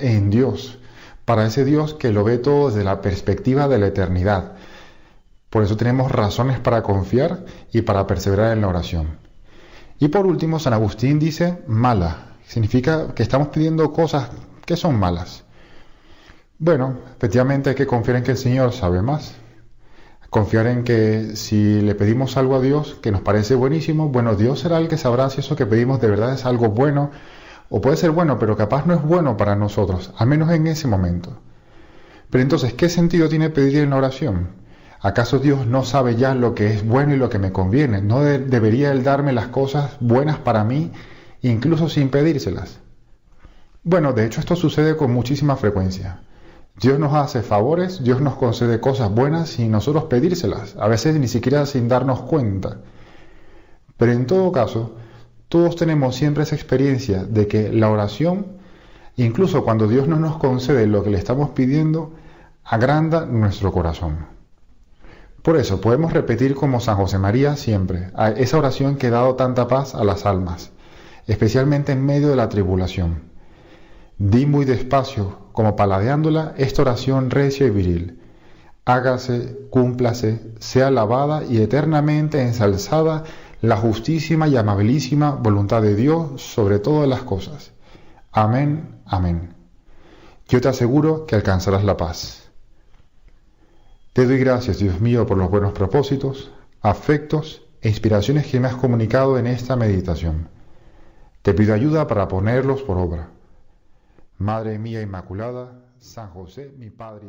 en Dios, para ese Dios que lo ve todo desde la perspectiva de la eternidad. Por eso tenemos razones para confiar y para perseverar en la oración. Y por último, San Agustín dice mala. Significa que estamos pidiendo cosas que son malas. Bueno, efectivamente hay que confiar en que el Señor sabe más. Confiar en que si le pedimos algo a Dios que nos parece buenísimo, bueno, Dios será el que sabrá si eso que pedimos de verdad es algo bueno o puede ser bueno, pero capaz no es bueno para nosotros, al menos en ese momento. Pero entonces, ¿qué sentido tiene pedir en la oración? ¿Acaso Dios no sabe ya lo que es bueno y lo que me conviene? ¿No debería Él darme las cosas buenas para mí, incluso sin pedírselas? Bueno, de hecho esto sucede con muchísima frecuencia. Dios nos hace favores, Dios nos concede cosas buenas sin nosotros pedírselas, a veces ni siquiera sin darnos cuenta. Pero en todo caso, todos tenemos siempre esa experiencia de que la oración, incluso cuando Dios no nos concede lo que le estamos pidiendo, agranda nuestro corazón. Por eso podemos repetir como San José María siempre, esa oración que ha dado tanta paz a las almas, especialmente en medio de la tribulación. Di muy despacio, como paladeándola, esta oración recia y viril. Hágase, cúmplase, sea alabada y eternamente ensalzada la justísima y amabilísima voluntad de Dios sobre todas las cosas. Amén, amén. Yo te aseguro que alcanzarás la paz. Te doy gracias, Dios mío, por los buenos propósitos, afectos e inspiraciones que me has comunicado en esta meditación. Te pido ayuda para ponerlos por obra. Madre mía Inmaculada, San José, mi Padre.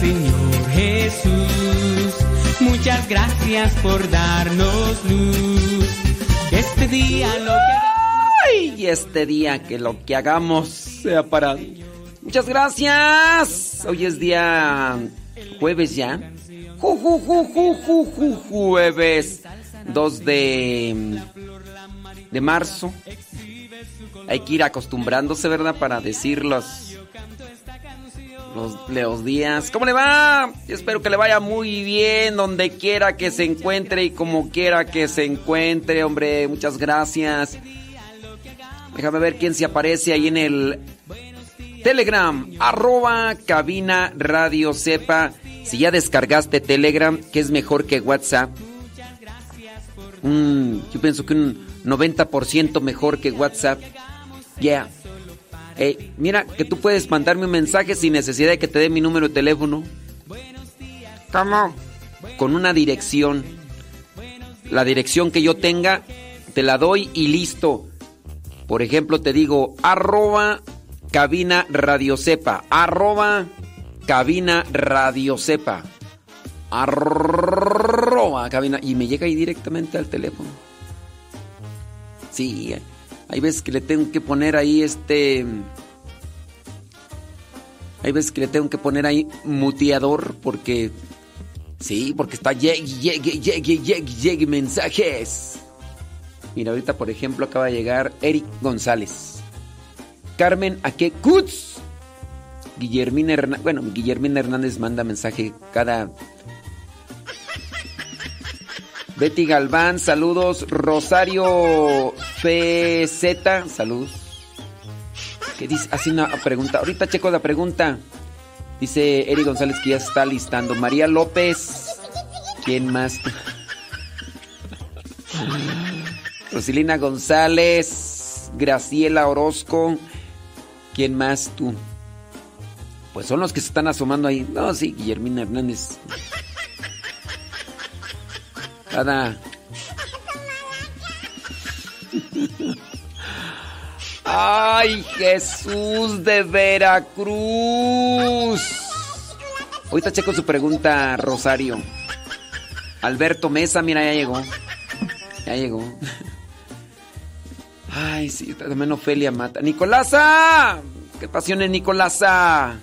Señor Jesús. Muchas gracias por darnos luz. Este día lo que Y este día que lo que hagamos sea para. Muchas gracias. Hoy es día jueves ya. Ju, ju, ju, ju, jueves 2 de, de marzo. Hay que ir acostumbrándose, ¿verdad? Para decir los los Leos Díaz. ¿Cómo le va? espero que le vaya muy bien donde quiera que se encuentre y como quiera que se encuentre, hombre. Muchas gracias. Déjame ver quién se aparece ahí en el Telegram, arroba cabina radio sepa. Si ya descargaste Telegram, que es mejor que WhatsApp. yo pienso que un 90% mejor que WhatsApp. Ya. Eh, mira, que tú puedes mandarme un mensaje sin necesidad de que te dé mi número de teléfono. ¿Cómo? Con una dirección. La dirección que yo tenga, te la doy y listo. Por ejemplo, te digo, arroba cabina radio sepa. Arroba cabina radio sepa. Arroba cabina. Y me llega ahí directamente al teléfono. Sí, hay veces que le tengo que poner ahí este. Hay veces que le tengo que poner ahí muteador porque. Sí, porque está llegue, llegue, llegue, llegue, llegue mensajes. Mira, ahorita por ejemplo acaba de llegar Eric González. Carmen Aque Kutz. Guillermina Hernández. Bueno, Guillermina Hernández manda mensaje cada Betty Galván, saludos. Rosario FZ, saludos. ¿Qué dice? Así una pregunta. Ahorita checo la pregunta. Dice Eri González que ya está listando. María López. ¿Quién más? Rosilina González. Graciela Orozco. ¿Quién más tú? Pues son los que se están asomando ahí. No, sí, Guillermina Hernández. ¡Ay, Jesús de Veracruz! Ahorita checo su pregunta, Rosario. Alberto Mesa, mira, ya llegó. Ya llegó. Ay, sí, también Ofelia mata. ¡Nicolasa! ¡Qué pasiones, Nicolasa!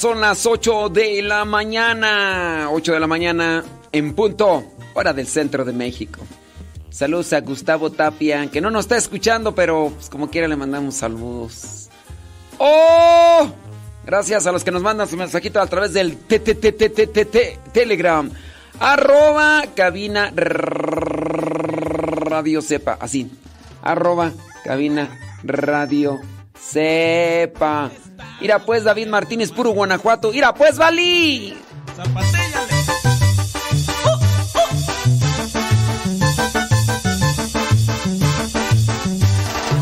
Son las 8 de la mañana. 8 de la mañana en punto, hora del centro de México. Saludos a Gustavo Tapia, que no nos está escuchando, pero pues, como quiera le mandamos saludos. ¡Oh! Gracias a los que nos mandan su mensajito a través del Telegram. Arroba cabina radio sepa. Así. Arroba cabina radio sepa. Mira pues, David Martínez, puro Guanajuato. Mira pues, Vali.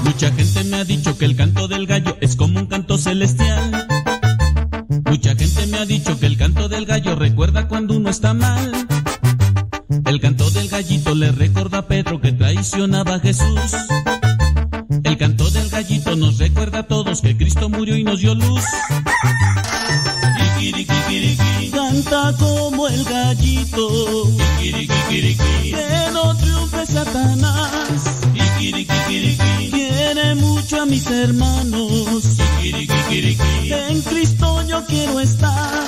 Mucha gente me ha dicho que el canto del gallo es como un canto celestial. Mucha gente me ha dicho que el canto del gallo recuerda cuando uno está mal. El canto del gallito le recuerda a Pedro que traicionaba a Jesús. El canto nos recuerda a todos que Cristo murió y nos dio luz. Canta como el gallito. Que no triunfe Satanás. Quiere mucho a mis hermanos. En Cristo yo quiero estar.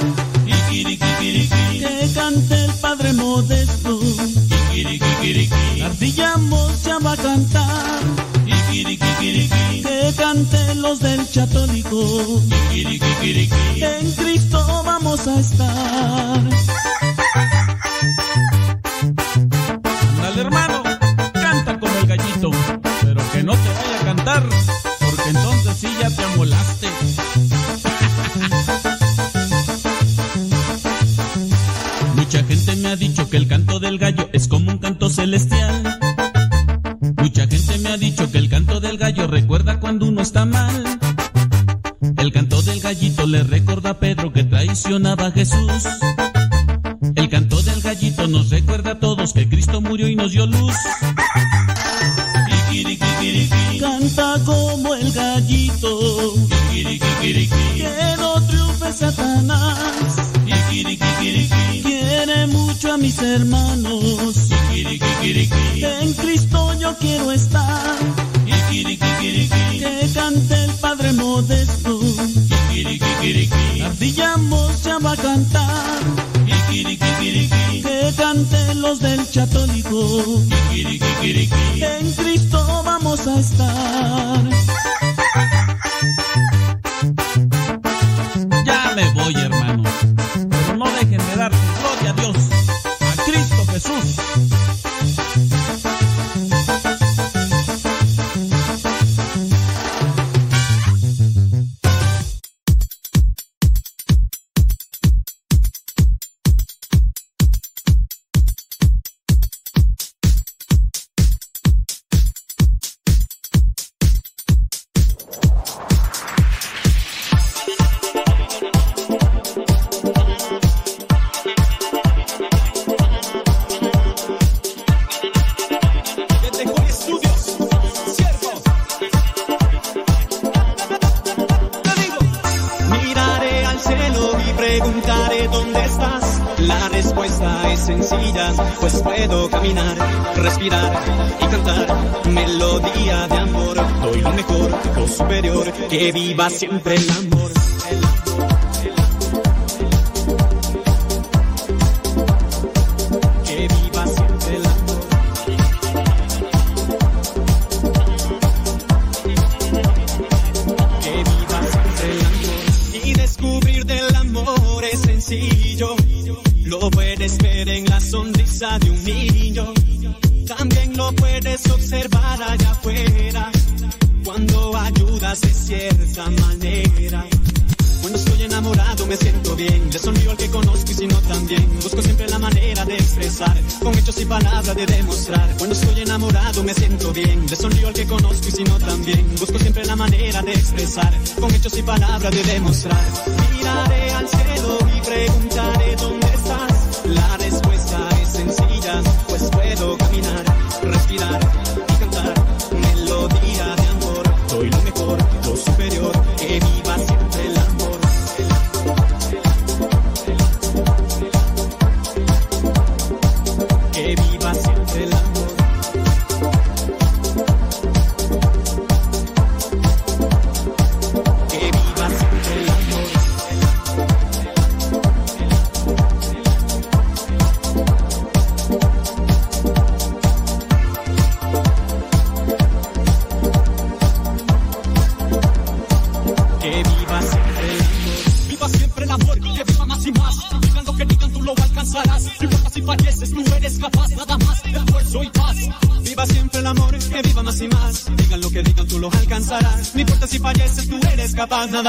Que cante el Padre Modesto. Ardillamos ya va a cantar. Que canten los del chatólico. En Cristo vamos a estar. Dale hermano, canta como el gallito, pero que no te vaya a cantar, porque entonces sí ya te amolaste. Mucha gente me ha dicho que el canto del gallo es como un canto celestial que el canto del gallo recuerda cuando uno está mal. El canto del gallito le recuerda a Pedro que traicionaba a Jesús. El canto del gallito nos recuerda a todos que Cristo murió y nos dio luz. Canta como el gallito. Que no triunfe Satanás. Mucho a mis hermanos. En Cristo yo quiero estar. Que cante el Padre Modesto. Ardillamos ya va a cantar. Que cante los del chatólico. En Cristo vamos a estar.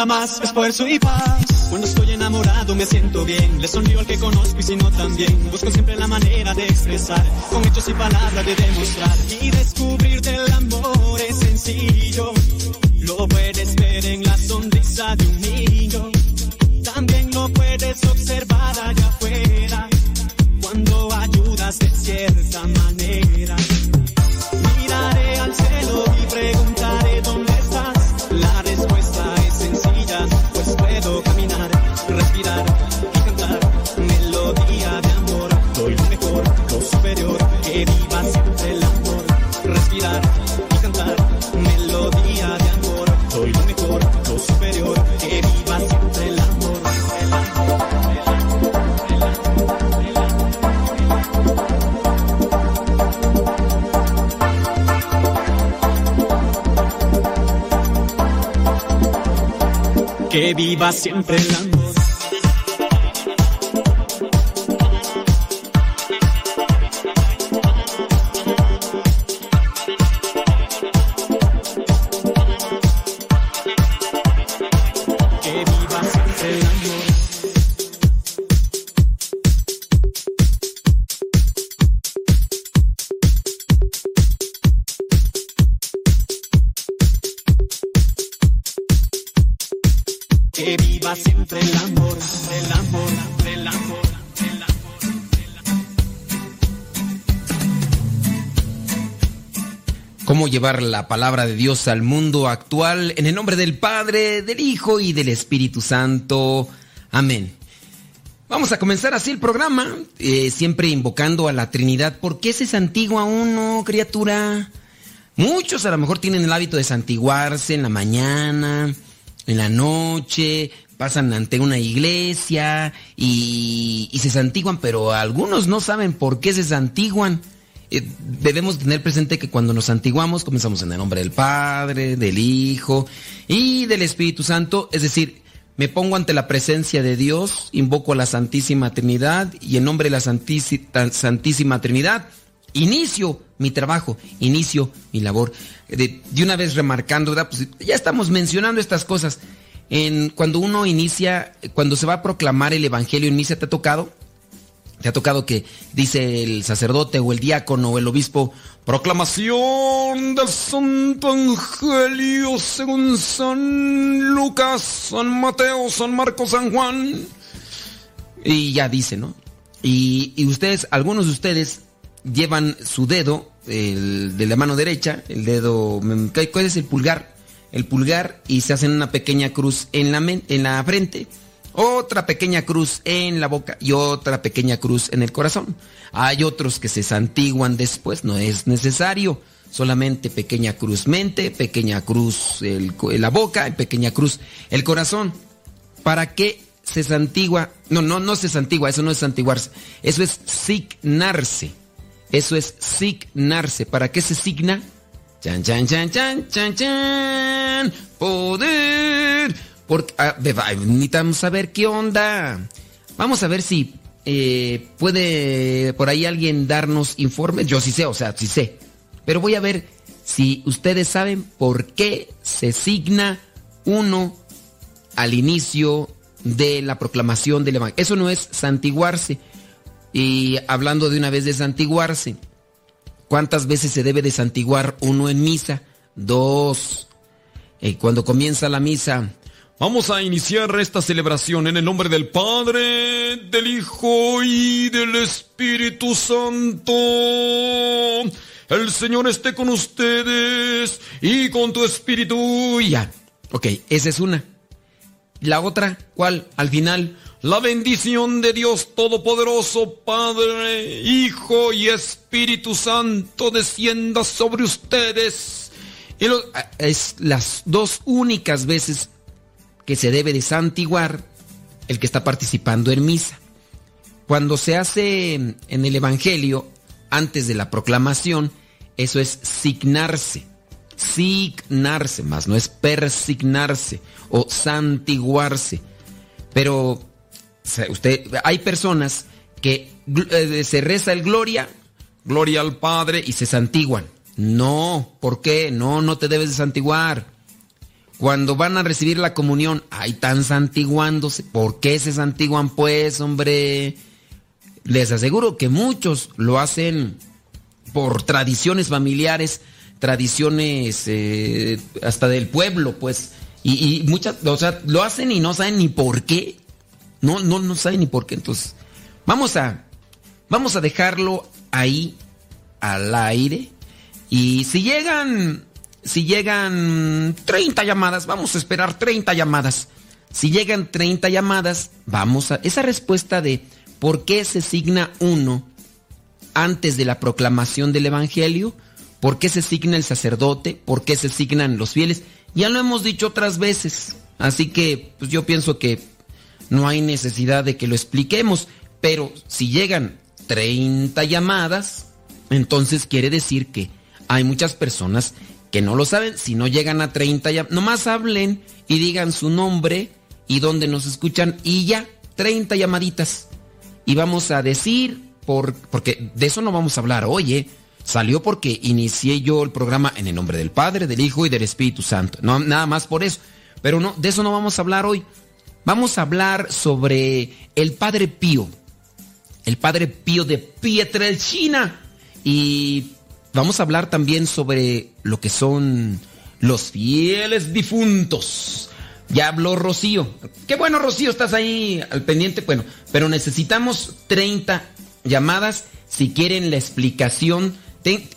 Nada más. Esfuerzo y siempre la palabra de Dios al mundo actual en el nombre del Padre, del Hijo y del Espíritu Santo. Amén. Vamos a comenzar así el programa, eh, siempre invocando a la Trinidad. ¿Por qué se santigua uno, criatura? Muchos a lo mejor tienen el hábito de santiguarse en la mañana, en la noche, pasan ante una iglesia y, y se santiguan, pero algunos no saben por qué se santiguan. Eh, debemos tener presente que cuando nos santiguamos comenzamos en el nombre del Padre, del Hijo y del Espíritu Santo, es decir, me pongo ante la presencia de Dios, invoco a la Santísima Trinidad y en nombre de la Santísima Trinidad inicio mi trabajo, inicio mi labor. De, una vez remarcando. Pues ya estamos mencionando estas cosas. En, cuando uno inicia, cuando se va a proclamar el Evangelio, inicia, ¿te ha tocado? ¿Te ha tocado que dice el sacerdote o el diácono o el obispo, proclamación del Santo Evangelio según San Lucas, San Mateo, San Marcos, San Juan? Y ya dice, ¿no? Y, y ustedes, algunos de ustedes llevan su dedo el de la mano derecha, el dedo, ¿cuál es el pulgar? El pulgar y se hacen una pequeña cruz en la, en la frente, otra pequeña cruz en la boca y otra pequeña cruz en el corazón. Hay otros que se santiguan después, no es necesario. Solamente pequeña cruz mente, pequeña cruz la boca pequeña cruz el corazón. ¿Para qué se santigua? No, no, no se santigua, eso no es santiguarse. Eso es signarse. Eso es signarse. ¿Para qué se signa? Chan, chan, chan, chan, chan, chan. Poder. Porque, ah, necesitamos saber qué onda. Vamos a ver si eh, puede por ahí alguien darnos informes. Yo sí sé, o sea, sí sé. Pero voy a ver si ustedes saben por qué se signa uno al inicio de la proclamación del Evangelio. Eso no es santiguarse. Y hablando de una vez de santiguarse, ¿cuántas veces se debe de santiguar uno en misa? Dos. Y cuando comienza la misa, Vamos a iniciar esta celebración en el nombre del Padre, del Hijo y del Espíritu Santo. El Señor esté con ustedes y con tu espíritu. Ya. Ok, esa es una. La otra, ¿cuál? Al final. La bendición de Dios Todopoderoso, Padre, Hijo y Espíritu Santo descienda sobre ustedes. Es las dos únicas veces que se debe de santiguar el que está participando en misa. Cuando se hace en el Evangelio, antes de la proclamación, eso es signarse. Signarse, más no es persignarse o santiguarse. Pero usted, hay personas que eh, se reza el gloria, gloria al Padre y se santiguan. No, ¿por qué? No, no te debes de santiguar. Cuando van a recibir la comunión, ahí están santiguándose. ¿Por qué se santiguan pues, hombre? Les aseguro que muchos lo hacen por tradiciones familiares, tradiciones eh, hasta del pueblo, pues. Y, muchas, o sea, lo hacen y no saben ni por qué. No, no, no saben ni por qué. Entonces, vamos a, vamos a dejarlo ahí al aire. Y si llegan si llegan 30 llamadas, vamos a esperar 30 llamadas. Si llegan 30 llamadas, vamos a... Esa respuesta de por qué se signa uno antes de la proclamación del Evangelio, por qué se signa el sacerdote, por qué se signan los fieles, ya lo hemos dicho otras veces. Así que pues yo pienso que no hay necesidad de que lo expliquemos, pero si llegan 30 llamadas, entonces quiere decir que hay muchas personas que no lo saben, si no llegan a 30 ya, nomás hablen y digan su nombre y dónde nos escuchan y ya, 30 llamaditas. Y vamos a decir, por, porque de eso no vamos a hablar hoy, ¿eh? Salió porque inicié yo el programa en el nombre del Padre, del Hijo y del Espíritu Santo. No, nada más por eso. Pero no, de eso no vamos a hablar hoy. Vamos a hablar sobre el Padre Pío. El Padre Pío de Pietrelcina. Y Vamos a hablar también sobre lo que son los fieles difuntos. Ya habló Rocío. Qué bueno, Rocío, estás ahí al pendiente. Bueno, pero necesitamos 30 llamadas. Si quieren la explicación,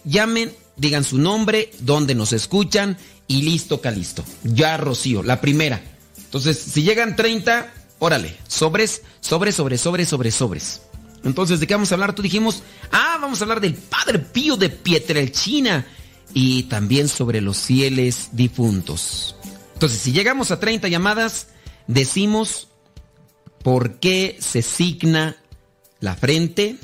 llamen, digan su nombre, dónde nos escuchan y listo, calisto. Ya, Rocío, la primera. Entonces, si llegan 30, órale, sobres, sobres, sobres, sobres, sobres, sobres. Entonces, ¿de qué vamos a hablar? Tú dijimos, ah, vamos a hablar del Padre Pío de Pietrelcina y también sobre los fieles difuntos. Entonces, si llegamos a 30 llamadas, decimos por qué se signa la frente,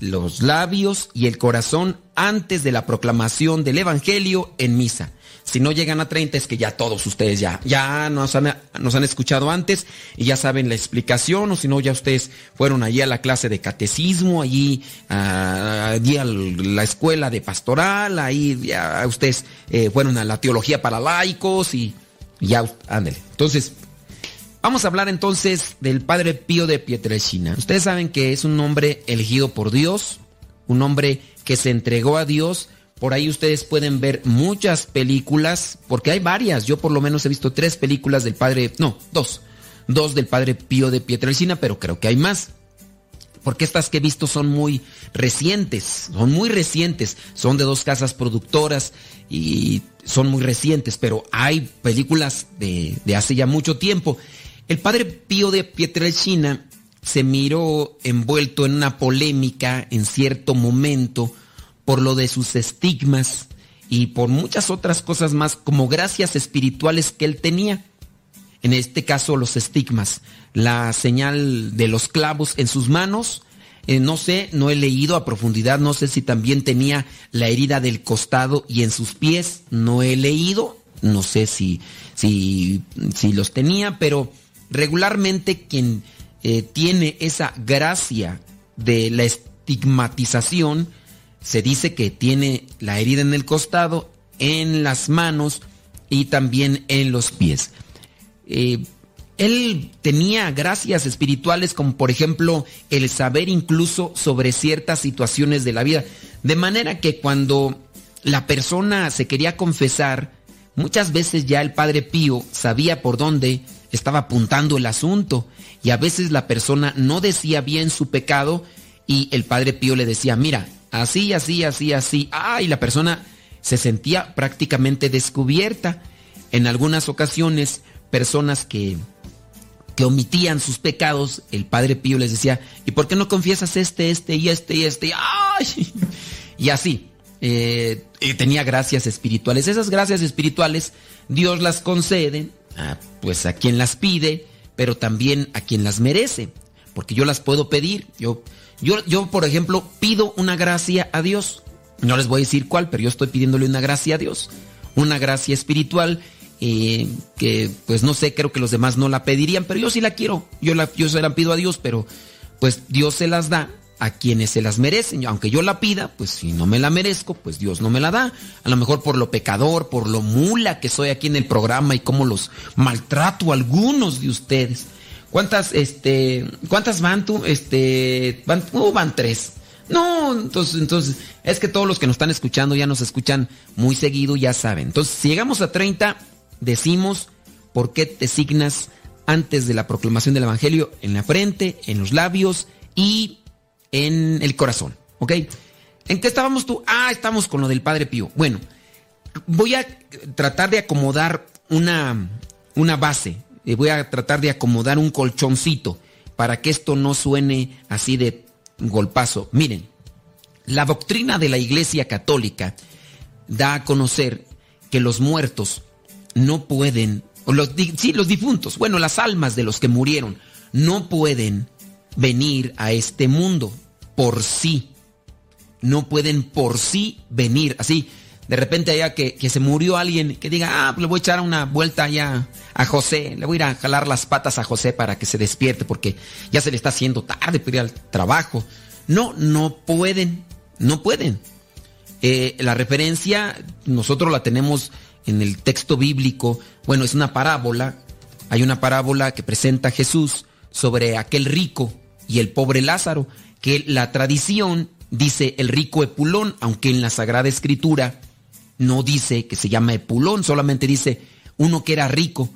los labios y el corazón antes de la proclamación del Evangelio en misa. Si no llegan a 30 es que ya todos ustedes ya, ya nos han, nos han escuchado antes y ya saben la explicación o si no ya ustedes fueron allí a la clase de catecismo, allí, a, allí a la escuela de pastoral, ahí ya ustedes eh, fueron a la teología para laicos y ya, ándale. Entonces, Vamos a hablar entonces del Padre Pío de Pietrelcina. Ustedes saben que es un hombre elegido por Dios, un hombre que se entregó a Dios por ahí ustedes pueden ver muchas películas, porque hay varias. Yo por lo menos he visto tres películas del padre, no, dos. Dos del padre Pío de Pietrelcina, pero creo que hay más. Porque estas que he visto son muy recientes, son muy recientes. Son de dos casas productoras y son muy recientes, pero hay películas de, de hace ya mucho tiempo. El padre Pío de Pietrelcina se miró envuelto en una polémica en cierto momento por lo de sus estigmas y por muchas otras cosas más como gracias espirituales que él tenía. En este caso los estigmas, la señal de los clavos en sus manos, eh, no sé, no he leído a profundidad, no sé si también tenía la herida del costado y en sus pies, no he leído, no sé si, si, si los tenía, pero regularmente quien eh, tiene esa gracia de la estigmatización, se dice que tiene la herida en el costado, en las manos y también en los pies. Eh, él tenía gracias espirituales como por ejemplo el saber incluso sobre ciertas situaciones de la vida. De manera que cuando la persona se quería confesar, muchas veces ya el Padre Pío sabía por dónde estaba apuntando el asunto y a veces la persona no decía bien su pecado y el Padre Pío le decía, mira, así, así, así, así. Ah, y la persona se sentía prácticamente descubierta. En algunas ocasiones, personas que que omitían sus pecados, el Padre Pío les decía, ¿y por qué no confiesas este, este y este y este? ¡Ay! Y así, eh, tenía gracias espirituales. Esas gracias espirituales Dios las concede, a, pues a quien las pide, pero también a quien las merece, porque yo las puedo pedir. Yo, yo, yo, por ejemplo, pido una gracia a Dios. No les voy a decir cuál, pero yo estoy pidiéndole una gracia a Dios. Una gracia espiritual eh, que pues no sé, creo que los demás no la pedirían, pero yo sí la quiero, yo, la, yo se la pido a Dios, pero pues Dios se las da a quienes se las merecen, aunque yo la pida, pues si no me la merezco, pues Dios no me la da, a lo mejor por lo pecador, por lo mula que soy aquí en el programa y cómo los maltrato a algunos de ustedes. ¿Cuántas, este, cuántas van tú? Este, van, uh, van tres. No, entonces, entonces, es que todos los que nos están escuchando ya nos escuchan muy seguido, ya saben. Entonces, si llegamos a 30, decimos por qué te signas antes de la proclamación del Evangelio en la frente, en los labios y en el corazón. ¿Ok? ¿En qué estábamos tú? Ah, estamos con lo del Padre Pío. Bueno, voy a tratar de acomodar una, una base. Voy a tratar de acomodar un colchoncito para que esto no suene así de golpazo. Miren, la doctrina de la Iglesia Católica da a conocer que los muertos no pueden, o los, sí, los difuntos, bueno, las almas de los que murieron, no pueden venir a este mundo por sí. No pueden por sí venir. Así, de repente allá que, que, se murió alguien, que diga, ah, pues le voy a echar una vuelta allá a José, le voy a ir a jalar las patas a José para que se despierte porque ya se le está haciendo tarde para ir al trabajo. No, no pueden, no pueden. Eh, la referencia nosotros la tenemos en el texto bíblico, bueno, es una parábola, hay una parábola que presenta Jesús sobre aquel rico y el pobre Lázaro, que la tradición dice el rico Epulón, aunque en la Sagrada Escritura no dice que se llama Epulón, solamente dice uno que era rico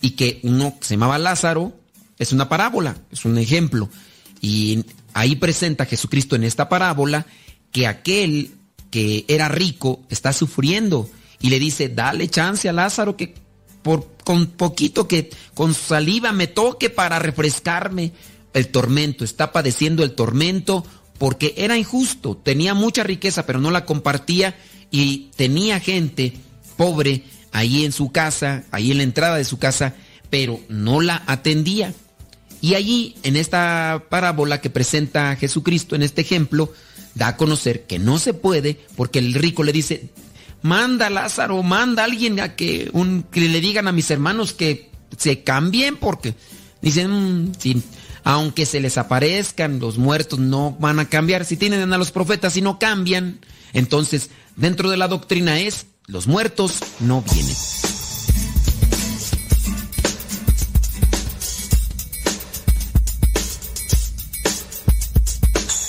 y que uno se llamaba Lázaro, es una parábola, es un ejemplo. Y ahí presenta Jesucristo en esta parábola que aquel que era rico está sufriendo y le dice, dale chance a Lázaro que por con poquito que con saliva me toque para refrescarme el tormento, está padeciendo el tormento porque era injusto, tenía mucha riqueza pero no la compartía y tenía gente pobre ahí en su casa, ahí en la entrada de su casa, pero no la atendía. Y allí, en esta parábola que presenta Jesucristo, en este ejemplo, da a conocer que no se puede porque el rico le dice, manda Lázaro, manda a alguien a que, le digan a mis hermanos que se cambien porque dicen, mm, aunque se les aparezcan los muertos no van a cambiar. Si tienen a los profetas y no cambian, entonces dentro de la doctrina es, los muertos no vienen.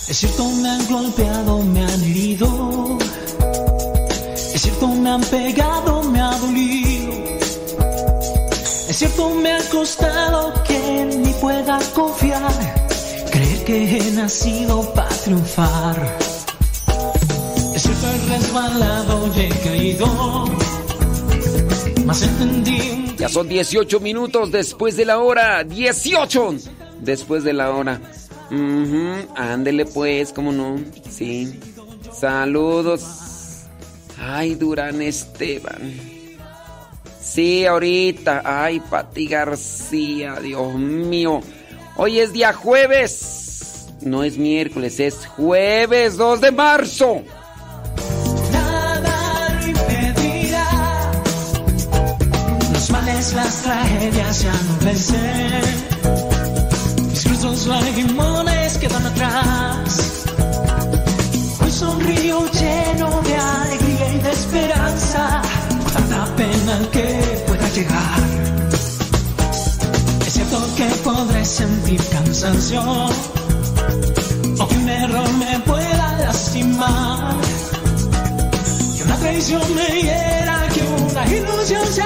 Es cierto, me han golpeado, me han herido es cierto, me han pegado, me ha dolido. Es cierto, me ha costado que ni pueda confiar. Creer que he nacido para triunfar. Ya son 18 minutos después de la hora. 18 después de la hora. Ándele pues, cómo no. Sí. Saludos. Ay, Durán Esteban. Sí, ahorita. Ay, Pati García, Dios mío. Hoy es día jueves. No es miércoles, es jueves 2 de marzo. las tragedias ya no vencer. Mis cruzos lagrimones quedan atrás. Hoy sonrío lleno de alegría y de esperanza. Tanta pena que pueda llegar. Es cierto que podré sentir cansancio. O que un error me pueda lastimar. Que una traición me hiera, que una ilusión se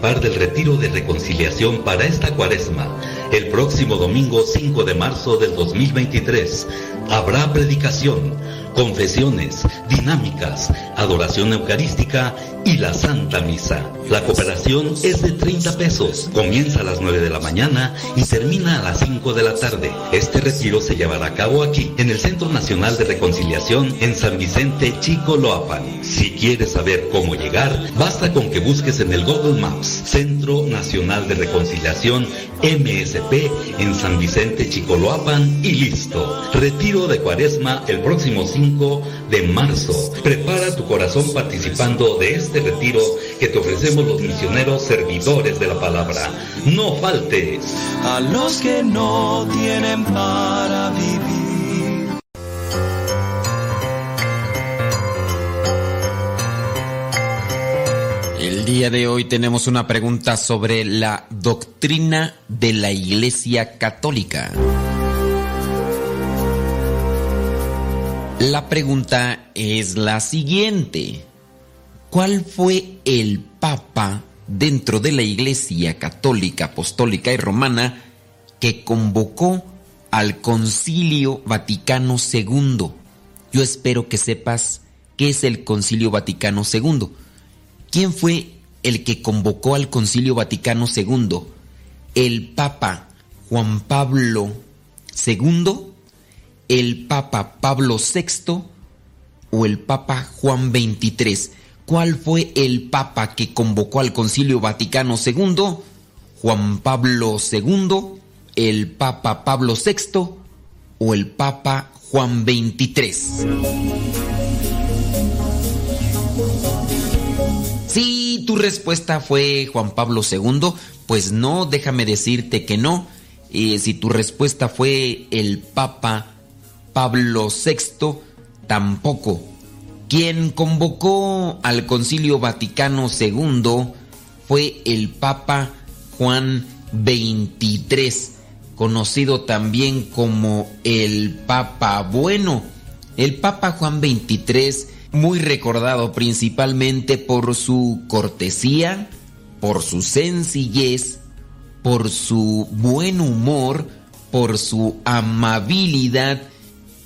participar del retiro de reconciliación para esta cuaresma. El próximo domingo 5 de marzo del 2023 habrá predicación, confesiones, dinámicas, adoración eucarística y la Santa Misa. La cooperación es de 30 pesos. Comienza a las 9 de la mañana y termina a las 5 de la tarde. Este retiro se llevará a cabo aquí, en el Centro Nacional de Reconciliación en San Vicente Chico-Loapan. Si quieres saber cómo llegar, basta con que busques en el Google Maps Centro Nacional de Reconciliación MSP en San Vicente Chicoloapan y listo. Retiro de Cuaresma el próximo 5 de marzo. Prepara tu corazón participando de este retiro que te ofrecemos los misioneros servidores de la palabra. No faltes. A los que no tienen para vivir. El día de hoy tenemos una pregunta sobre la doctrina de la Iglesia Católica. La pregunta es la siguiente. ¿Cuál fue el Papa dentro de la Iglesia Católica, Apostólica y Romana que convocó al Concilio Vaticano II? Yo espero que sepas qué es el Concilio Vaticano II. ¿Quién fue el que convocó al Concilio Vaticano II? ¿El Papa Juan Pablo II? ¿El Papa Pablo VI? ¿O el Papa Juan XXIII? ¿Cuál fue el papa que convocó al Concilio Vaticano II? ¿Juan Pablo II? ¿El Papa Pablo VI? ¿O el Papa Juan XXIII? Si tu respuesta fue Juan Pablo II, pues no, déjame decirte que no. Y si tu respuesta fue el Papa Pablo VI, tampoco quien convocó al Concilio Vaticano II fue el Papa Juan XXIII. conocido también como el Papa Bueno. El Papa Juan XXIII, muy recordado principalmente por su cortesía, por su sencillez, por su buen humor, por su amabilidad,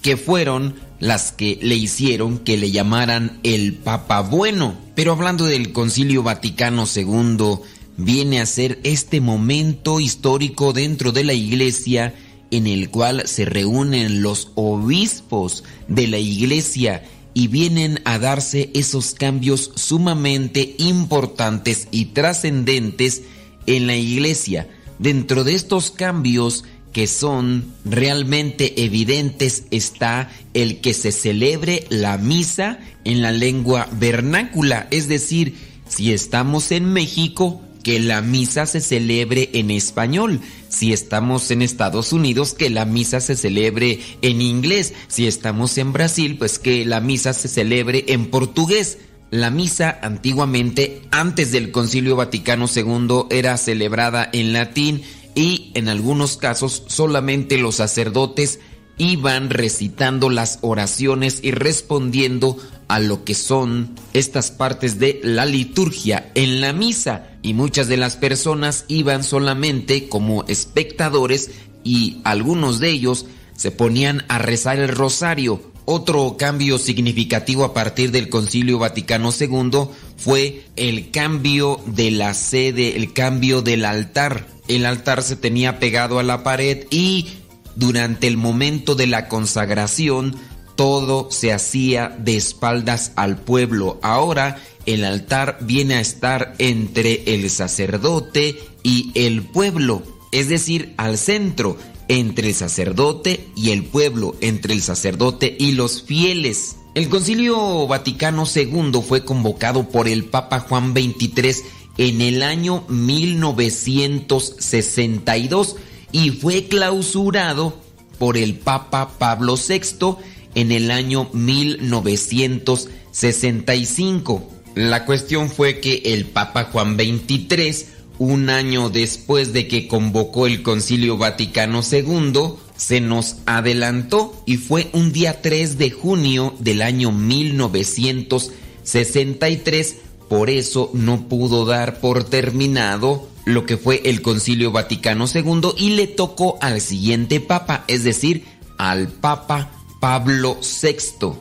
que fueron las que le hicieron que le llamaran el Papa Bueno. Pero hablando del Concilio Vaticano II, viene a ser este momento histórico dentro de la Iglesia en el cual se reúnen los obispos de la Iglesia y vienen a darse esos cambios sumamente importantes y trascendentes en la Iglesia. Dentro de estos cambios que son realmente evidentes está el que se celebre la misa en la lengua vernácula, es decir, si estamos en México, que la misa se celebre en español. Si estamos en Estados Unidos, que la misa se celebre en inglés. Si estamos en Brasil, pues que la misa se celebre en portugués. La misa antiguamente, antes del Concilio Vaticano II, era celebrada en latín y en algunos casos solamente los sacerdotes iban recitando las oraciones y respondiendo a lo que son estas partes de la liturgia en la misa y muchas de las personas iban solamente como espectadores y algunos de ellos se ponían a rezar el rosario. Otro cambio significativo a partir del Concilio Vaticano II fue el cambio de la sede, el cambio del altar. El altar se tenía pegado a la pared y durante el momento de la consagración todo se hacía de espaldas al pueblo. Ahora el altar viene a estar entre el sacerdote y el pueblo, es decir, al centro, entre el sacerdote y el pueblo, entre el sacerdote y los fieles. El Concilio Vaticano II fue convocado por el Papa Juan XXIII en el año 1962 y fue clausurado por el Papa Pablo VI en el año 1965. La cuestión fue que el Papa Juan XXIII, un año después de que convocó el Concilio Vaticano II, se nos adelantó y fue un día 3 de junio del año 1963, por eso no pudo dar por terminado lo que fue el Concilio Vaticano II y le tocó al siguiente Papa, es decir, al Papa Pablo VI.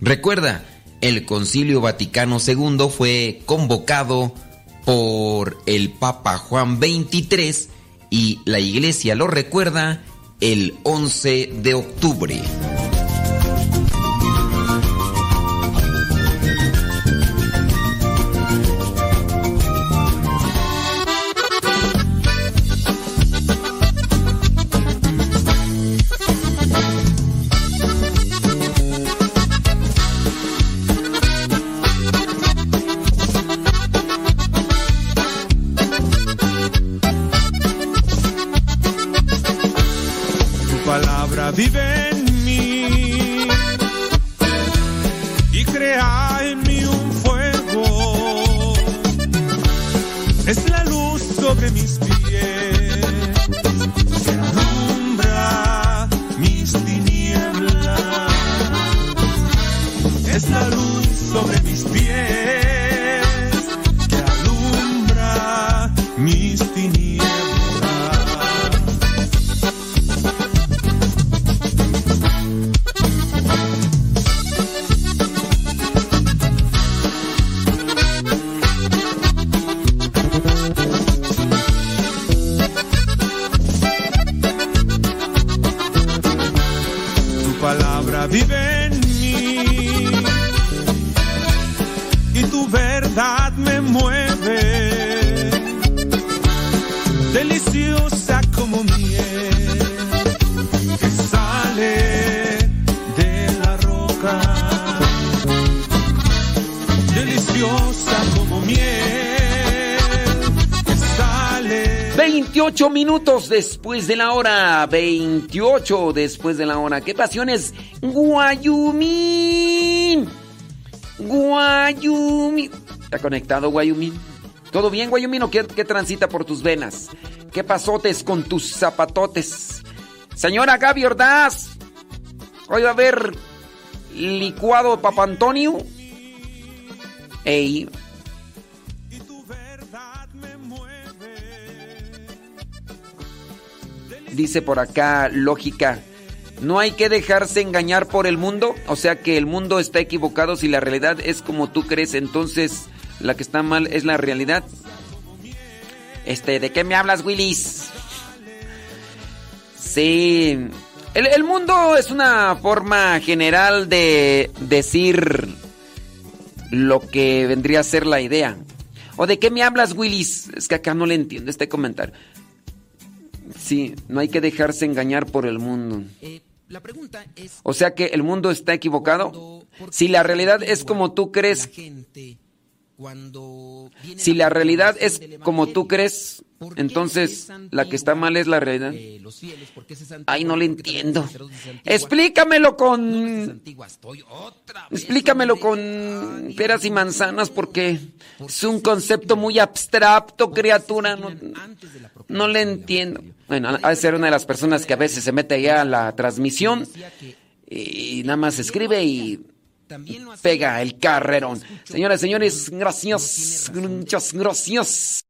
Recuerda, el Concilio Vaticano II fue convocado por el Papa Juan XXIII y la Iglesia lo recuerda el 11 de octubre. Después de la hora, 28 después de la hora. ¿Qué pasiones? Guayumín. Guayumín. ¿Está conectado Guayumín? ¿Todo bien Guayumín o qué, transita por tus venas? ¿Qué pasotes con tus zapatotes? Señora Gaby Ordaz, hoy va a haber licuado Papa Antonio. Ey. Dice por acá, lógica. No hay que dejarse engañar por el mundo. O sea que el mundo está equivocado si la realidad es como tú crees. Entonces la que está mal es la realidad. Este, ¿de qué me hablas, Willis? Sí. El, el mundo es una forma general de decir lo que vendría a ser la idea. ¿O de qué me hablas, Willis? Es que acá no le entiendo este comentario. Sí, no hay que dejarse engañar por el mundo. La pregunta es... O sea que el mundo está equivocado. Si la realidad es como tú crees... Si la realidad es como tú crees, entonces la que está mal es la realidad. Ay, no le entiendo. Explícamelo con... Explícamelo con peras y manzanas porque es un concepto muy abstracto, criatura. No, no le entiendo. Bueno, ha de ser una de las personas que a veces se mete allá a la transmisión y nada más escribe y pega el carrerón. Señoras señores, gracias, muchas gracias.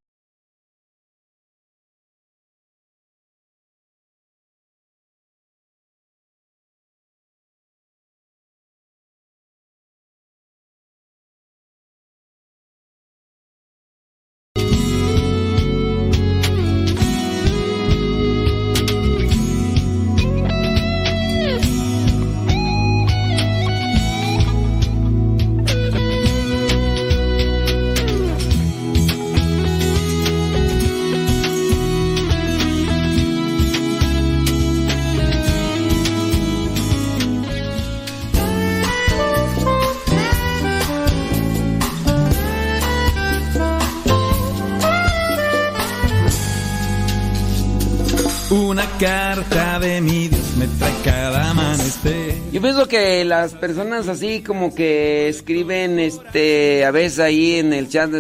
Yo pienso que las personas así como que escriben este a veces ahí en el chat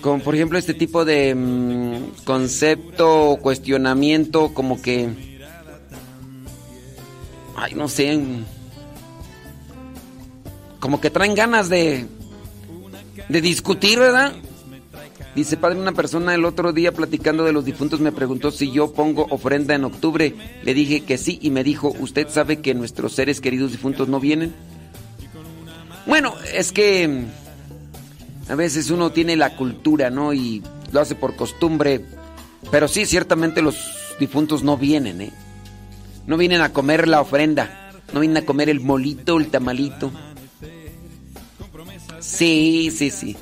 con por ejemplo este tipo de mm, concepto o cuestionamiento como que ay no sé como que traen ganas de de discutir, ¿verdad? Dice, padre, una persona el otro día platicando de los difuntos me preguntó si yo pongo ofrenda en octubre. Le dije que sí y me dijo, ¿usted sabe que nuestros seres queridos difuntos no vienen? Bueno, es que mm, a veces uno tiene la cultura, ¿no? Y lo hace por costumbre. Pero sí, ciertamente los difuntos no vienen, ¿eh? No vienen a comer la ofrenda. No vienen a comer el molito, el tamalito. Sí, sí, sí.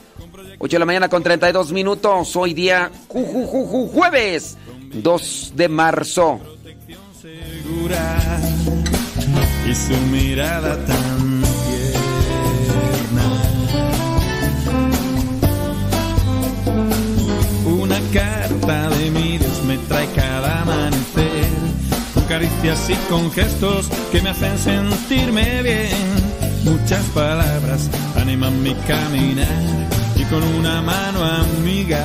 8 de la mañana con 32 minutos. Hoy día ju, ju, ju, ju, jueves 2 de marzo. segura y su mirada tan tierna. Una carta de mi Dios me trae cada amanecer, con caricias y con gestos que me hacen sentirme bien. Muchas palabras animan mi caminar con una mano amiga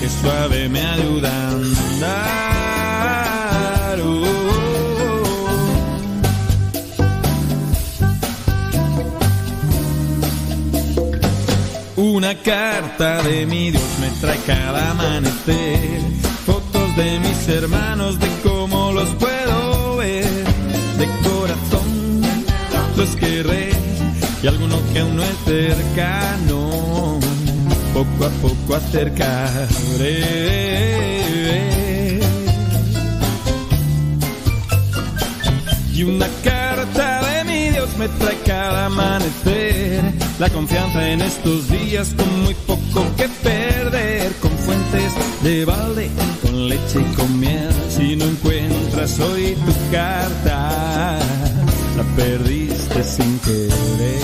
que suave me ayuda a andar. Oh. Una carta de mi Dios me trae cada amanecer, fotos de mis hermanos, de cómo los puedo ver, de corazón los querré y alguno que aún no es cercano, poco a poco acercaré. Y una carta de mi Dios me trae cada amanecer, la confianza en estos días con muy poco que perder, con fuentes de balde, con leche y con miel. Si no encuentras hoy tu carta, la perdiste sin querer.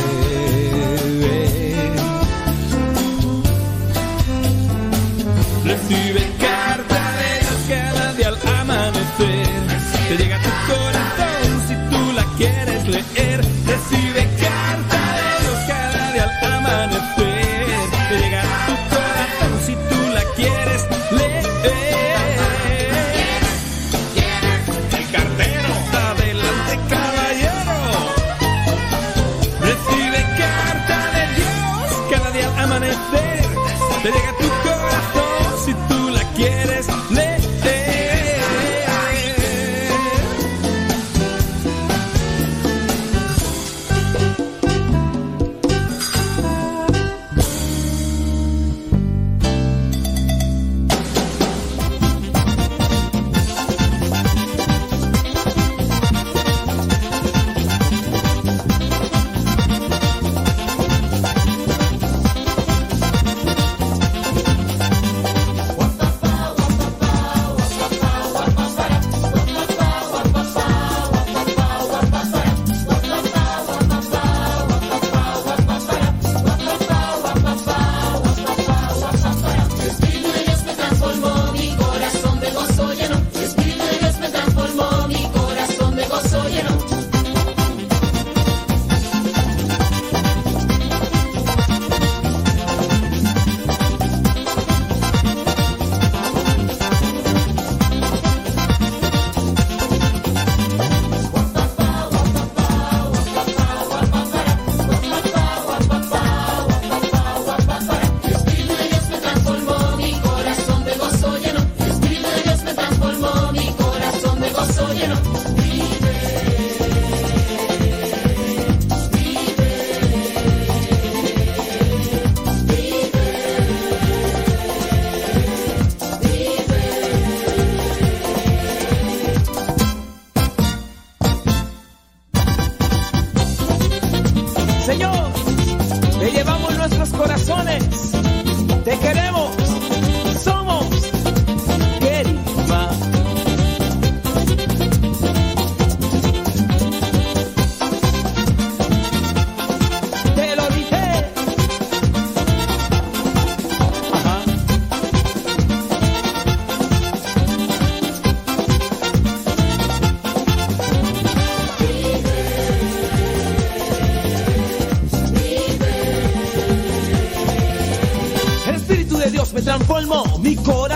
Recibe carta de Dios cada día al amanecer. Te llega tu corazón si tú la quieres leer.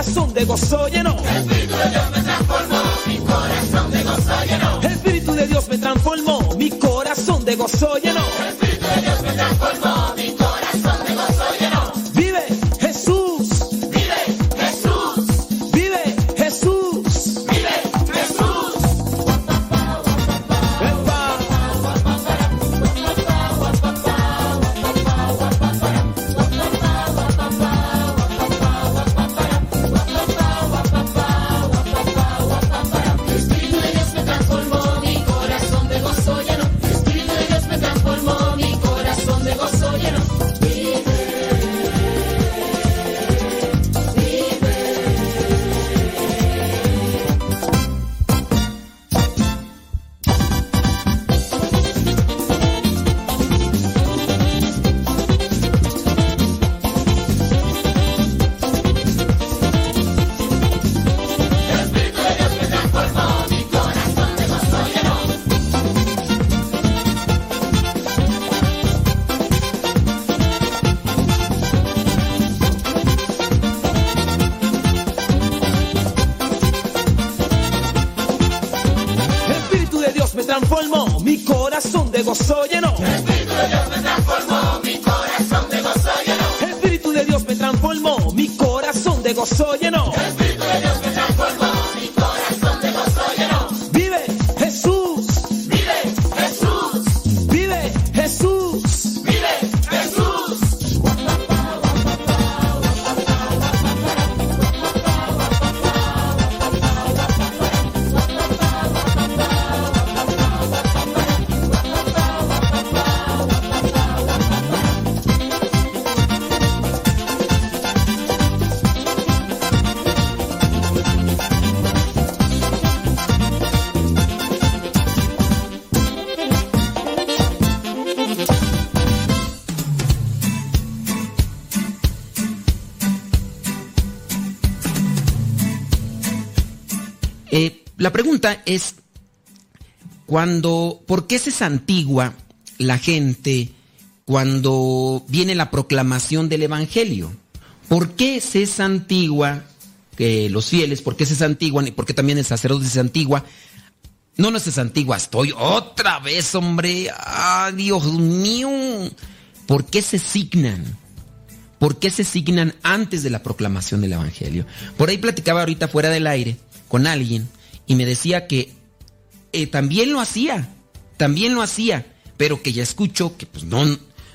Corazón de gozo llenó. El Espíritu de Dios me transformó, mi corazón de gozo llenó. El Espíritu de Dios me transformó, mi corazón de gozo llenó. Corazón de gozo llenó. Es, cuando, ¿por qué se santigua la gente cuando viene la proclamación del Evangelio? ¿Por qué se santigua que los fieles, por qué se santiguan y por qué también el sacerdote se santigua? No, no se santigua, estoy otra vez, hombre. ¡Ah, Dios mío! ¿Por qué se signan? ¿Por qué se signan antes de la proclamación del Evangelio? Por ahí platicaba ahorita fuera del aire con alguien y me decía que eh, también lo hacía, también lo hacía, pero que ya escucho que pues no,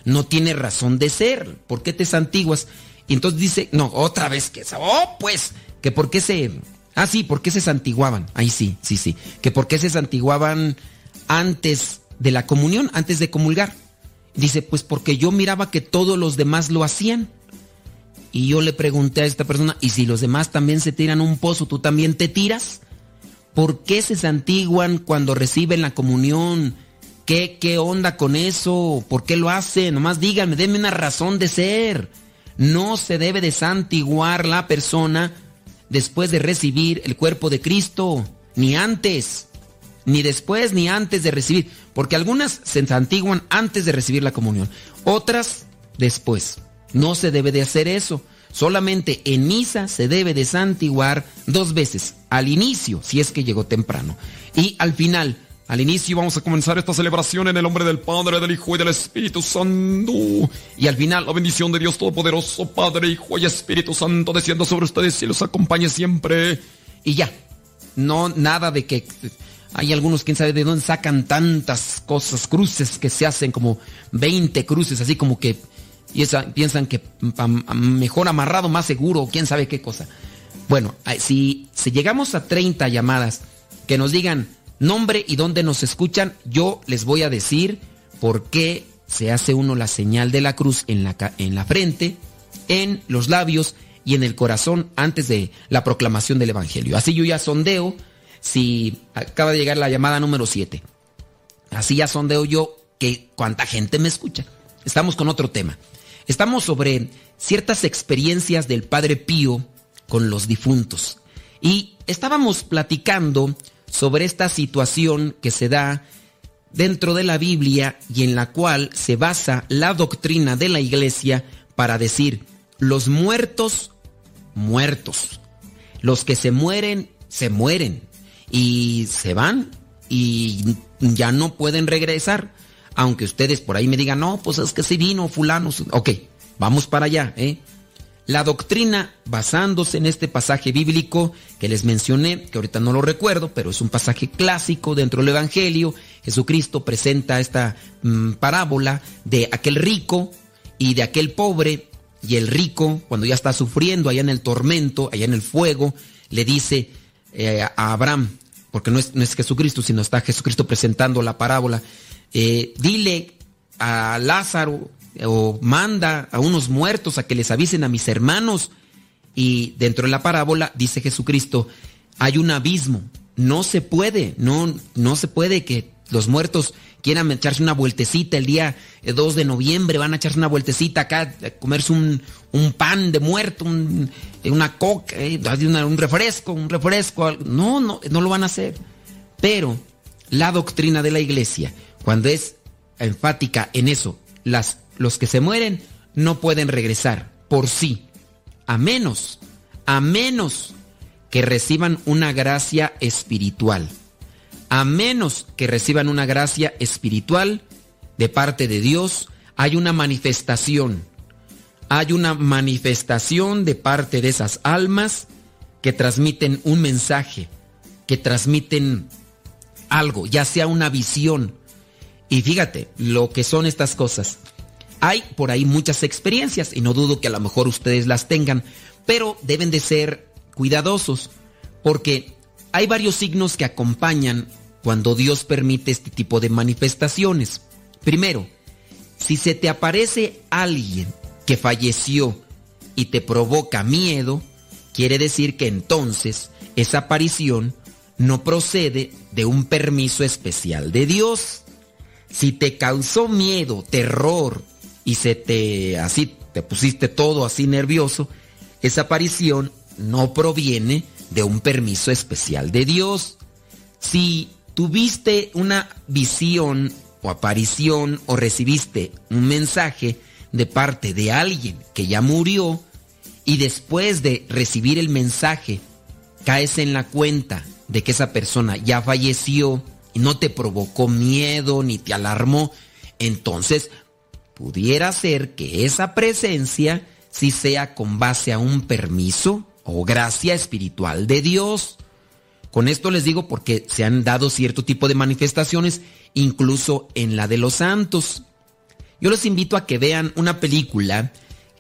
no tiene razón de ser. ¿Por qué te santiguas? Y entonces dice, no, otra vez que, oh, pues, que por qué se, ah, sí, por qué se santiguaban. Ahí sí, sí, sí, que por qué se santiguaban antes de la comunión, antes de comulgar. Dice, pues porque yo miraba que todos los demás lo hacían. Y yo le pregunté a esta persona, ¿y si los demás también se tiran un pozo, tú también te tiras? ¿Por qué se santiguan cuando reciben la comunión? ¿Qué, qué onda con eso? ¿Por qué lo hacen? Nomás díganme, denme una razón de ser. No se debe de santiguar la persona después de recibir el cuerpo de Cristo, ni antes, ni después, ni antes de recibir, porque algunas se santiguan antes de recibir la comunión, otras después. No se debe de hacer eso. Solamente en misa se debe de santiguar dos veces, al inicio, si es que llegó temprano, y al final. Al inicio vamos a comenzar esta celebración en el nombre del Padre, del Hijo y del Espíritu Santo. Y al final la bendición de Dios Todopoderoso, Padre, Hijo y Espíritu Santo, descienda sobre ustedes y los acompañe siempre. Y ya. no nada de que hay algunos, quién sabe de dónde sacan tantas cosas, cruces que se hacen como 20 cruces, así como que piensan que mejor amarrado, más seguro, quién sabe qué cosa. Bueno, si, si llegamos a 30 llamadas que nos digan nombre y dónde nos escuchan, yo les voy a decir por qué se hace uno la señal de la cruz en la, en la frente, en los labios y en el corazón antes de la proclamación del Evangelio. Así yo ya sondeo si acaba de llegar la llamada número 7. Así ya sondeo yo que cuánta gente me escucha. Estamos con otro tema. Estamos sobre ciertas experiencias del Padre Pío con los difuntos. Y estábamos platicando sobre esta situación que se da dentro de la Biblia y en la cual se basa la doctrina de la iglesia para decir, los muertos, muertos. Los que se mueren, se mueren y se van y ya no pueden regresar. Aunque ustedes por ahí me digan, no, pues es que si vino fulano. Ok, vamos para allá. ¿eh? La doctrina, basándose en este pasaje bíblico que les mencioné, que ahorita no lo recuerdo, pero es un pasaje clásico dentro del Evangelio, Jesucristo presenta esta mm, parábola de aquel rico y de aquel pobre, y el rico, cuando ya está sufriendo allá en el tormento, allá en el fuego, le dice, eh, a Abraham, porque no es, no es, Jesucristo, sino está Jesucristo presentando la parábola, eh, dile a Lázaro o manda a unos muertos a que les avisen a mis hermanos. Y dentro de la parábola dice Jesucristo, hay un abismo, no se puede, no, no se puede que los muertos quieran echarse una vueltecita el día 2 eh, de noviembre, van a echarse una vueltecita acá, comerse un, pan de muerto, eh, una coca, eh, un refresco, un refresco. No, no, no lo van a hacer. Pero la doctrina de la iglesia, cuando es enfática en eso, las, los que se mueren no pueden regresar por sí, a menos, a menos que reciban una gracia espiritual a menos que reciban una gracia espiritual de parte de Dios, hay una manifestación. Hay una manifestación de parte de esas almas que transmiten un mensaje, que transmiten algo, ya sea una visión. Y fíjate lo que son estas cosas. Hay por ahí muchas experiencias y no dudo que a lo mejor ustedes las tengan, pero deben de ser cuidadosos porque hay varios signos que acompañan cuando Dios permite este tipo de manifestaciones. Primero, si se te aparece alguien que falleció y te provoca miedo, quiere decir que entonces esa aparición no procede de un permiso especial de Dios. Si te causó miedo, terror y se te así te pusiste todo así nervioso, esa aparición no proviene de un permiso especial de Dios. Si tuviste una visión o aparición o recibiste un mensaje de parte de alguien que ya murió y después de recibir el mensaje caes en la cuenta de que esa persona ya falleció y no te provocó miedo ni te alarmó, entonces pudiera ser que esa presencia sí sea con base a un permiso o gracia espiritual de Dios. Con esto les digo porque se han dado cierto tipo de manifestaciones, incluso en la de los santos. Yo les invito a que vean una película,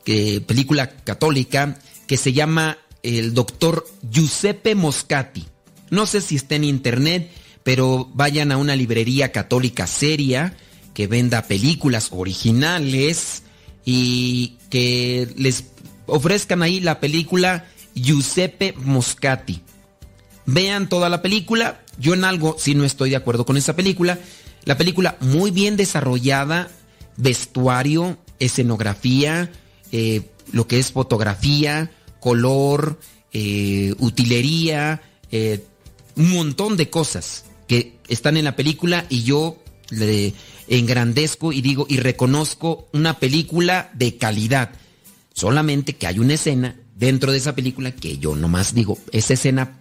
que, película católica, que se llama El doctor Giuseppe Moscati. No sé si está en internet, pero vayan a una librería católica seria que venda películas originales y que les ofrezcan ahí la película Giuseppe Moscati. Vean toda la película. Yo en algo sí no estoy de acuerdo con esa película. La película muy bien desarrollada, vestuario, escenografía, eh, lo que es fotografía, color, eh, utilería, eh, un montón de cosas están en la película y yo le engrandezco y digo y reconozco una película de calidad. Solamente que hay una escena dentro de esa película que yo nomás digo, esa escena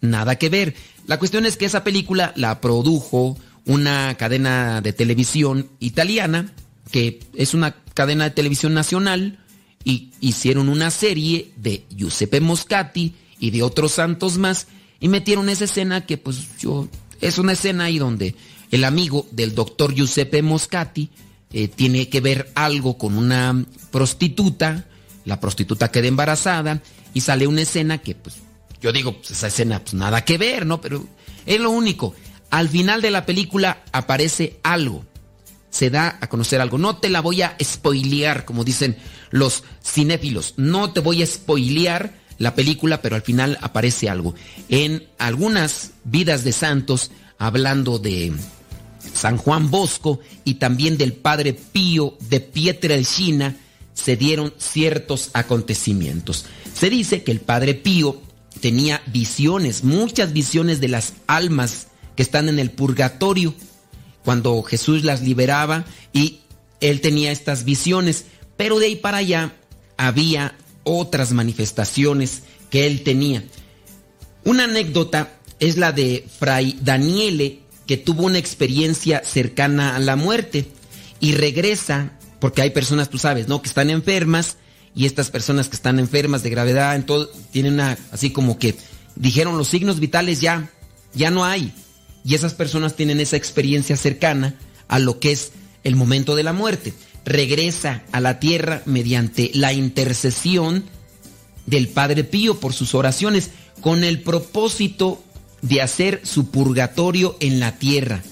nada que ver. La cuestión es que esa película la produjo una cadena de televisión italiana, que es una cadena de televisión nacional, y hicieron una serie de Giuseppe Moscati y de otros santos más, Y metieron esa escena que pues yo... Es una escena ahí donde el amigo del doctor Giuseppe Moscati eh, tiene que ver algo con una prostituta, la prostituta queda embarazada y sale una escena que pues yo digo, pues esa escena pues nada que ver, ¿no? Pero es lo único. Al final de la película aparece algo. Se da a conocer algo. No te la voy a spoilear, como dicen los cinéfilos. No te voy a spoilear la película, pero al final aparece algo. En algunas vidas de santos, hablando de San Juan Bosco y también del Padre Pío de Pietrelcina, se dieron ciertos acontecimientos. Se dice que el Padre Pío tenía visiones, muchas visiones de las almas que están en el purgatorio, cuando Jesús las liberaba y él tenía estas visiones, pero de ahí para allá había otras manifestaciones que él tenía. Una anécdota es la de Fray Daniele, que tuvo una experiencia cercana a la muerte y regresa, porque hay personas, tú sabes, ¿no? Que están enfermas y estas personas que están enfermas de gravedad, en todo, tienen una, así como que dijeron los signos vitales ya, ya no hay. Y esas personas tienen esa experiencia cercana a lo que es el momento de la muerte. Regresa a la tierra mediante la intercesión del Padre Pío por sus oraciones, con el propósito de hacer su purgatorio en la tierra.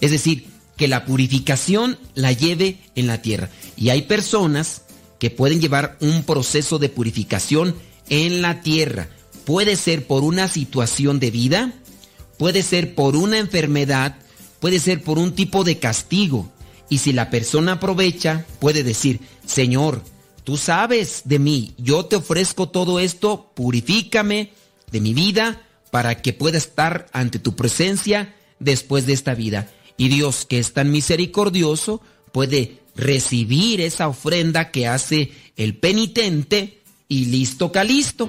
Es decir, que la purificación la lleve en la tierra. Y hay personas que pueden llevar un proceso de purificación en la tierra. Puede ser por una situación de vida, puede ser por una enfermedad, puede ser por un tipo de castigo. Y si la persona aprovecha, puede decir, Señor, tú sabes de mí, yo te ofrezco todo esto, purifícame de mi vida para que pueda estar ante tu presencia después de esta vida. Y Dios, que es tan misericordioso, puede recibir esa ofrenda que hace el penitente y listo calisto.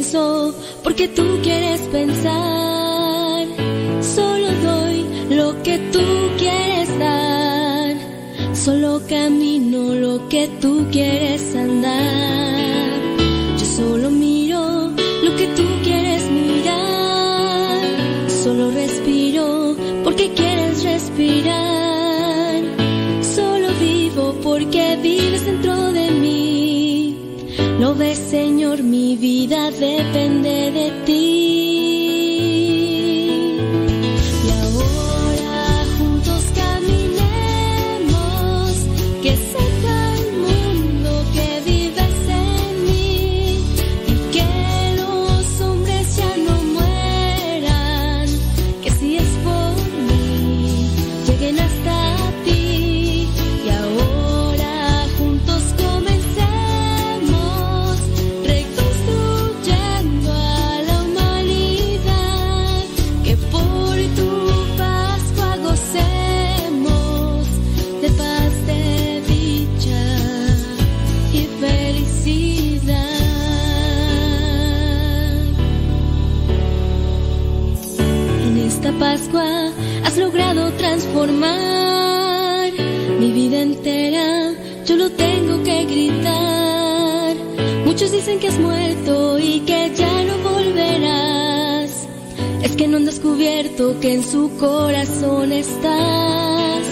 Pienso porque tú quieres pensar. Solo doy lo que tú quieres dar. Solo camino lo que tú quieres andar. Yo solo miro lo que tú quieres mirar. Solo respiro porque quieres respirar. Señor, mi vida depende de ti. Logrado transformar mi vida entera. Yo lo tengo que gritar. Muchos dicen que has muerto y que ya no volverás. Es que no han descubierto que en su corazón estás.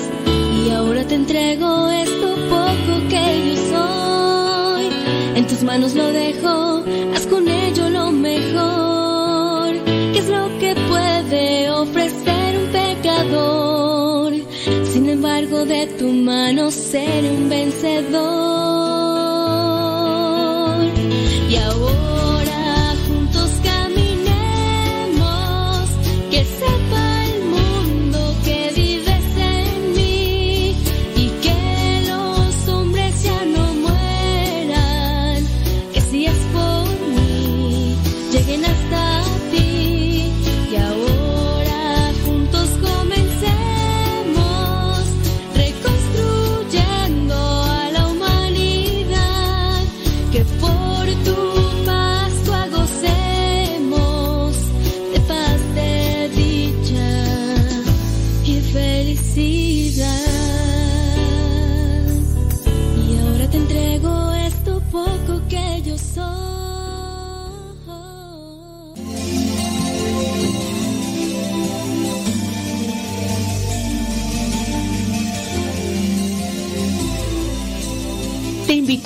Y ahora te entrego esto poco que yo soy. En tus manos lo dejo, haz con ello lo mejor. ¿Qué es lo que puede ofrecer Sin embargo, de tu mano seré un vencedor.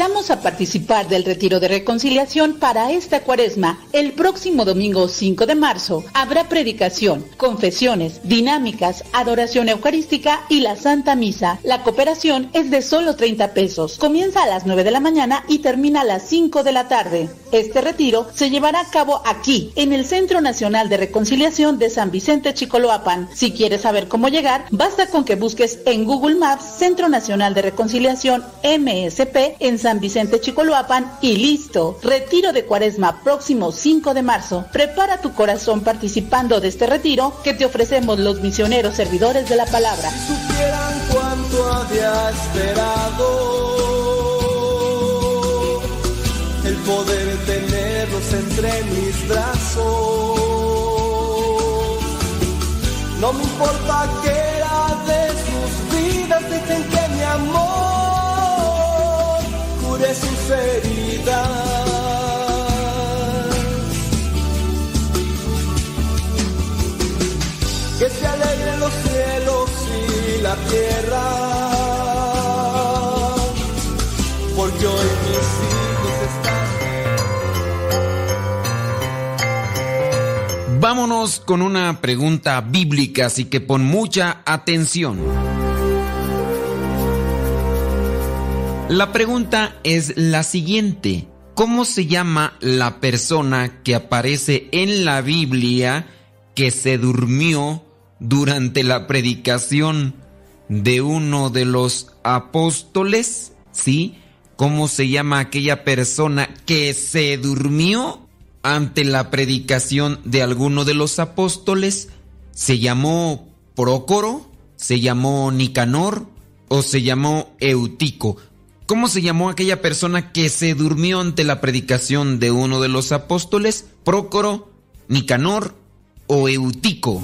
Te a participar del retiro de reconciliación para esta cuaresma. El próximo domingo 5 de marzo habrá predicación, confesiones, dinámicas, adoración eucarística y la Santa Misa. La cooperación es de solo 30 pesos. Comienza a las 9 de la mañana y termina a las 5 de la tarde. Este retiro se llevará a cabo aquí, en el Centro Nacional de Reconciliación de San Vicente Chicoloapan. Si quieres saber cómo llegar, basta con que busques en Google Maps Centro Nacional de Reconciliación MSP en San Vicente Chicoloapan y listo. Retiro de Cuaresma próximo 5 de marzo. Prepara tu corazón participando de este retiro que te ofrecemos los misioneros servidores de la palabra. supieran cuánto había esperado el poder tenerlos entre mis brazos. No me importa que era de sus vidas, dejen que mi amor cure sus heridas. Que se alegren los cielos y la tierra, porque hoy mis hijos están. Vámonos con una pregunta bíblica, así que pon mucha atención. La pregunta es la siguiente. ¿Cómo se llama la persona que aparece en la Biblia que se durmió durante la predicación de uno de los apóstoles? ¿Sí? ¿Cómo se llama aquella persona que se durmió ante la predicación de alguno de los apóstoles? ¿Se llamó Prócoro? ¿Se llamó Nicanor? ¿O se llamó Eutico? ¿Cómo se llamó aquella persona que se durmió ante la predicación de uno de los apóstoles? ¿Prócoro, Nicanor o Eutico?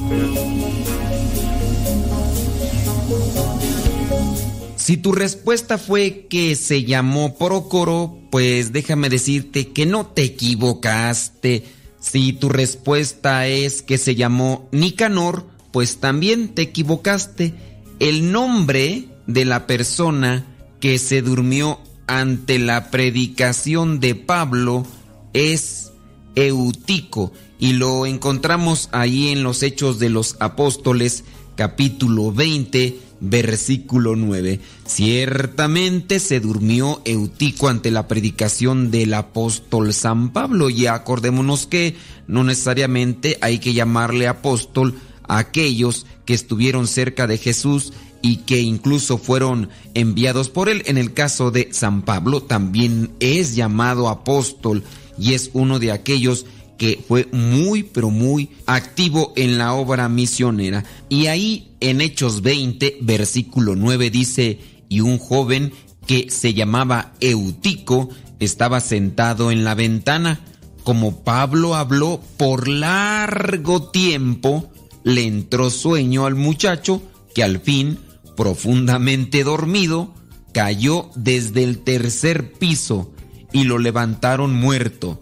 Si tu respuesta fue que se llamó Prócoro, pues déjame decirte que no te equivocaste. Si tu respuesta es que se llamó Nicanor, pues también te equivocaste. El nombre de la persona que se durmió ante la predicación de Pablo es Eutico y lo encontramos ahí en los Hechos de los Apóstoles capítulo 20 versículo 9. Ciertamente se durmió Eutico ante la predicación del apóstol San Pablo y acordémonos que no necesariamente hay que llamarle apóstol a aquellos que estuvieron cerca de Jesús y que incluso fueron enviados por él. En el caso de San Pablo también es llamado apóstol y es uno de aquellos que fue muy pero muy activo en la obra misionera. Y ahí en Hechos 20, versículo 9 dice, y un joven que se llamaba Eutico estaba sentado en la ventana. Como Pablo habló por largo tiempo, le entró sueño al muchacho que al fin, profundamente dormido, cayó desde el tercer piso y lo levantaron muerto.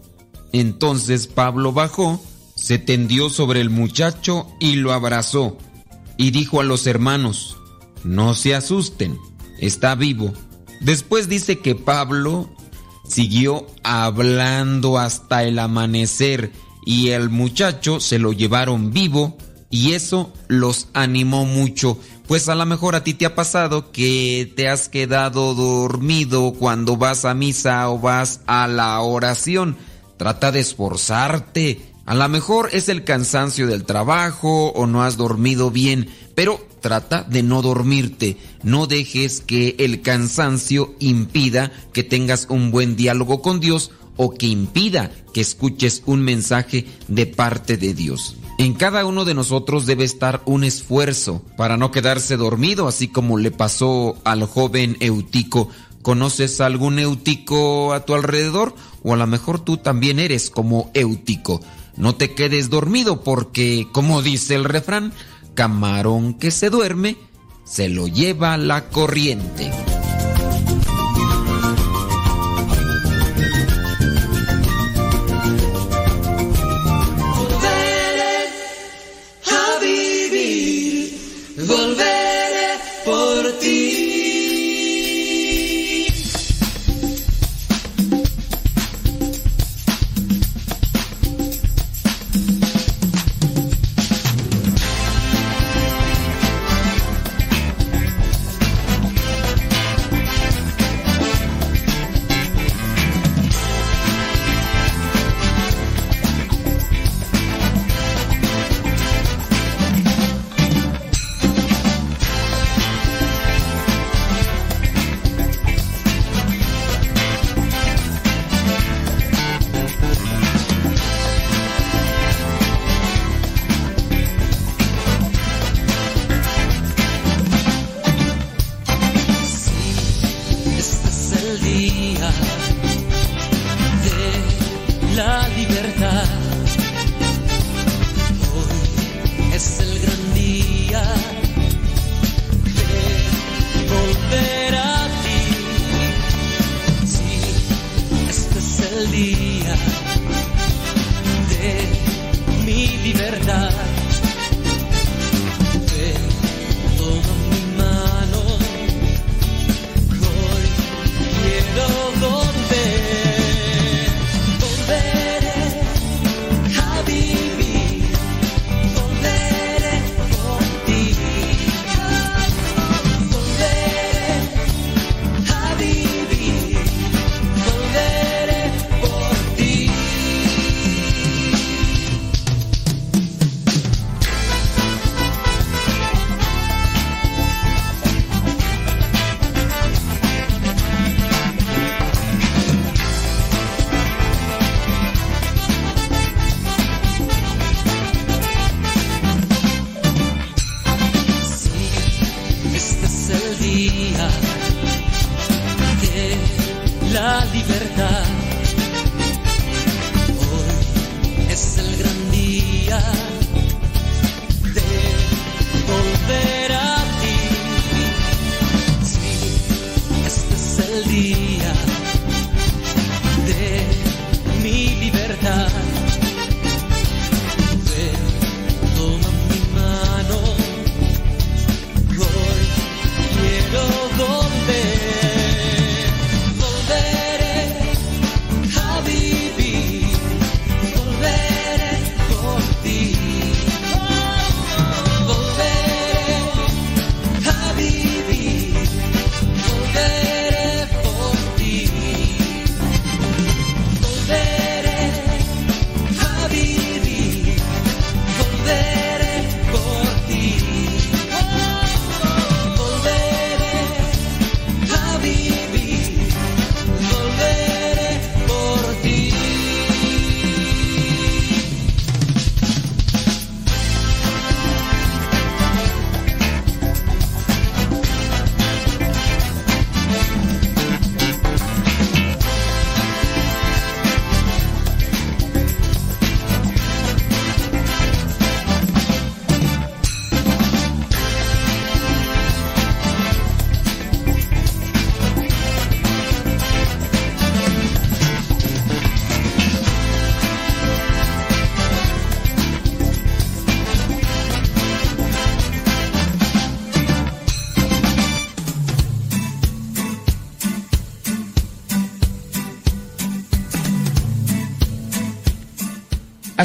Entonces Pablo bajó, se tendió sobre el muchacho y lo abrazó, y dijo a los hermanos, no se asusten, está vivo. Después dice que Pablo siguió hablando hasta el amanecer y el muchacho se lo llevaron vivo y eso los animó mucho. Pues a lo mejor a ti te ha pasado que te has quedado dormido cuando vas a misa o vas a la oración. Trata de esforzarte. A lo mejor es el cansancio del trabajo o no has dormido bien, pero trata de no dormirte. No dejes que el cansancio impida que tengas un buen diálogo con Dios o que impida que escuches un mensaje de parte de Dios. En cada uno de nosotros debe estar un esfuerzo para no quedarse dormido, así como le pasó al joven Eutico. ¿Conoces algún Eutico a tu alrededor? O a lo mejor tú también eres como Eutico. No te quedes dormido porque, como dice el refrán, camarón que se duerme, se lo lleva la corriente.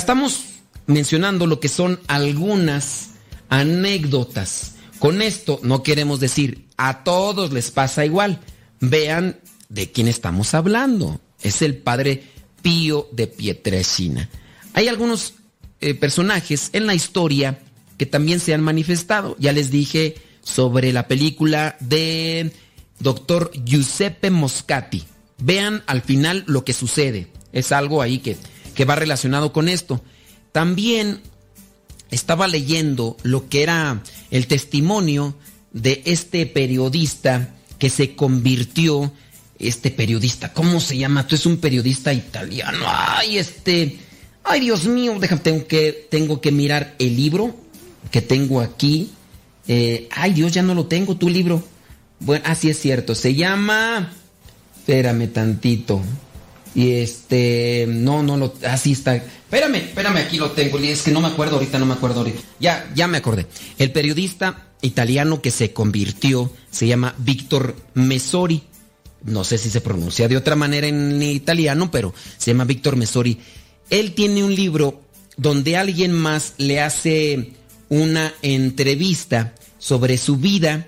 Estamos mencionando lo que son algunas anécdotas. Con esto no queremos decir a todos les pasa igual. Vean de quién estamos hablando. Es el padre Pío de Pietrelcina. Hay algunos eh, personajes en la historia que también se han manifestado. Ya les dije sobre la película de doctor Giuseppe Moscati. Vean al final lo que sucede. Es algo ahí que, que va relacionado con esto. También estaba leyendo lo que era el testimonio de este periodista que se convirtió, este periodista, ¿cómo se llama? Tú es un periodista italiano. Ay, este, ay Dios mío, déjame, tengo que, tengo que mirar el libro que tengo aquí. Eh, ay Dios, ya no lo tengo, tu libro. Bueno, así es cierto, se llama, espérame tantito. Y este, no, no lo, así está. Espérame, espérame, aquí lo tengo. Es que no me acuerdo ahorita, no me acuerdo ahorita. Ya, ya me acordé. El periodista italiano que se convirtió se llama Víctor Messori. No sé si se pronuncia de otra manera en italiano, pero se llama Víctor Messori. Él tiene un libro donde alguien más le hace una entrevista sobre su vida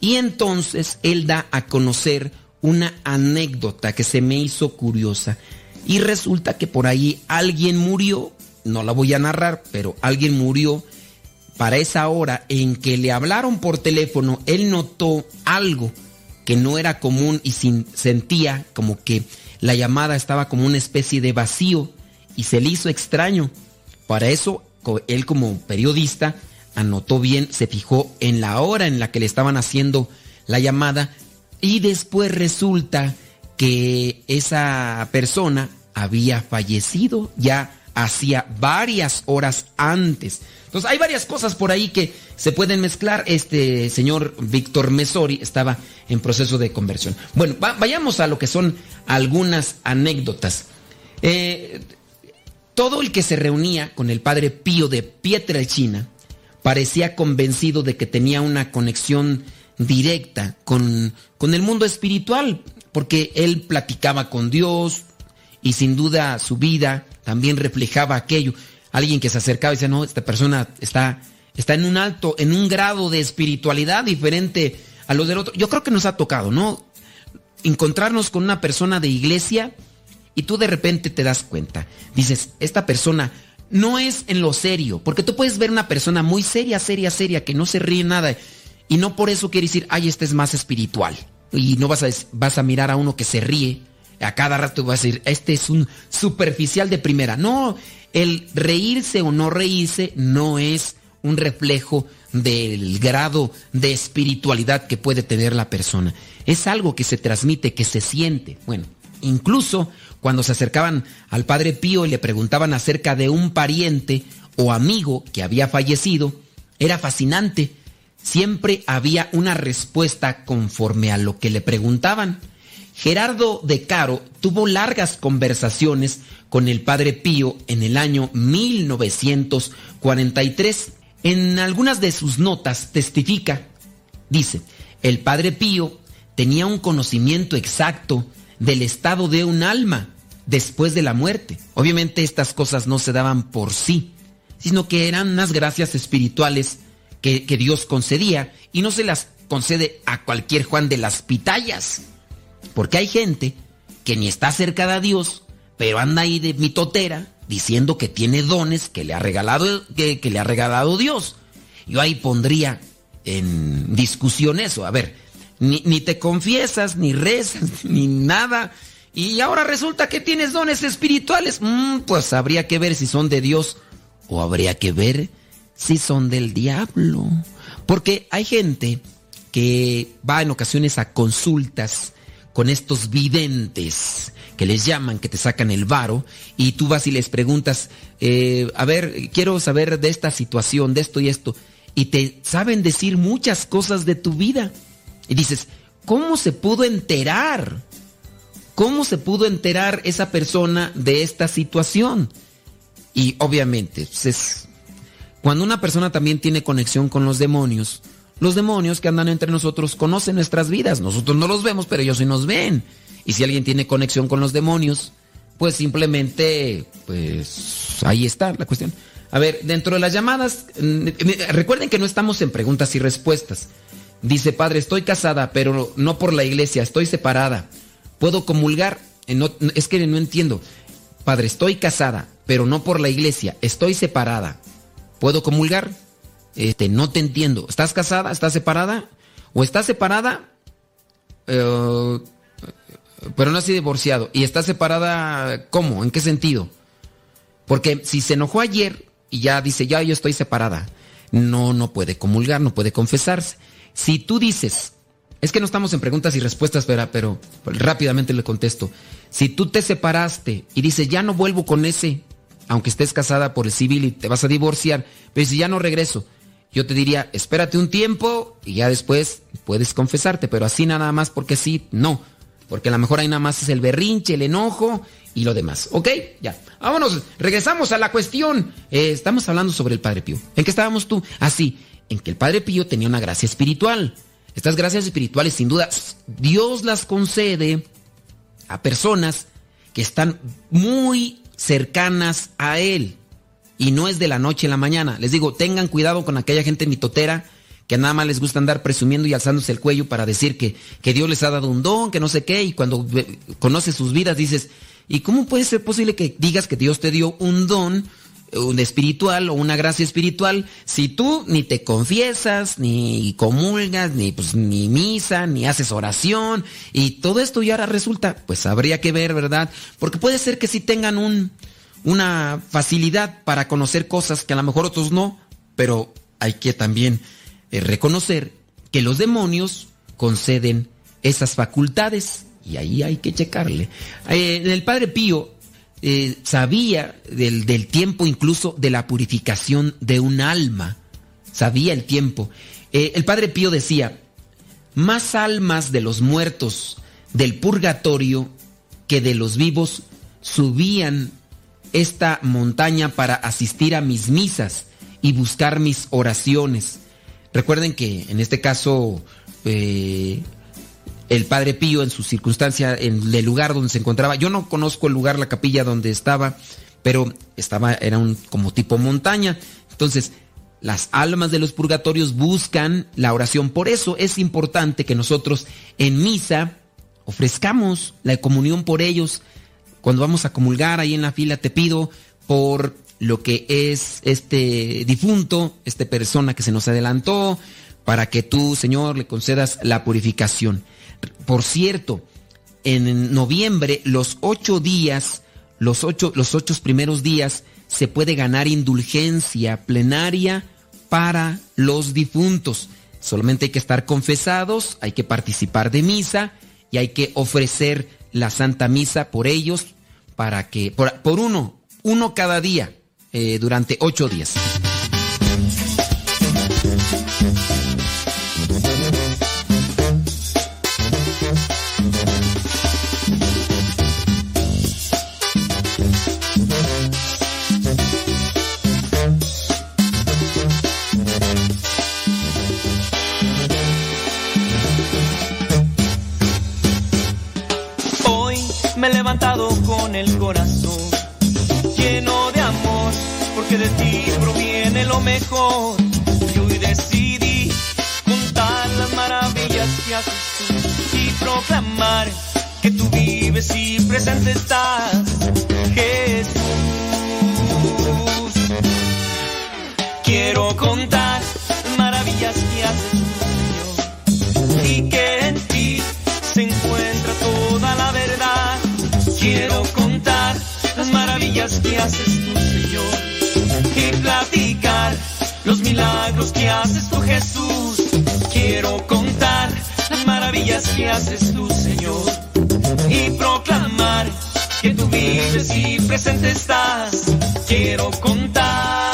y entonces él da a conocer una anécdota que se me hizo curiosa. Y resulta que por ahí alguien murió, no la voy a narrar, pero alguien murió para esa hora en que le hablaron por teléfono, él notó algo que no era común y sentía como que la llamada estaba como una especie de vacío y se le hizo extraño. Para eso, él como periodista anotó bien, se fijó en la hora en la que le estaban haciendo la llamada y después resulta que esa persona había fallecido ya hacía varias horas antes. Entonces hay varias cosas por ahí que se pueden mezclar. Este señor Víctor Mesori estaba en proceso de conversión. Bueno, va- vayamos a lo que son algunas anécdotas. Eh, todo el que se reunía con el padre Pío de Pietrelcina parecía convencido de que tenía una conexión directa con, con el mundo espiritual, porque él platicaba con Dios y sin duda su vida también reflejaba aquello. Alguien que se acercaba y decía, no, esta persona está, está en un alto, en un grado de espiritualidad diferente a los del otro. Yo creo que nos ha tocado, ¿no? Encontrarnos con una persona de iglesia y tú de repente te das cuenta. Dices, esta persona no es en lo serio, porque tú puedes ver una persona muy seria, seria, seria, que no se ríe nada, y no por eso quiere decir, ay, este es más espiritual. Y no vas a, vas a mirar a uno que se ríe, a cada rato vas a decir, este es un superficial de primera. No, el reírse o no reírse no es un reflejo del grado de espiritualidad que puede tener la persona. Es algo que se transmite, que se siente. Bueno, incluso cuando se acercaban al padre Pío y le preguntaban acerca de un pariente o amigo que había fallecido, era fascinante. Siempre había una respuesta conforme a lo que le preguntaban. Gerardo de Caro tuvo largas conversaciones con el padre Pío en el año 1943. En algunas de sus notas testifica, dice, el padre Pío tenía un conocimiento exacto del estado de un alma después de la muerte. Obviamente estas cosas no se daban por sí, sino que eran unas gracias espirituales que, Dios concedía y no se las concede a cualquier Juan de las Pitayas. Porque hay gente que ni está cerca de Dios, pero anda ahí de mitotera diciendo que tiene dones que le ha regalado, que le ha regalado Dios. Yo ahí pondría en discusión eso. A ver, ni, ni te confiesas, ni rezas, ni nada. Y ahora resulta que tienes dones espirituales. Mm, pues habría que ver si son de Dios o habría que ver si son del diablo. Porque hay gente que va en ocasiones a consultas con estos videntes que les llaman, que te sacan el varo, y tú vas y les preguntas, eh, a ver, quiero saber de esta situación, de esto y esto, y te saben decir muchas cosas de tu vida. Y dices, ¿cómo se pudo enterar? ¿Cómo se pudo enterar esa persona de esta situación? Y obviamente, pues es, cuando una persona también tiene conexión con los demonios, los demonios que andan entre nosotros conocen nuestras vidas. Nosotros no los vemos, pero ellos sí nos ven. Y si alguien tiene conexión con los demonios, pues simplemente, pues ahí está la cuestión. A ver, dentro de las llamadas, recuerden que no estamos en preguntas y respuestas. Dice, padre, estoy casada, pero no por la iglesia, estoy separada. ¿Puedo comulgar? No, es que no entiendo. Padre, estoy casada, pero no por la iglesia, estoy separada. ¿Puedo comulgar? Este, no te entiendo. ¿Estás casada? ¿Estás separada? ¿O estás separada? Eh, pero no has divorciado. ¿Y estás separada cómo? ¿En qué sentido? Porque si se enojó ayer y ya dice, ya yo estoy separada, no, no puede comulgar, no puede confesarse. Si tú dices, es que no estamos en preguntas y respuestas, pero, pero rápidamente le contesto. Si tú te separaste y dices, ya no vuelvo con ese, aunque estés casada por el civil y te vas a divorciar, pero si ya no regreso, yo te diría, espérate un tiempo y ya después puedes confesarte, pero así nada más porque sí, no. Porque a lo mejor ahí nada más es el berrinche, el enojo y lo demás. ¿Ok? Ya. Vámonos, regresamos a la cuestión. Eh, estamos hablando sobre el Padre Pío. ¿En qué estábamos tú? Así, ah, en que el Padre Pío tenía una gracia espiritual. Estas gracias espirituales, sin duda, Dios las concede a personas que están muy cercanas a Él y no es de la noche a la mañana. Les digo, tengan cuidado con aquella gente mitotera que nada más les gusta andar presumiendo y alzándose el cuello para decir que, que Dios les ha dado un don, que no sé qué, y cuando conoces sus vidas dices, ¿y cómo puede ser posible que digas que Dios te dio un don? Un espiritual o una gracia espiritual si tú ni te confiesas ni comulgas ni pues ni misa ni haces oración y todo esto ya ahora resulta pues habría que ver verdad porque puede ser que si tengan un una facilidad para conocer cosas que a lo mejor otros no, pero hay que también eh, reconocer que los demonios conceden esas facultades y ahí hay que checarle. Eh, el Padre Pío eh, sabía del, tiempo incluso de la purificación de un alma, sabía el tiempo. el Padre Pío decía, más almas de los muertos del purgatorio que de los vivos subían esta montaña para asistir a mis misas y buscar mis oraciones. Recuerden que en este caso eh, el Padre Pío en su circunstancia, en el lugar donde se encontraba, yo no conozco el lugar, la capilla donde estaba, pero estaba, era un como tipo montaña. Entonces, las almas de los purgatorios buscan la oración. Por eso es importante que nosotros en misa ofrezcamos la comunión por ellos. Cuando vamos a comulgar ahí en la fila, te pido por lo que es este difunto, esta persona que se nos adelantó, para que tú, Señor, le concedas la purificación. Por cierto, en noviembre, los ocho días, los ocho, los ocho primeros días, se puede ganar indulgencia plenaria para los difuntos. Solamente hay que estar confesados, hay que participar de misa y hay que ofrecer la Santa Misa por ellos para que, por, uno, uno cada día, eh, durante ocho días. El corazón lleno de amor, porque de ti proviene lo mejor. Y hoy decidí contar las maravillas que haces tú y proclamar que tú vives y presente estás, haces tú, Señor, y platicar los milagros que haces tú, Jesús. Quiero contar las maravillas que haces tú, Señor, y proclamar que tú vives y presente estás. Quiero contar.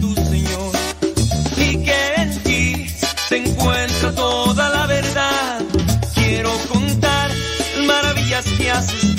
que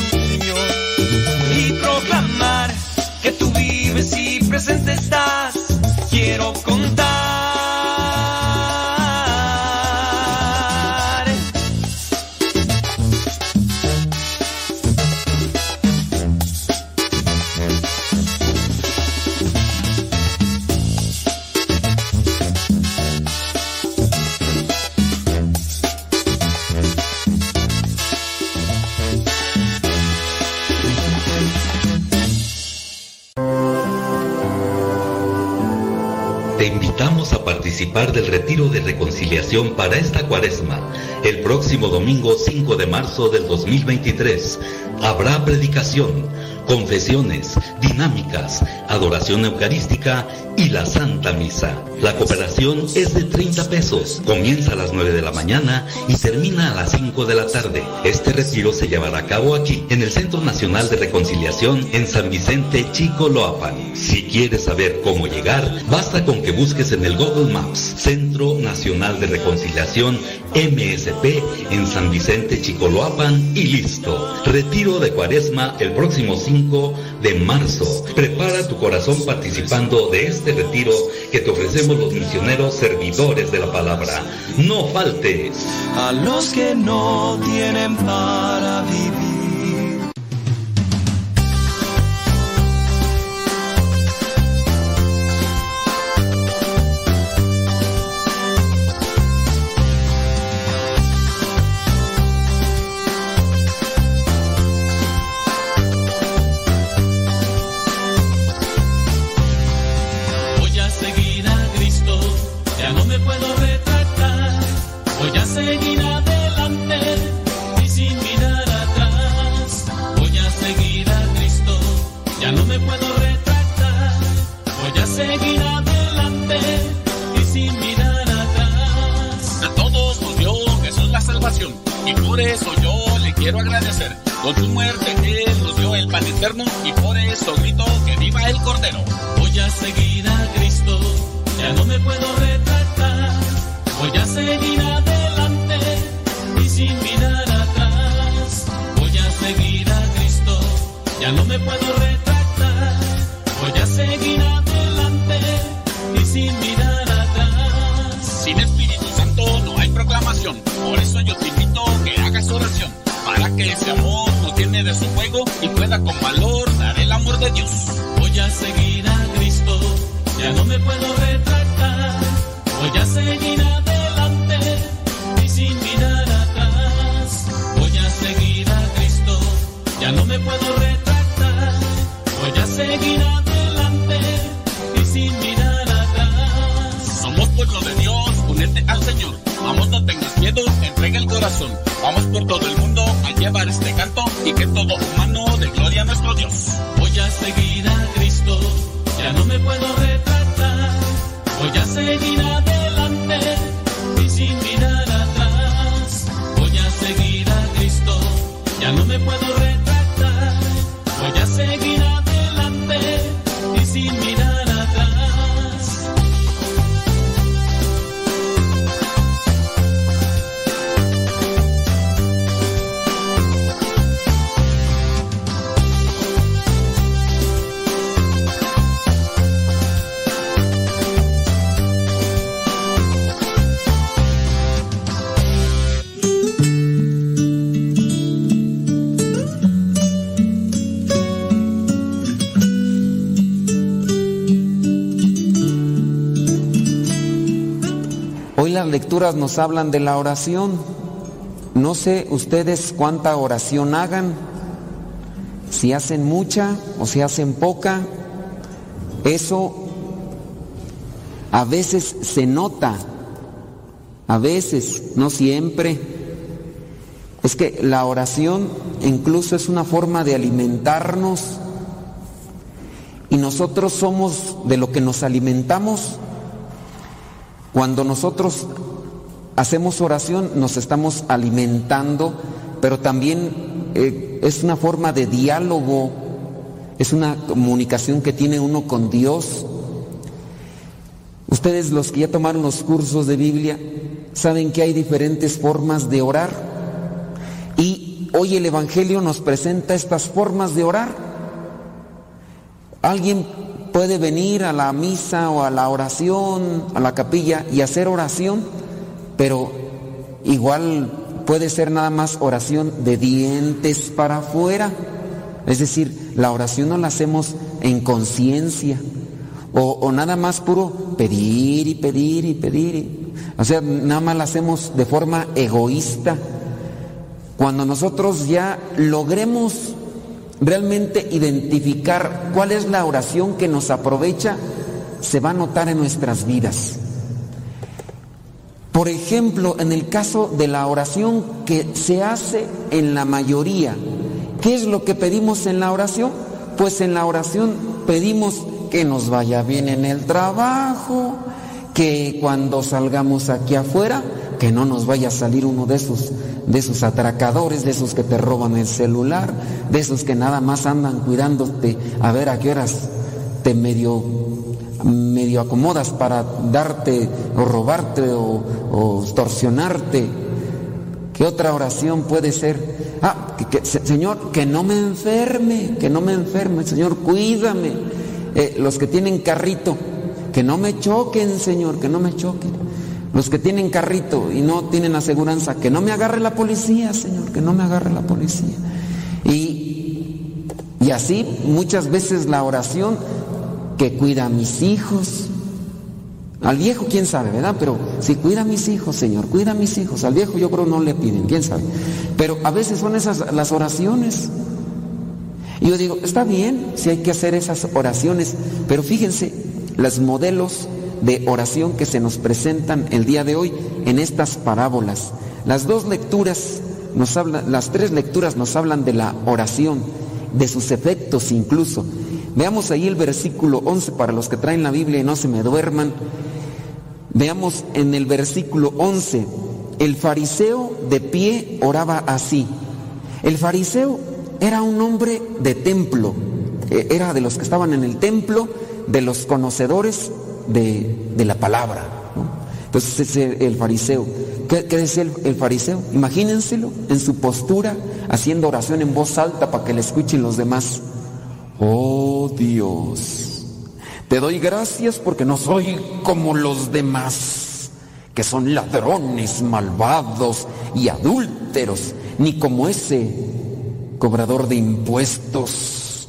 retiro de reconciliación para esta cuaresma. El próximo domingo 5 de marzo del 2023 habrá predicación, confesiones, dinámicas, adoración eucarística y la Santa Misa. La cooperación es de 30 pesos. Comienza a las 9 de la mañana y termina a las 5 de la tarde. Este retiro se llevará a cabo aquí, en el Centro Nacional de Reconciliación en San Vicente Chicoloapan. Si quieres saber cómo llegar, basta con que busques en el Google Maps Centro Nacional de Reconciliación MSP en San Vicente Chicoloapan y listo. Retiro de Cuaresma el próximo 5 de marzo. Prepara tu corazón participando de este retiro que te ofrecemos los misioneros servidores de la palabra. No faltes. a los que no tienen para vivir. Nos hablan de la oración. No sé ustedes cuánta oración hagan, si hacen mucha o si hacen poca. Eso a veces se nota, a veces, no siempre. Es que la oración incluso es una forma de alimentarnos y nosotros somos de lo que nos alimentamos. Cuando nosotros hacemos oración nos estamos alimentando, pero también eh, es una forma de diálogo, es una comunicación que tiene uno con Dios. Ustedes los que ya tomaron los cursos de Biblia saben que hay diferentes formas de orar y hoy el Evangelio nos presenta estas formas de orar. Alguien puede venir a la misa o a la oración, a la capilla y hacer oración, pero igual puede ser nada más oración de dientes para afuera. Es decir, la oración no la hacemos en conciencia o, nada más puro pedir y pedir y pedir. o sea, nada más la hacemos de forma egoísta. Cuando nosotros ya logremos realmente identificar cuál es la oración que nos aprovecha, se va a notar en nuestras vidas. Por ejemplo, en el caso de la oración que se hace en la mayoría, ¿qué es lo que pedimos en la oración? Pues en la oración pedimos que nos vaya bien en el trabajo, que cuando salgamos aquí afuera, que no nos vaya a salir uno de esos de esos atracadores, de esos que te roban el celular, de esos que nada más andan cuidándote a ver a qué horas te medio medio acomodas para darte o robarte o, o extorsionarte. ¿Qué otra oración puede ser? Ah, que- que- se- Señor, que no me enferme, que no me enferme, Señor, cuídame. Eh, los que tienen carrito, que no me choquen, Señor, que no me choquen. Los que tienen carrito y no tienen aseguranza, que no me agarre la policía, Señor, que no me agarre la policía. Y, y así muchas veces la oración que cuida a mis hijos. Al viejo, quién sabe, ¿verdad? Pero si cuida a mis hijos, Señor, cuida a mis hijos. Al viejo yo creo no le piden, quién sabe. Pero a veces son esas las oraciones. Y yo digo, está bien si hay que hacer esas oraciones, pero fíjense los modelos de oración que se nos presentan el día de hoy en estas parábolas. Las dos lecturas nos hablan, las tres lecturas nos hablan de la oración, de sus efectos incluso. Veamos ahí el versículo 11 para los que traen la Biblia y no se me duerman. Veamos en el versículo 11, el fariseo de pie oraba así. El fariseo era un hombre de templo, eh, era de los que estaban en el templo, de los conocedores de, de la palabra. ¿no? Entonces el fariseo. ¿Qué, qué decía el, el fariseo? Imagínenselo en su postura, haciendo oración en voz alta para que le escuchen los demás. Oh Dios, te doy gracias porque no soy como los demás, que son ladrones, malvados y adúlteros, ni como ese cobrador de impuestos.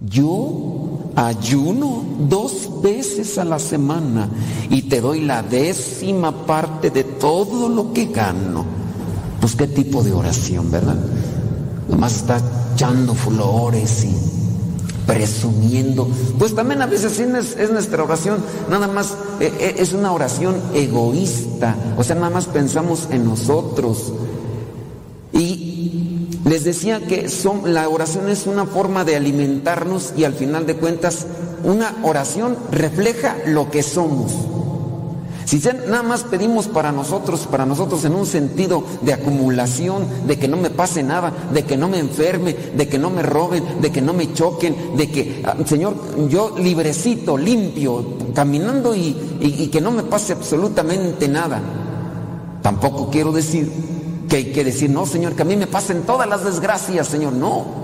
Yo ayuno dos veces a la semana y te doy la décima parte de todo lo que gano. Pues qué tipo de oración, ¿verdad? Nomás está echando flores y presumiendo. Pues también a veces es, es nuestra oración, nada más eh, eh, es una oración egoísta, o sea, nada más pensamos en nosotros. Y les decía que son, la oración es una forma de alimentarnos y al final de cuentas una oración refleja lo que somos. Si nada más pedimos para nosotros, para nosotros en un sentido de acumulación, de que no me pase nada, de que no me enferme, de que no me roben, de que no me choquen, de que, ah, Señor, yo librecito, limpio, caminando y, y, que no me pase absolutamente nada. Tampoco quiero decir que hay que decir, no, Señor, que a mí me pasen todas las desgracias, Señor, no.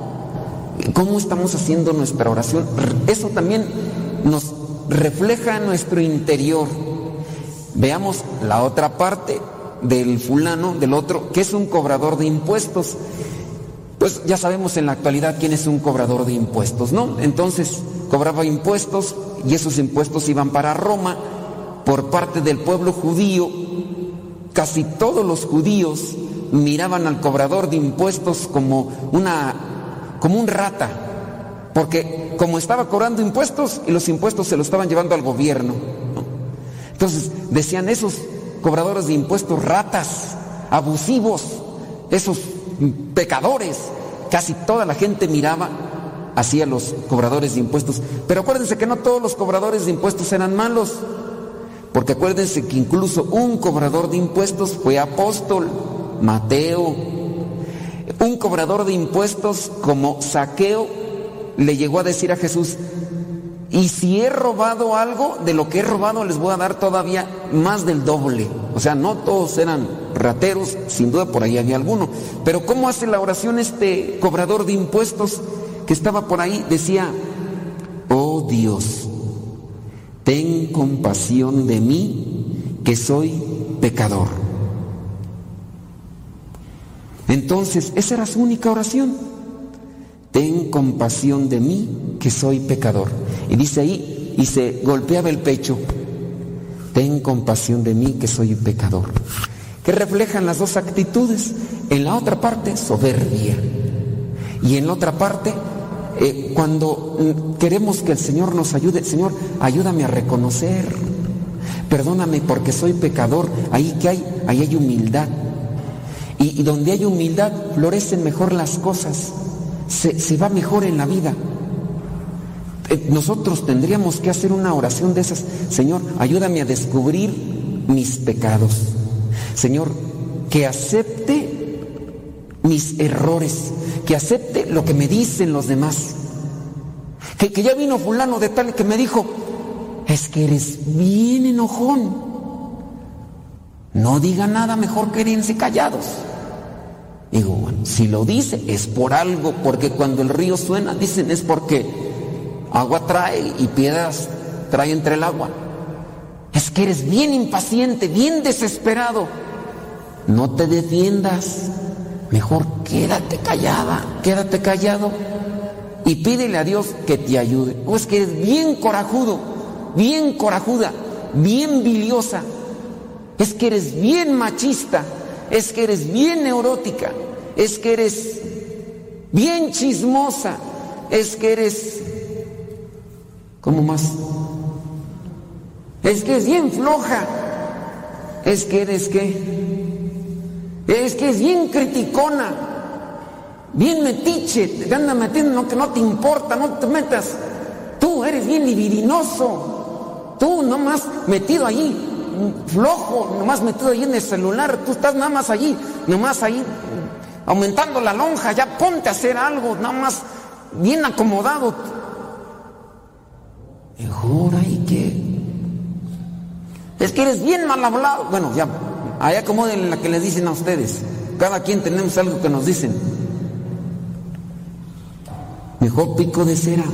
¿Cómo estamos haciendo nuestra oración? Eso también nos refleja nuestro interior. Veamos la otra parte del fulano, del otro, que es un cobrador de impuestos. Pues ya sabemos en la actualidad quién es un cobrador de impuestos, ¿no? Entonces cobraba impuestos y esos impuestos iban para Roma por parte del pueblo judío. Casi todos los judíos miraban al cobrador de impuestos como una como un rata, porque como estaba cobrando impuestos y los impuestos se los estaban llevando al gobierno. Entonces decían esos cobradores de impuestos ratas, abusivos, esos pecadores. Casi toda la gente miraba hacia los cobradores de impuestos. Pero acuérdense que no todos los cobradores de impuestos eran malos. Porque acuérdense que incluso un cobrador de impuestos fue apóstol, Mateo. Un cobrador de impuestos como Saqueo le llegó a decir a Jesús, y si he robado algo, de lo que he robado les voy a dar todavía más del doble. O sea, no todos eran rateros, sin duda por ahí había alguno. Pero ¿cómo hace la oración este cobrador de impuestos que estaba por ahí? Decía, oh Dios, ten compasión de mí, que soy pecador. Entonces, esa era su única oración. Ten compasión de mí, que soy pecador. Y dice ahí, y se golpeaba el pecho, ten compasión de mí, que soy pecador. Que reflejan las dos actitudes. En la otra parte, soberbia. Y en la otra parte, eh, cuando mm, queremos que el Señor nos ayude, Señor, ayúdame a reconocer. Perdóname porque soy pecador. Ahí que hay, ahí hay humildad. Y, donde hay humildad, florecen mejor las cosas. Se va mejor en la vida. Nosotros tendríamos que hacer una oración de esas. Señor, ayúdame a descubrir mis pecados. Señor, que acepte mis errores, que acepte lo que me dicen los demás. Que, que ya vino fulano de tal que me dijo, es que eres bien enojón. No diga nada, mejor quédense callados. Digo, bueno, si lo dice es por algo, porque cuando el río suena, dicen es porque agua trae y piedras trae entre el agua. Es que eres bien impaciente, bien desesperado. No te defiendas. Mejor quédate callada, quédate callado y pídele a Dios que te ayude. O es que eres bien corajudo, bien corajuda, bien biliosa. Es que eres bien machista, es que eres bien neurótica, es que eres bien chismosa, es que eres ¿Cómo más? Es que es bien floja. Es que eres qué? Es que es bien criticona. Bien metiche. Te anda metiendo lo que no te importa, no te metas. Tú eres bien libidinoso. Tú nomás metido ahí, flojo, nomás metido ahí en el celular. Tú estás nada más allí, nomás ahí, aumentando la lonja. Ya ponte a hacer algo, nada más bien acomodado. Mejor ahí que. Es que eres bien mal hablado. Bueno, ya, ahí acomoden la que les dicen a ustedes. Cada quien tenemos algo que nos dicen. Mejor pico de cera.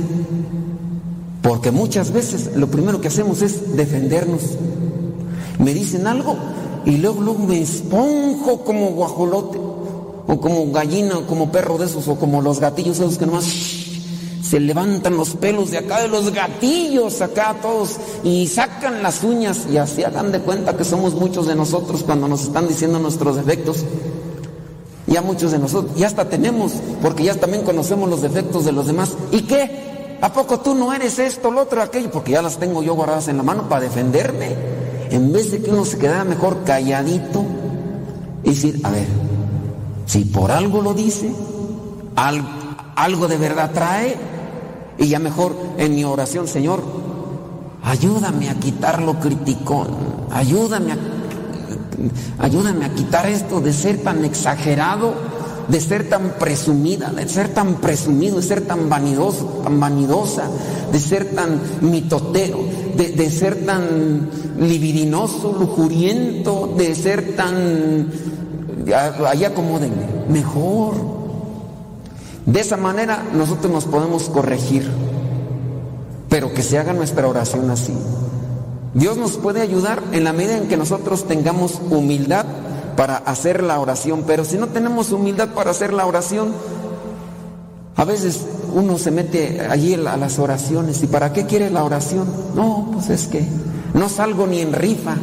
Porque muchas veces lo primero que hacemos es defendernos. Me dicen algo y luego, luego me esponjo como guajolote, o como gallina, o como perro de esos, o como los gatillos esos que nomás se levantan los pelos de acá de los gatillos acá todos y sacan las uñas y así hagan de cuenta que somos muchos de nosotros cuando nos están diciendo nuestros defectos. Ya muchos de nosotros, ya hasta tenemos, porque ya también conocemos los defectos de los demás. ¿Y qué? ¿A poco tú no eres esto, lo otro, aquello? Porque ya las tengo yo guardadas en la mano para defenderme. En vez de que uno se quedara mejor calladito y decir, a ver, si por algo lo dice, algo, algo de verdad trae, y ya mejor en mi oración, Señor, ayúdame a quitar lo criticón, ayúdame a, ayúdame a quitar esto de ser tan exagerado, de ser tan presumida, de ser tan presumido, de ser tan vanidoso, tan vanidosa, de ser tan mitotero, de, de ser tan libidinoso, lujuriento, de ser tan... Ahí acomódenme, mejor. De esa manera nosotros nos podemos corregir, pero que se haga nuestra oración así. Dios nos puede ayudar en la medida en que nosotros tengamos humildad para hacer la oración, pero si no tenemos humildad para hacer la oración, a veces uno se mete allí a las oraciones y ¿para qué quiere la oración? No, pues es que no salgo ni en rifa.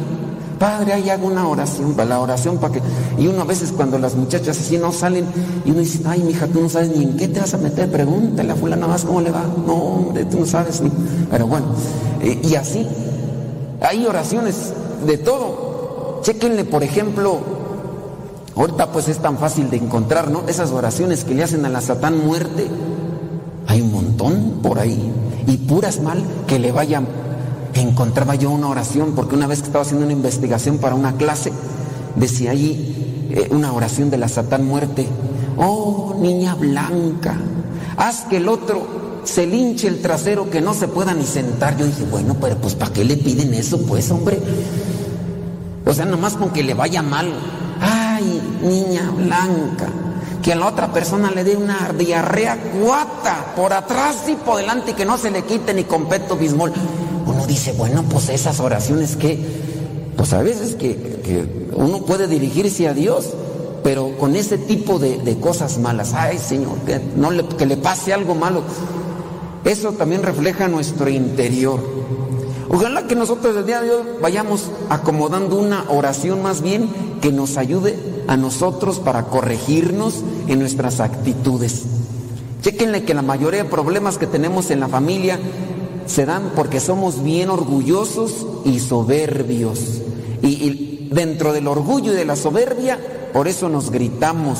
Padre, ahí hago una oración, la oración para que... Y uno a veces cuando las muchachas así no salen y uno dice, ay, mija, tú no sabes ni en qué te vas a meter, pregúntale a fulana más cómo le va. No, hombre, tú no sabes ni... Pero bueno, eh, y así, hay oraciones de todo. Chequenle, por ejemplo, ahorita pues es tan fácil de encontrar, ¿no? Esas oraciones que le hacen a la Satán muerte. Hay un montón por ahí. Y puras mal que le vayan encontraba yo una oración, porque una vez que estaba haciendo una investigación para una clase, decía allí eh, una oración de la Satán muerte. Oh, niña blanca, haz que el otro se linche el trasero que no se pueda ni sentar. Yo dije, bueno, pero pues ¿para qué le piden eso, pues, hombre? O sea, nomás con que le vaya mal. Ay, niña blanca, que a la otra persona le dé una diarrea cuata por atrás y por delante y que no se le quite ni con peto bismol dice, bueno, pues esas oraciones que, pues a veces que, que uno puede dirigirse a Dios, pero con ese tipo de, de cosas malas, ay Señor, que, no le, que le pase algo malo, eso también refleja nuestro interior. Ojalá que nosotros el día de hoy vayamos acomodando una oración más bien que nos ayude a nosotros para corregirnos en nuestras actitudes. Chequenle que la mayoría de problemas que tenemos en la familia se dan porque somos bien orgullosos y soberbios. Y, dentro del orgullo y de la soberbia, por eso nos gritamos,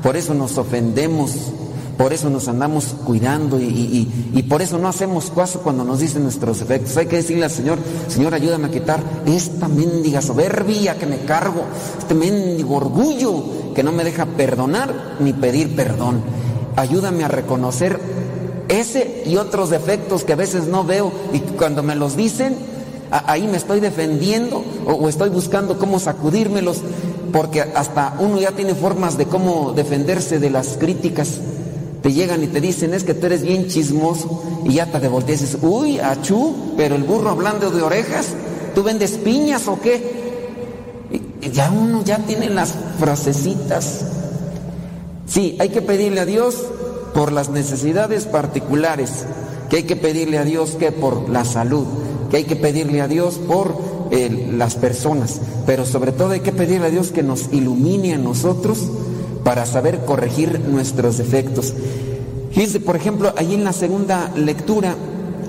por eso nos ofendemos, por eso nos andamos cuidando y, y, y, por eso no hacemos caso cuando nos dicen nuestros defectos. Hay que decirle al Señor, Señor, ayúdame a quitar esta mendiga soberbia que me cargo, este mendigo orgullo que no me deja perdonar ni pedir perdón. Ayúdame a reconocer ese y otros defectos que a veces no veo y cuando me los dicen, ahí me estoy defendiendo o, estoy buscando cómo sacudírmelos, porque hasta uno ya tiene formas de cómo defenderse de las críticas. Te llegan y te dicen, es que tú eres bien chismoso, y ya te volteas uy, achú, pero el burro hablando de orejas, ¿tú vendes piñas o qué? Ya uno ya tiene las frasecitas. Sí, hay que pedirle a Dios por las necesidades particulares, que hay que pedirle a Dios que por la salud, que hay que pedirle a Dios por eh, las personas, pero sobre todo hay que pedirle a Dios que nos ilumine a nosotros para saber corregir nuestros defectos. Fíjense, por ejemplo, ahí en la segunda lectura,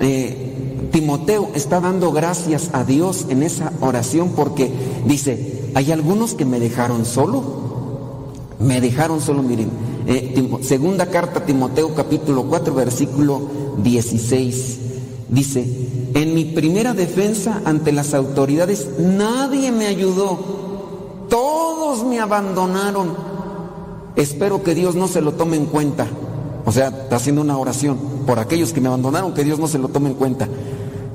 eh, Timoteo está dando gracias a Dios en esa oración porque dice, hay algunos que me dejaron solo, me dejaron solo, miren, eh, segunda carta a Timoteo capítulo 4 versículo 16. Dice, en mi primera defensa ante las autoridades nadie me ayudó, todos me abandonaron. Espero que Dios no se lo tome en cuenta. O sea, está haciendo una oración por aquellos que me abandonaron, que Dios no se lo tome en cuenta.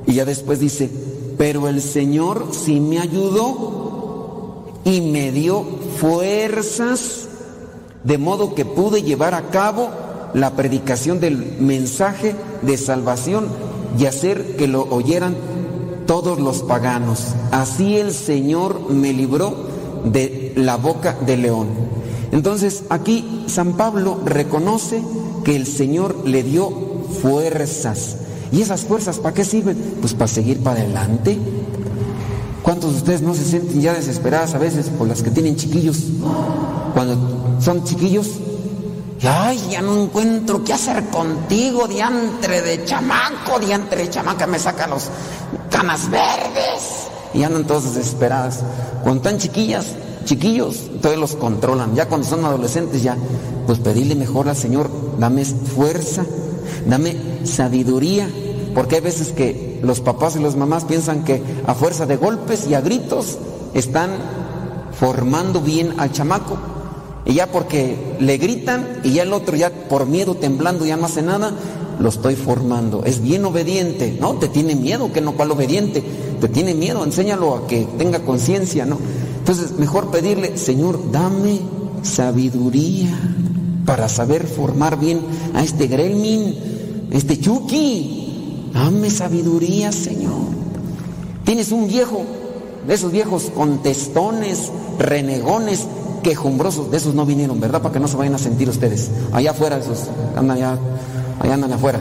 Y ya después dice, pero el Señor sí me ayudó y me dio fuerzas, de modo que pude llevar a cabo la predicación del mensaje de salvación y hacer que lo oyeran todos los paganos. Así el Señor me libró de la boca del león. Entonces aquí San Pablo reconoce que el Señor le dio fuerzas. ¿Y esas fuerzas para qué sirven? Pues para seguir para adelante. ¿Cuántos de ustedes no se sienten ya desesperadas a veces por las que tienen chiquillos? Cuando son chiquillos, y, ay, ya no encuentro qué hacer contigo, diantre de chamaco, diantre de chamaca, me sacan los canas verdes. Y andan todas desesperadas. Cuando están chiquillas, chiquillos, todos los controlan. Ya cuando son adolescentes, ya, pues pedirle mejor al Señor, dame fuerza, dame sabiduría. Porque hay veces que los papás y las mamás piensan que a fuerza de golpes y a gritos están formando bien al chamaco. Y ya porque le gritan y ya el otro ya por miedo temblando ya no hace nada, lo estoy formando. Es bien obediente, ¿no? Te tiene miedo, que no cual obediente. Te tiene miedo, enséñalo a que tenga conciencia, ¿no? Entonces, mejor pedirle, Señor, dame sabiduría para saber formar bien a este Gremlin, este Chucky. Dame sabiduría, Señor. Tienes un viejo, de esos viejos contestones, renegones, quejumbrosos, de esos no vinieron, ¿verdad? Para que no se vayan a sentir ustedes. Allá afuera, esos, andan allá, allá andan afuera.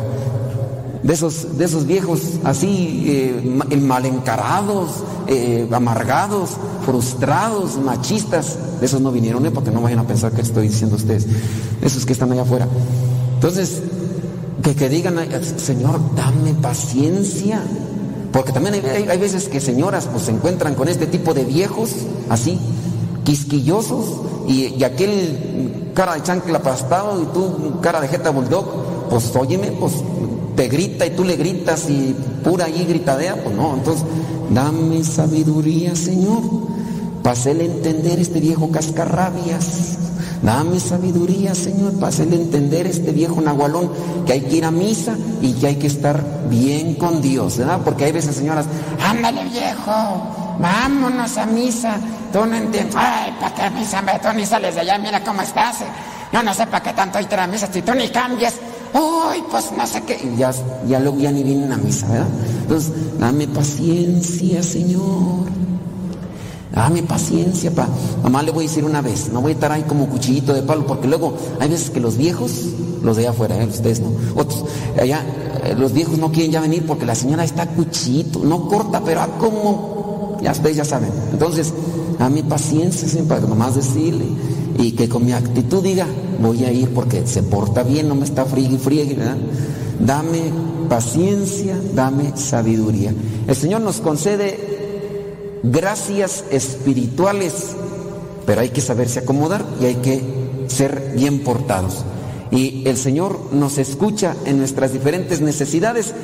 De esos, de esos viejos así, eh, mal encarados, eh, amargados, frustrados, machistas, de esos no vinieron, ¿eh? para que no vayan a pensar que estoy diciendo ustedes. Esos que están allá afuera. Entonces, que, digan, Señor, dame paciencia. Porque también hay, hay, veces que señoras pues se encuentran con este tipo de viejos, así, quisquillosos, y, aquel cara de chancla aplastado y tú cara de jeta bulldog, pues óyeme, pues te grita y tú le gritas y pura allí gritadea, pues no, entonces dame sabiduría, Señor, para hacerle entender este viejo cascarrabias. Dame sabiduría, Señor, para hacerle entender este viejo nahualón que hay que ir a misa y que hay que estar bien con Dios, ¿verdad? Porque hay veces, señoras, ándale viejo, vámonos a misa. Tú no entiendes, ay, ¿para qué misa? Tú ni sales de allá, mira cómo estás. Yo no sé para qué tanto hay que ir a misa si tú ni cambias. Uy, pues no sé qué. Ya, ya luego ya ni vienen a misa, ¿verdad? Entonces, dame paciencia, Señor. Dame paciencia, pa. Mamá le voy a decir una vez, no voy a estar ahí como cuchillito de palo, porque luego hay veces que los viejos, los de allá afuera, ¿eh? ustedes no, otros, allá, eh, los viejos no quieren ya venir porque la señora está cuchillito, no corta, pero a como, ya ustedes ya saben. Entonces, dame paciencia, siempre, para nomás decirle, y que con mi actitud diga, voy a ir porque se porta bien, no me está friegue y friegue, ¿verdad? Dame paciencia, dame sabiduría. El Señor nos concede gracias espirituales, pero hay que saberse acomodar y hay que ser bien portados. Y el Señor nos escucha en nuestras diferentes necesidades.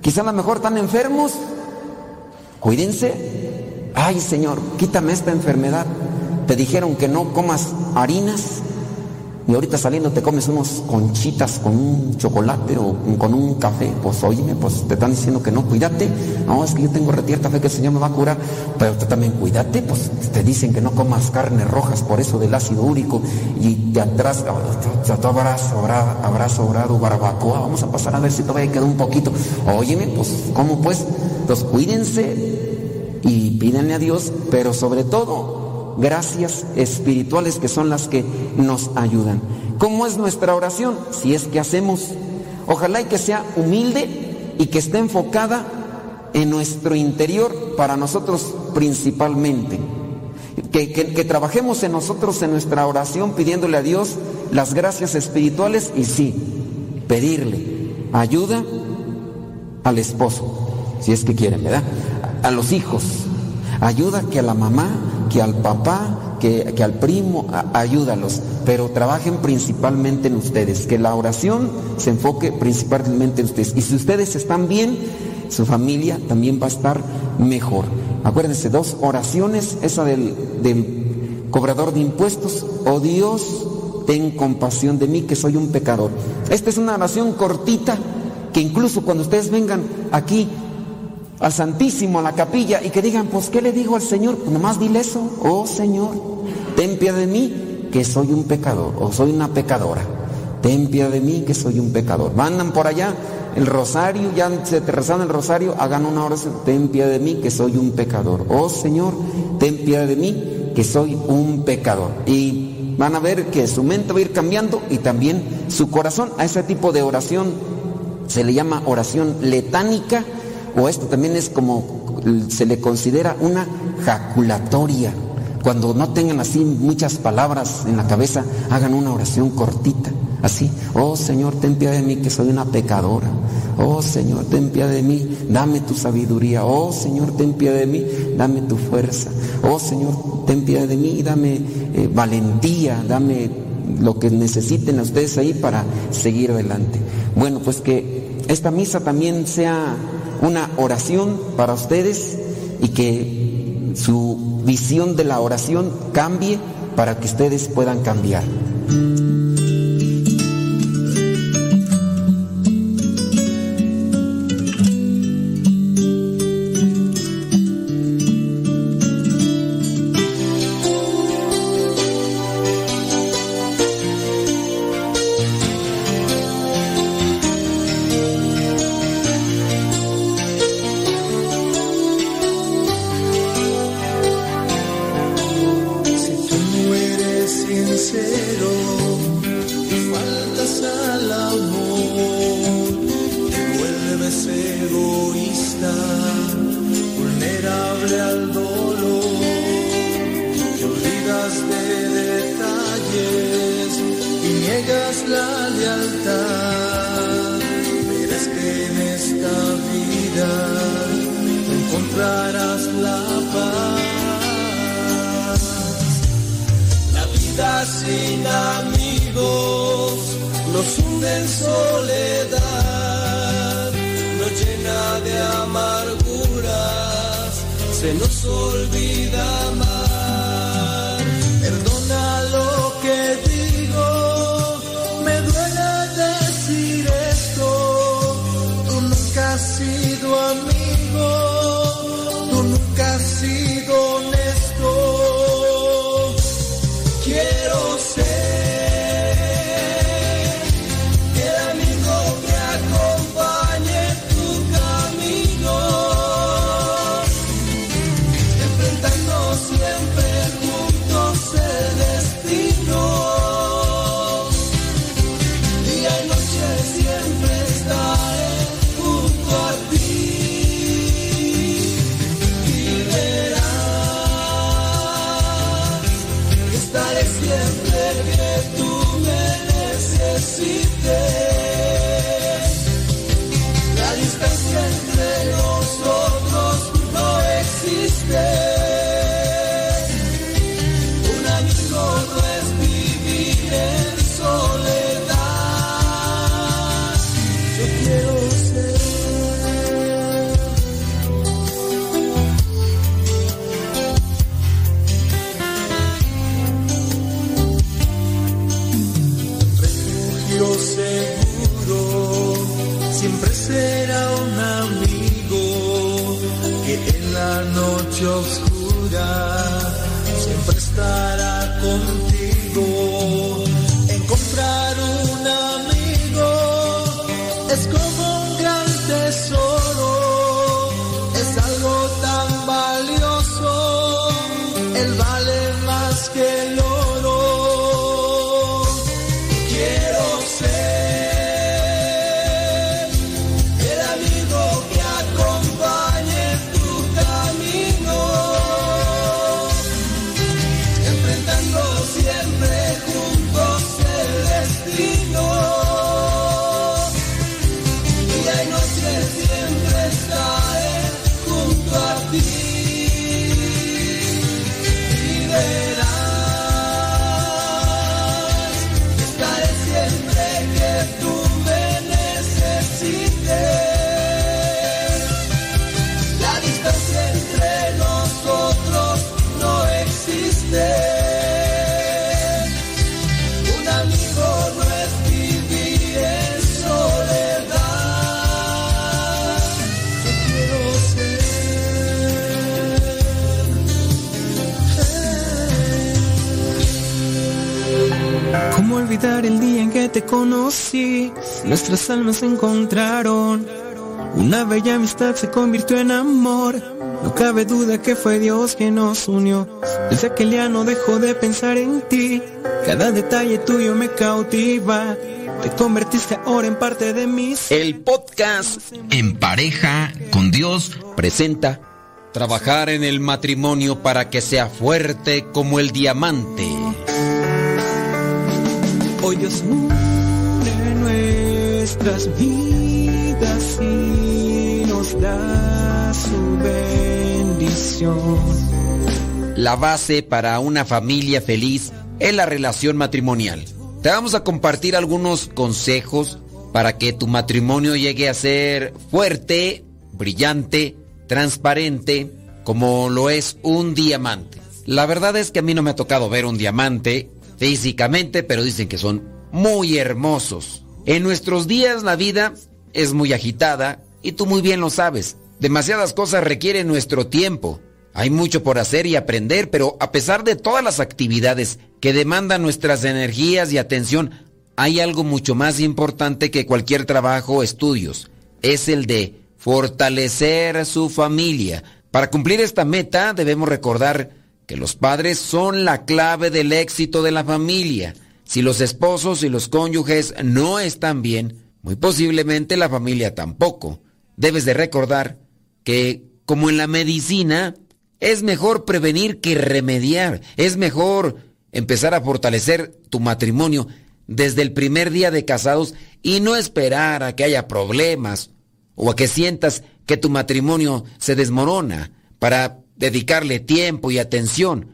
Quizá a lo mejor están enfermos, cuídense. Ay Señor, quítame esta enfermedad. Te dijeron que no comas harinas, y ahorita saliendo te comes unos conchitas con un chocolate o con un café, pues oíme, pues te están diciendo que no, cuídate. No, es que yo tengo retierta fe que el Señor me va a curar, pero tú también cuídate, pues te dicen que no comas carnes rojas por eso del ácido úrico y de atrás, tú habrás, habrá, habrá sobrado barbacoa, vamos a pasar a ver si todavía queda un poquito. Óyeme, pues, ¿cómo pues? Entonces cuídense y pídenle a Dios, pero sobre todo gracias espirituales que son las que nos ayudan. ¿Cómo es nuestra oración? Si es que hacemos, ojalá y que sea humilde y que esté enfocada en nuestro interior para nosotros principalmente. Que, que, que, trabajemos en nosotros en nuestra oración pidiéndole a Dios las gracias espirituales y sí, pedirle ayuda al esposo, si es que quieren, ¿verdad? A los hijos, ayuda que a la mamá que al papá, que que, al primo, a- ayúdalos, pero trabajen principalmente en ustedes, que la oración se enfoque principalmente en ustedes. Y si ustedes están bien, su familia también va a estar mejor. Acuérdense, dos oraciones, esa del, del cobrador de impuestos, oh Dios, ten compasión de mí que soy un pecador. Esta es una oración cortita que incluso cuando ustedes vengan aquí al Santísimo, a la capilla, y que digan, pues, ¿qué le digo al Señor? Pues nomás dile eso, oh Señor, ten piedad de mí, que soy un pecador, o soy una pecadora. Ten piedad de mí, que soy un pecador. Mandan por allá el rosario, ya se te rezan el rosario, hagan una oración, ten piedad de mí, que soy un pecador. Oh Señor, ten piedad de mí, que soy un pecador. Y van a ver que su mente va a ir cambiando y también su corazón a ese tipo de oración se le llama oración letánica o esto también es como se le considera una jaculatoria. Cuando no tengan así muchas palabras en la cabeza, hagan una oración cortita, así. Oh Señor, ten piedad de mí que soy una pecadora. Oh Señor, ten piedad de mí, dame tu sabiduría. Oh Señor, ten piedad de mí, dame tu fuerza. Oh Señor, ten piedad de mí, dame eh, valentía, dame lo que necesiten ustedes ahí para seguir adelante. Bueno, pues que esta misa también sea una oración para ustedes y que su visión de la oración cambie para que ustedes puedan cambiar. Nuestras almas se encontraron. Una bella amistad se convirtió en amor. No cabe duda que fue Dios quien nos unió. Desde aquel día no dejo de pensar en ti. Cada detalle tuyo me cautiva. Te convertiste ahora en parte de mí. El podcast En pareja con Dios presenta Trabajar en el matrimonio para que sea fuerte como el diamante. Hoy Dios une nuestras vidas y nos da su bendición. La base para una familia feliz es la relación matrimonial. Te vamos a compartir algunos consejos para que tu matrimonio llegue a ser fuerte, brillante, transparente, como lo es un diamante. La verdad es que a mí no me ha tocado ver un diamante físicamente, pero dicen que son muy hermosos. En nuestros días la vida es muy agitada y tú muy bien lo sabes. Demasiadas cosas requieren nuestro tiempo. Hay mucho por hacer y aprender, pero a pesar de todas las actividades que demandan nuestras energías y atención, hay algo mucho más importante que cualquier trabajo o estudios. Es el de fortalecer su familia. Para cumplir esta meta debemos recordar que los padres son la clave del éxito de la familia. Si los esposos y los cónyuges no están bien, muy posiblemente la familia tampoco. Debes de recordar que, como en la medicina, es mejor prevenir que remediar. Es mejor empezar a fortalecer tu matrimonio desde el primer día de casados y no esperar a que haya problemas o a que sientas que tu matrimonio se desmorona para dedicarle tiempo y atención.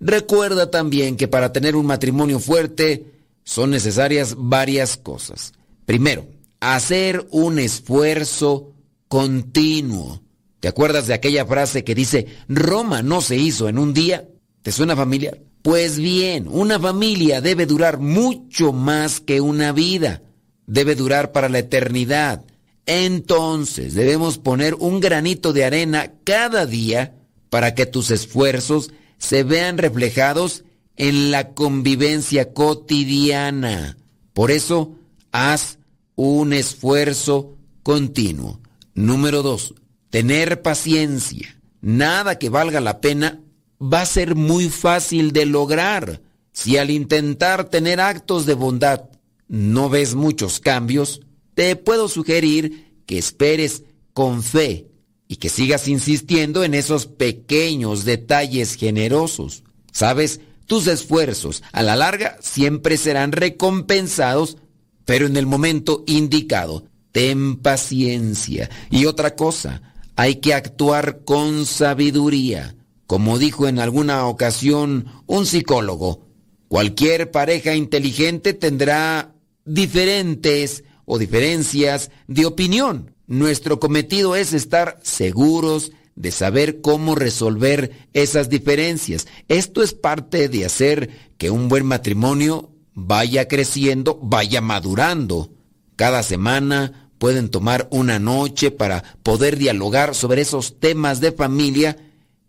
Recuerda también que para tener un matrimonio fuerte son necesarias varias cosas. Primero, hacer un esfuerzo continuo. ¿Te acuerdas de aquella frase que dice, Roma no se hizo en un día? ¿Te suena familiar? Pues bien, una familia debe durar mucho más que una vida. Debe durar para la eternidad. Entonces debemos poner un granito de arena cada día para que tus esfuerzos se vean reflejados en la convivencia cotidiana. Por eso, haz un esfuerzo continuo. Número dos, tener paciencia. Nada que valga la pena va a ser muy fácil de lograr. Si al intentar tener actos de bondad no ves muchos cambios, te puedo sugerir que esperes con fe y que sigas insistiendo en esos pequeños detalles generosos. Sabes, tus esfuerzos a la larga siempre serán recompensados, pero en el momento indicado. Ten paciencia. Y otra cosa, hay que actuar con sabiduría. Como dijo en alguna ocasión un psicólogo, cualquier pareja inteligente tendrá diferentes o diferencias de opinión. Nuestro cometido es estar seguros de saber cómo resolver esas diferencias. Esto es parte de hacer que un buen matrimonio vaya creciendo, vaya madurando. Cada semana pueden tomar una noche para poder dialogar sobre esos temas de familia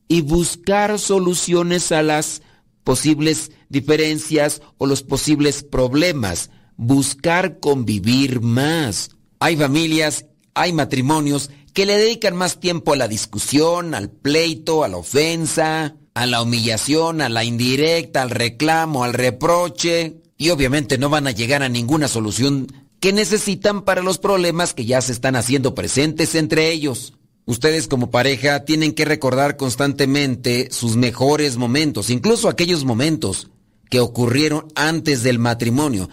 y buscar soluciones a las posibles diferencias o los posibles problemas buscar convivir más. Hay familias, hay matrimonios que le dedican más tiempo a la discusión, al pleito, a la ofensa, a la humillación, a la indirecta, al reclamo, al reproche, y obviamente no van a llegar a ninguna solución que necesitan para los problemas que ya se están haciendo presentes entre ellos. Ustedes como pareja tienen que recordar constantemente sus mejores momentos, incluso aquellos momentos que ocurrieron antes del matrimonio,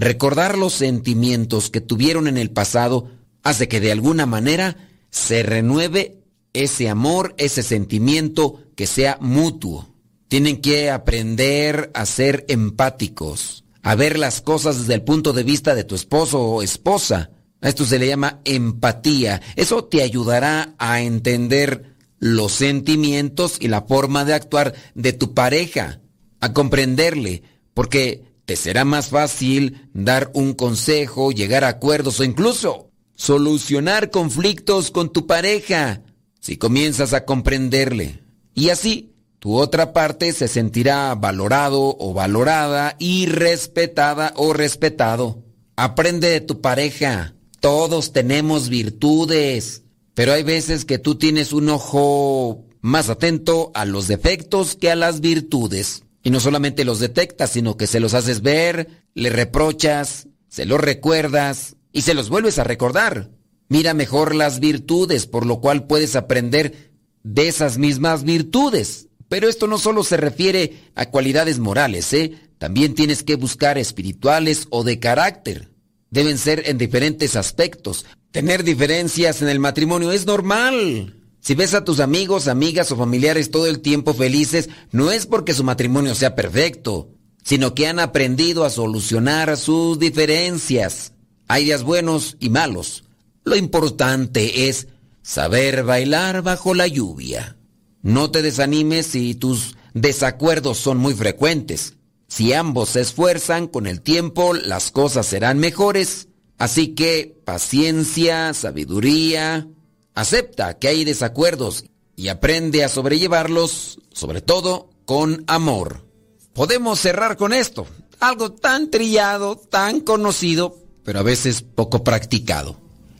Recordar los sentimientos que tuvieron en el pasado hace que de alguna manera se renueve ese amor, ese sentimiento que sea mutuo. Tienen que aprender a ser empáticos, a ver las cosas desde el punto de vista de tu esposo o esposa. A esto se le llama empatía. Eso te ayudará a entender los sentimientos y la forma de actuar de tu pareja, a comprenderle, porque te será más fácil dar un consejo, llegar a acuerdos o incluso solucionar conflictos con tu pareja si comienzas a comprenderle. Y así tu otra parte se sentirá valorado o valorada y respetada o respetado. Aprende de tu pareja. Todos tenemos virtudes, pero hay veces que tú tienes un ojo más atento a los defectos que a las virtudes. Y no solamente los detectas, sino que se los haces ver, le reprochas, se los recuerdas y se los vuelves a recordar. Mira mejor las virtudes, por lo cual puedes aprender de esas mismas virtudes. Pero esto no solo se refiere a cualidades morales, ¿eh? También tienes que buscar espirituales o de carácter. Deben ser en diferentes aspectos. Tener diferencias en el matrimonio es normal. Si ves a tus amigos, amigas o familiares todo el tiempo felices, no es porque su matrimonio sea perfecto, sino que han aprendido a solucionar sus diferencias. Hay días buenos y malos. Lo importante es saber bailar bajo la lluvia. No te desanimes si tus desacuerdos son muy frecuentes. Si ambos se esfuerzan, con el tiempo las cosas serán mejores. Así que paciencia, sabiduría, acepta que hay desacuerdos y aprende a sobrellevarlos, sobre todo con amor. Podemos cerrar con esto, algo tan trillado, tan conocido, pero a veces poco practicado.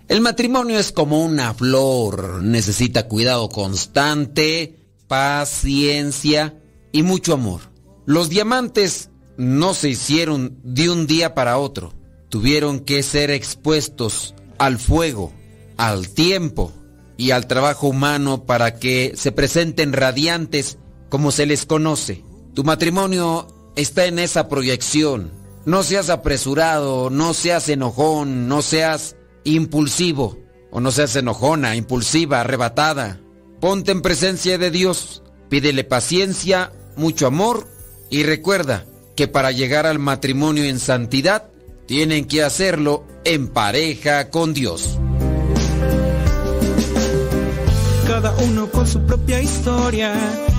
El matrimonio es como una flor, necesita cuidado constante, paciencia y mucho amor. Los diamantes no se hicieron de un día para otro, tuvieron que ser expuestos al fuego, al tiempo y al trabajo humano para que se presenten radiantes como se les conoce. Tu matrimonio está en esa proyección. No seas apresurado, no seas enojón, no seas impulsivo, o no seas enojona, impulsiva, arrebatada. Ponte en presencia de Dios, pídele paciencia, mucho amor y recuerda que para llegar al matrimonio en santidad, tienen que hacerlo en pareja con Dios. Cada uno con su propia historia,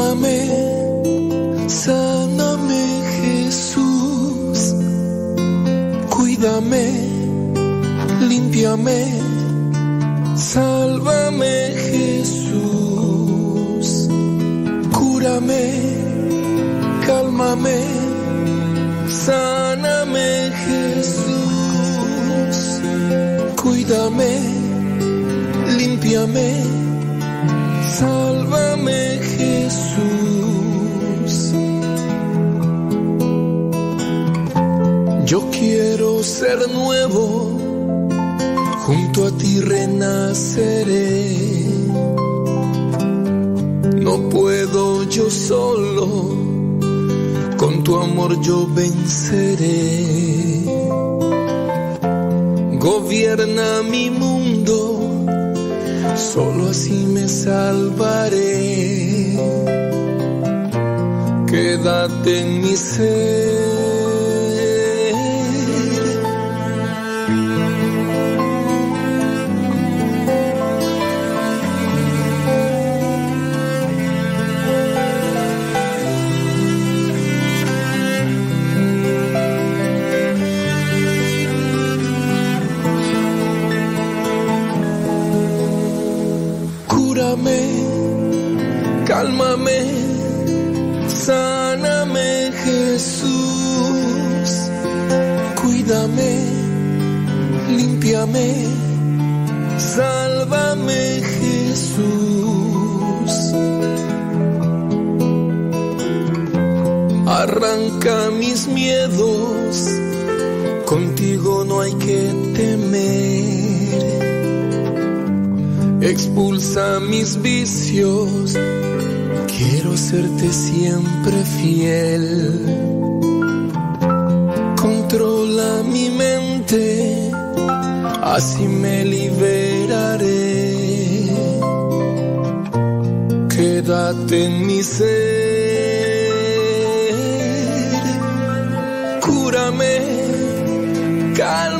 Cálmame, sáname Jesús. Cuídame, límpiame, sálvame Jesús. Cúrame, cálmame, sáname Jesús. Cuídame, límpiame. Sálvame Jesús. Quiero ser nuevo, junto a ti renaceré. No puedo yo solo, con tu amor yo venceré. Gobierna mi mundo solo así me salvaré. Quédate en mi ser. Cuídame, límpiame, sálvame Jesús. Arranca mis miedos, contigo no hay que temer. Expulsa mis vicios, quiero serte siempre fiel. Así me liberaré. Quédate en mi ser, cúrame, cálmame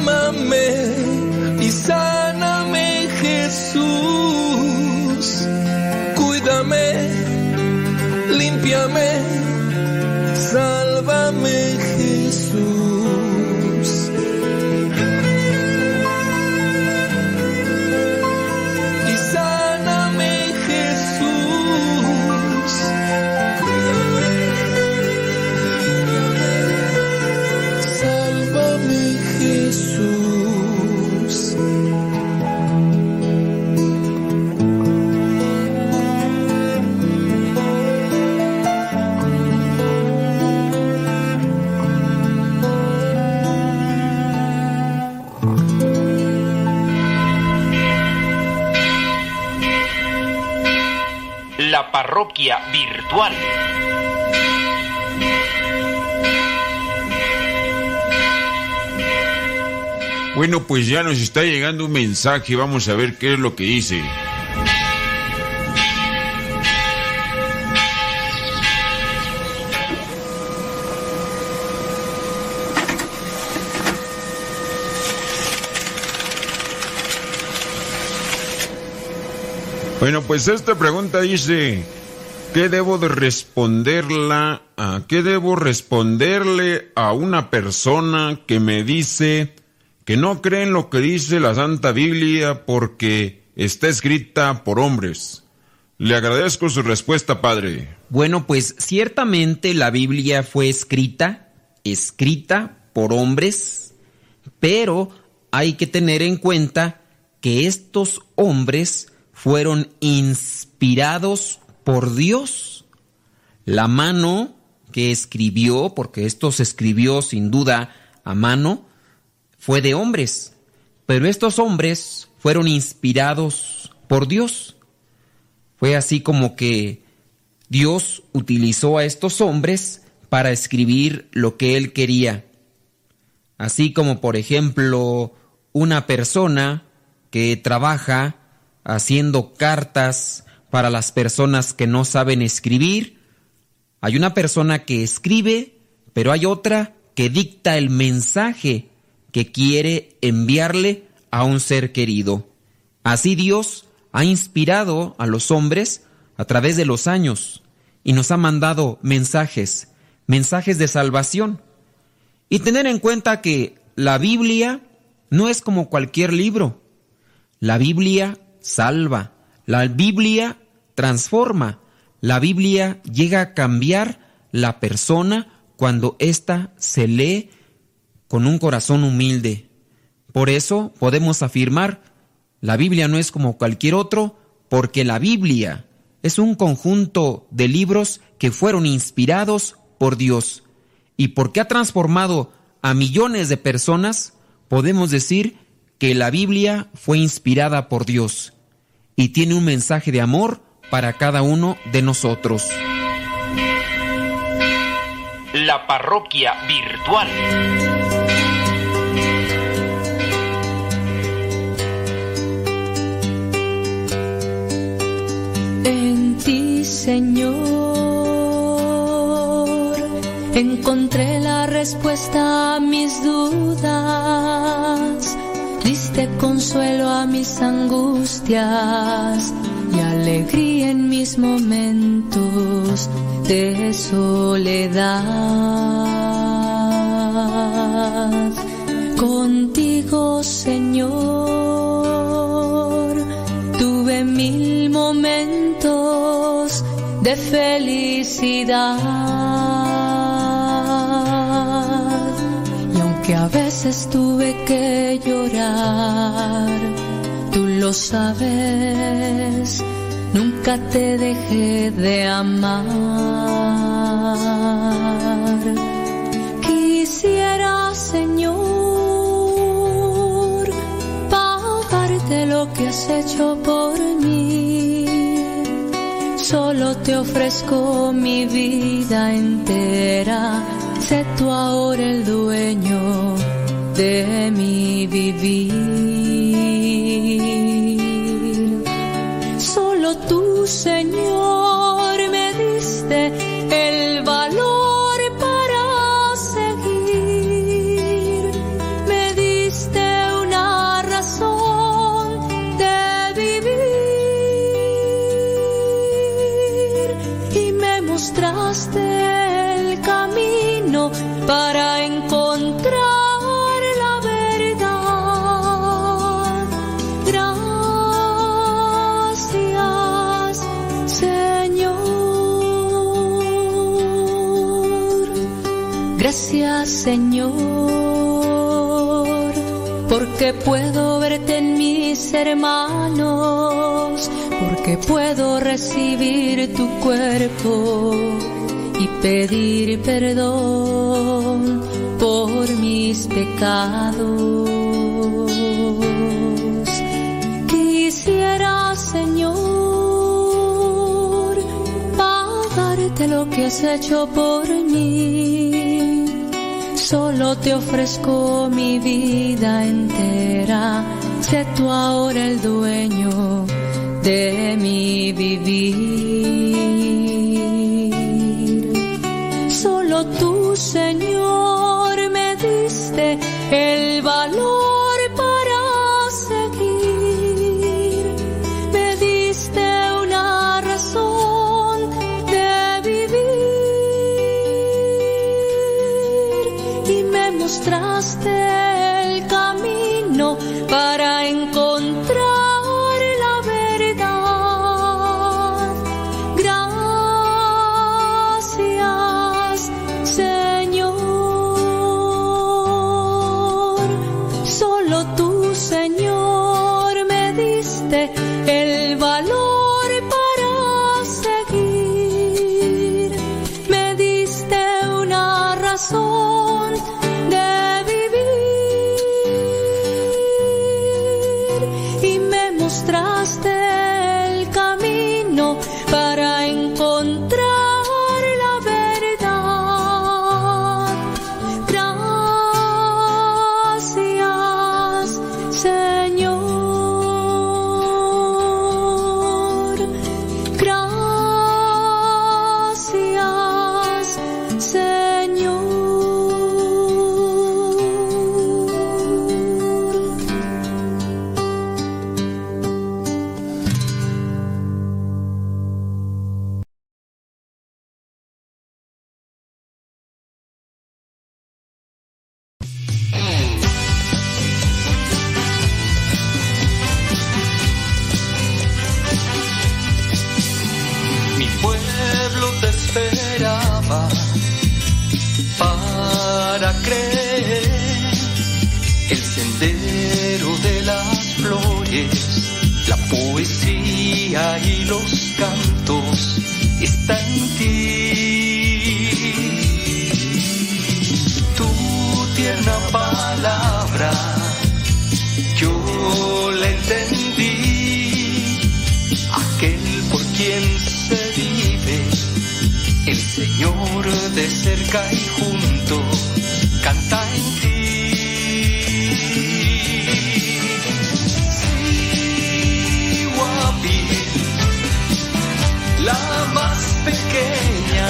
virtual. Bueno, pues ya nos está llegando un mensaje, vamos a ver qué es lo que dice. Bueno, pues esta pregunta dice, ¿qué debo de responderla? ¿Qué debo responderle a una persona que me dice que no cree en lo que dice la Santa Biblia porque está escrita por hombres? Le agradezco su respuesta, padre. Bueno, pues ciertamente la Biblia fue escrita, escrita por hombres, pero hay que tener en cuenta que estos hombres fueron inspirados por Dios. La mano que escribió, porque esto se escribió sin duda a mano, fue de hombres, pero estos hombres fueron inspirados por Dios. Fue así como que Dios utilizó a estos hombres para escribir lo que él quería. Así como, por ejemplo, una persona que trabaja haciendo cartas para las personas que no saben escribir. Hay una persona que escribe, pero hay otra que dicta el mensaje que quiere enviarle a un ser querido. Así Dios ha inspirado a los hombres a través de los años y nos ha mandado mensajes, mensajes de salvación. Y tener en cuenta que la Biblia no es como cualquier libro. La Biblia salva, la Biblia transforma, la Biblia llega a cambiar la persona cuando ésta se lee con un corazón humilde. Por eso podemos afirmar, la Biblia no es como cualquier otro, porque la Biblia es un conjunto de libros que fueron inspirados por Dios. Y porque ha transformado a millones de personas, podemos decir que la Biblia fue inspirada por Dios y tiene un mensaje de amor para cada uno de nosotros. La parroquia virtual. En ti, Señor, encontré la respuesta a mis dudas. Diste consuelo a mis angustias y alegría en mis momentos de soledad. Contigo, Señor, tuve mil momentos de felicidad. Aunque a veces tuve que llorar, tú lo sabes, nunca te dejé de amar. Quisiera, Señor, pagarte lo que has hecho por mí. Solo te ofrezco mi vida entera, fuiste tú ahora el dueño de mi vivir. Solo tú, Señor, me diste el Señor, porque puedo verte en mis hermanos, porque puedo recibir tu cuerpo y pedir perdón por mis pecados. Quisiera, Señor, pagarte lo que has hecho por mí. Solo te ofrezco mi vida entera. Sé tú ahora el dueño de mi vivir. Solo tú, Señor, me diste el valor cerca y junto, canta en ti. La más pequeña,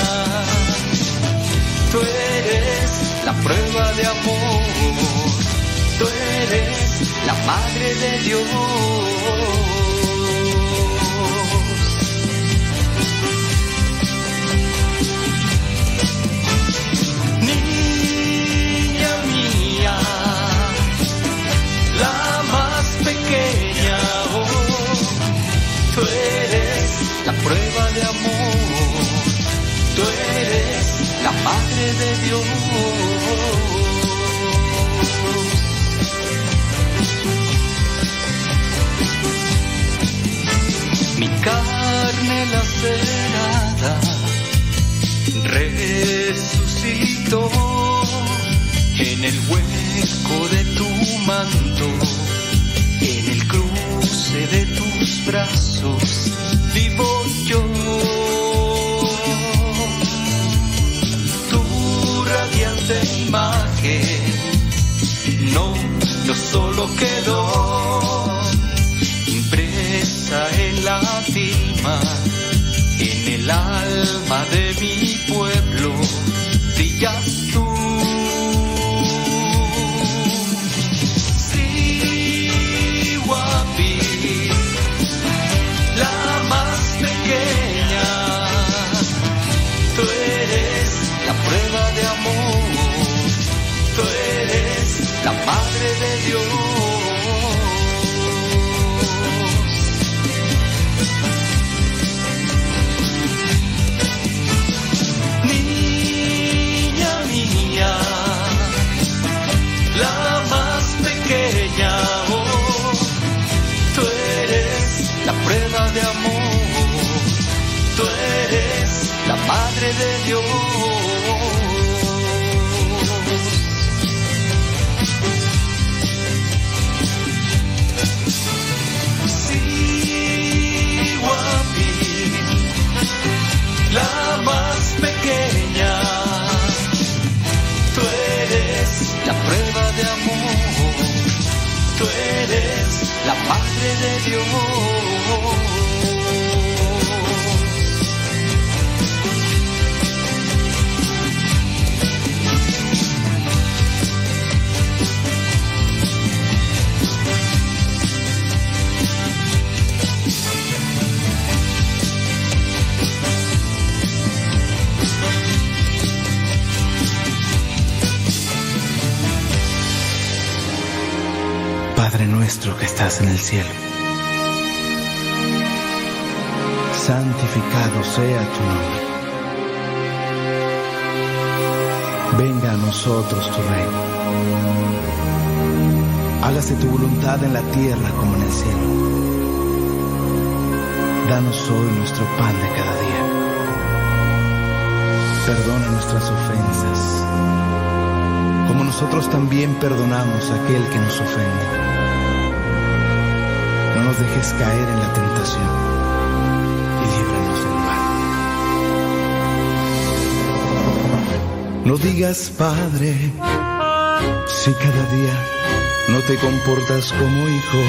tú eres la prueba de amor, tú eres la madre de Dios. Carne lacerada resucitó en el hueco de tu manto, en el cruce de tus brazos, vivo yo. Tu radiante imagen no, no solo quedó impresa en la firma mi pueblo, brillas tú. La más pequeña, tú eres la prueba de amor, tú eres la madre de Dios. De Dios. Sí, guapi, la más pequeña. Tú eres la prueba de amor, tú eres la madre de Dios. Nuestro que estás en el cielo, santificado sea tu nombre. Venga a nosotros tu reino. Hágase tu voluntad en la tierra como en el cielo. Danos hoy nuestro pan de cada día. Perdona nuestras ofensas, como nosotros también perdonamos a aquel que nos ofende. Dejes caer en la tentación y líbranos del mal. No digas, Padre, si cada día no te comportas como hijo.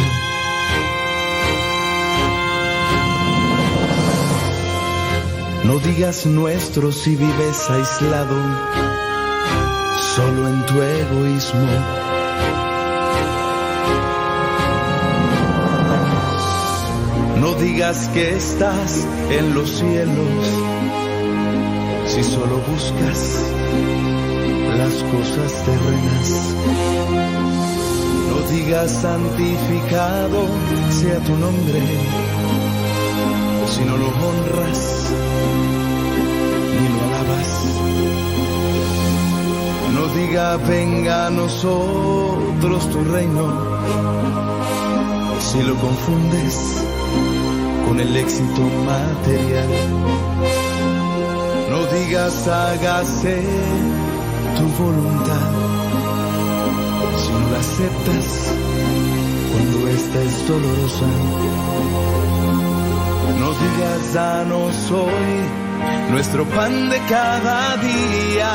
No digas nuestro si vives aislado, solo en tu egoísmo. Digas que estás en los cielos si solo buscas las cosas terrenas. No digas santificado sea tu nombre si no lo honras ni lo alabas. No diga venga a nosotros tu reino si lo confundes con el éxito material. No digas hágase tu voluntad si no la aceptas cuando esta es dolorosa. No digas danos hoy nuestro pan de cada día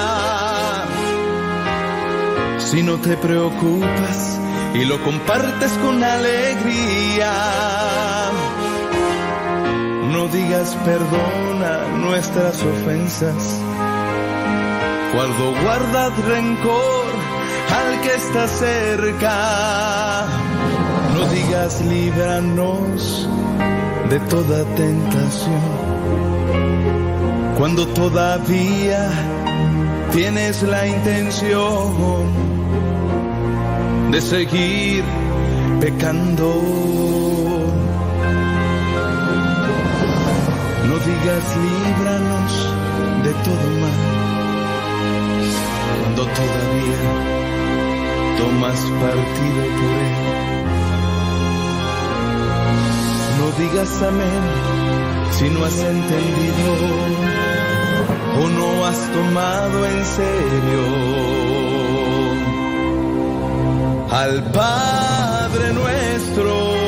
si no te preocupas y lo compartes con alegría. No digas perdona nuestras ofensas cuando guardas rencor al que está cerca. No digas líbranos de toda tentación cuando todavía tienes la intención de seguir pecando. Digas líbranos de todo mal. Cuando todavía tomas partido por él. No digas amén si no has entendido o no has tomado en serio. Al Padre nuestro,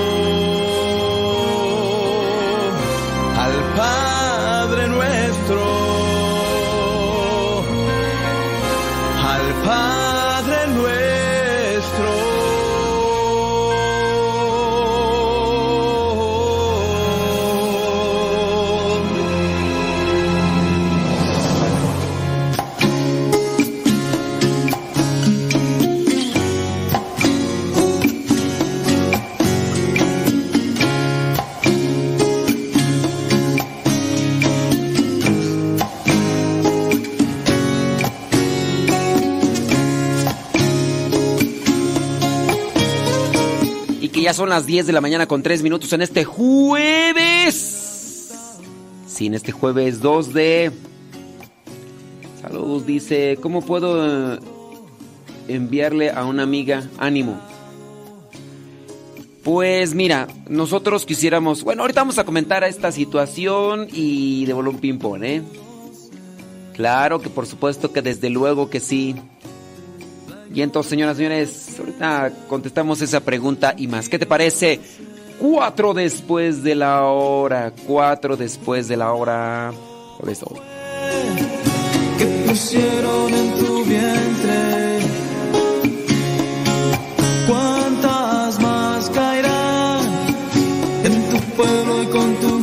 son las 10 de la mañana con 3 minutos en este jueves. Sí, en este jueves 2 de... Saludos, dice, ¿cómo puedo eh, enviarle a una amiga ánimo? Pues mira, nosotros quisiéramos... Bueno, ahorita vamos a comentar esta situación y de un ping-pong, ¿eh? Claro que por supuesto que desde luego que sí. Y entonces, señoras y señores, ahorita contestamos esa pregunta y más. ¿Qué te parece? Cuatro después de la hora. Cuatro después de la hora. Por eso. que pusieron en tu vientre. ¿Cuántas más caerán en tu pueblo y con tu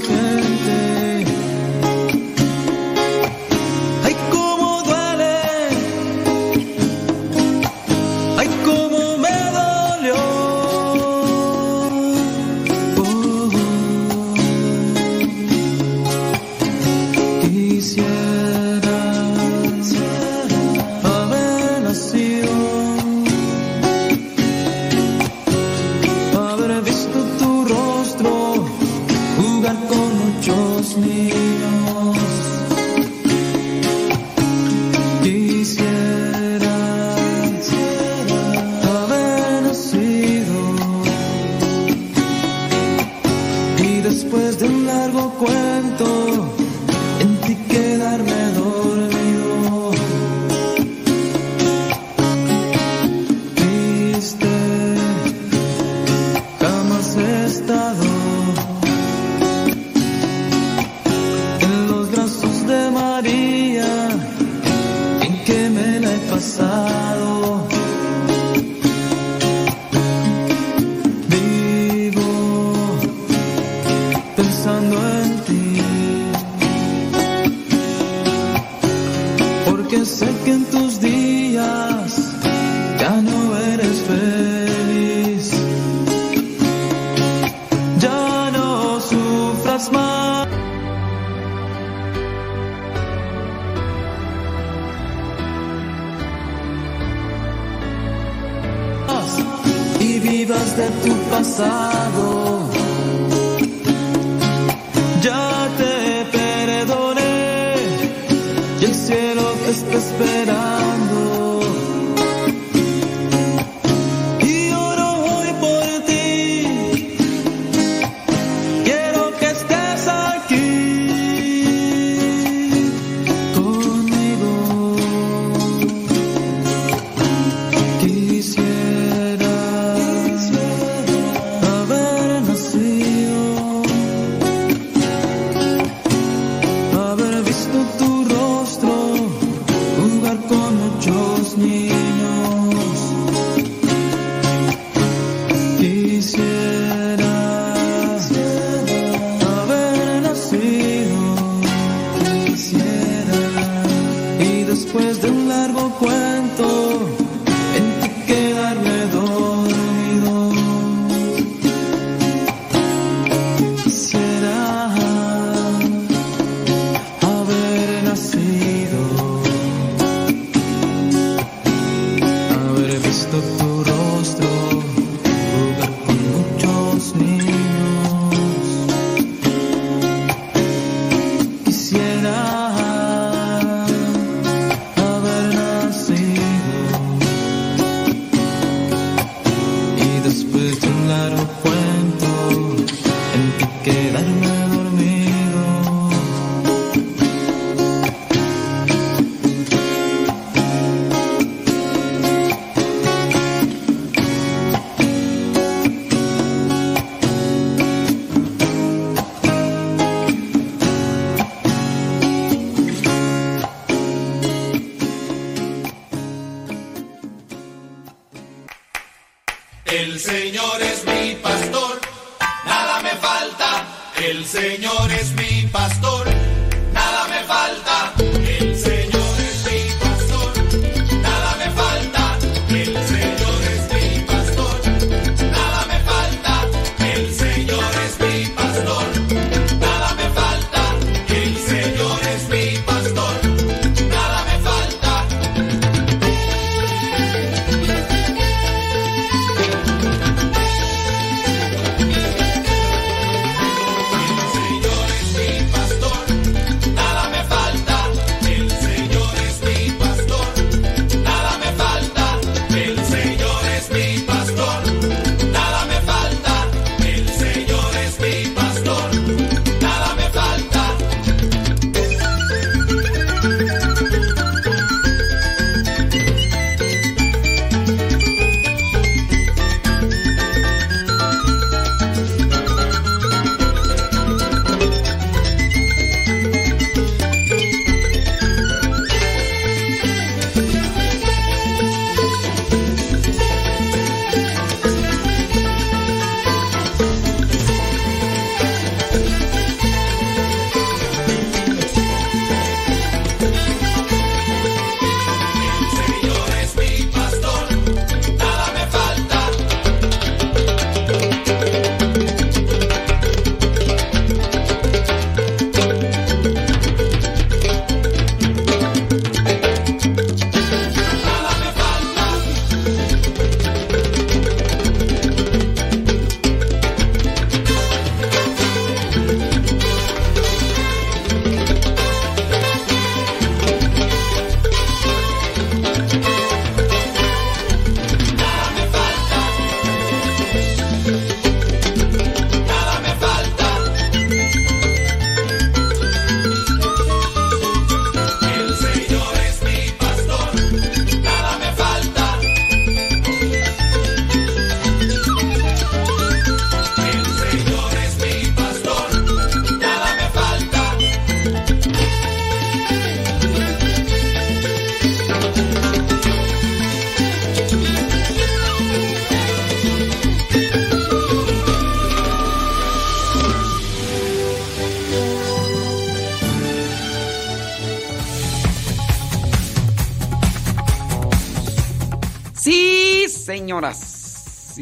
tu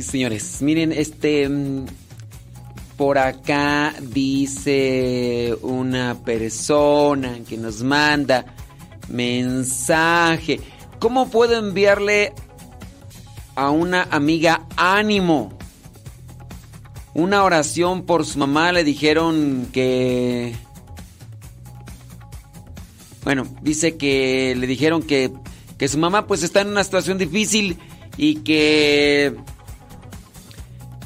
señores. Miren, este. mm, Por acá dice una persona que nos manda mensaje. ¿Cómo puedo enviarle a una amiga ánimo? Una oración por su mamá le dijeron que... Bueno, dice que le dijeron que, que su mamá pues está en una situación difícil y que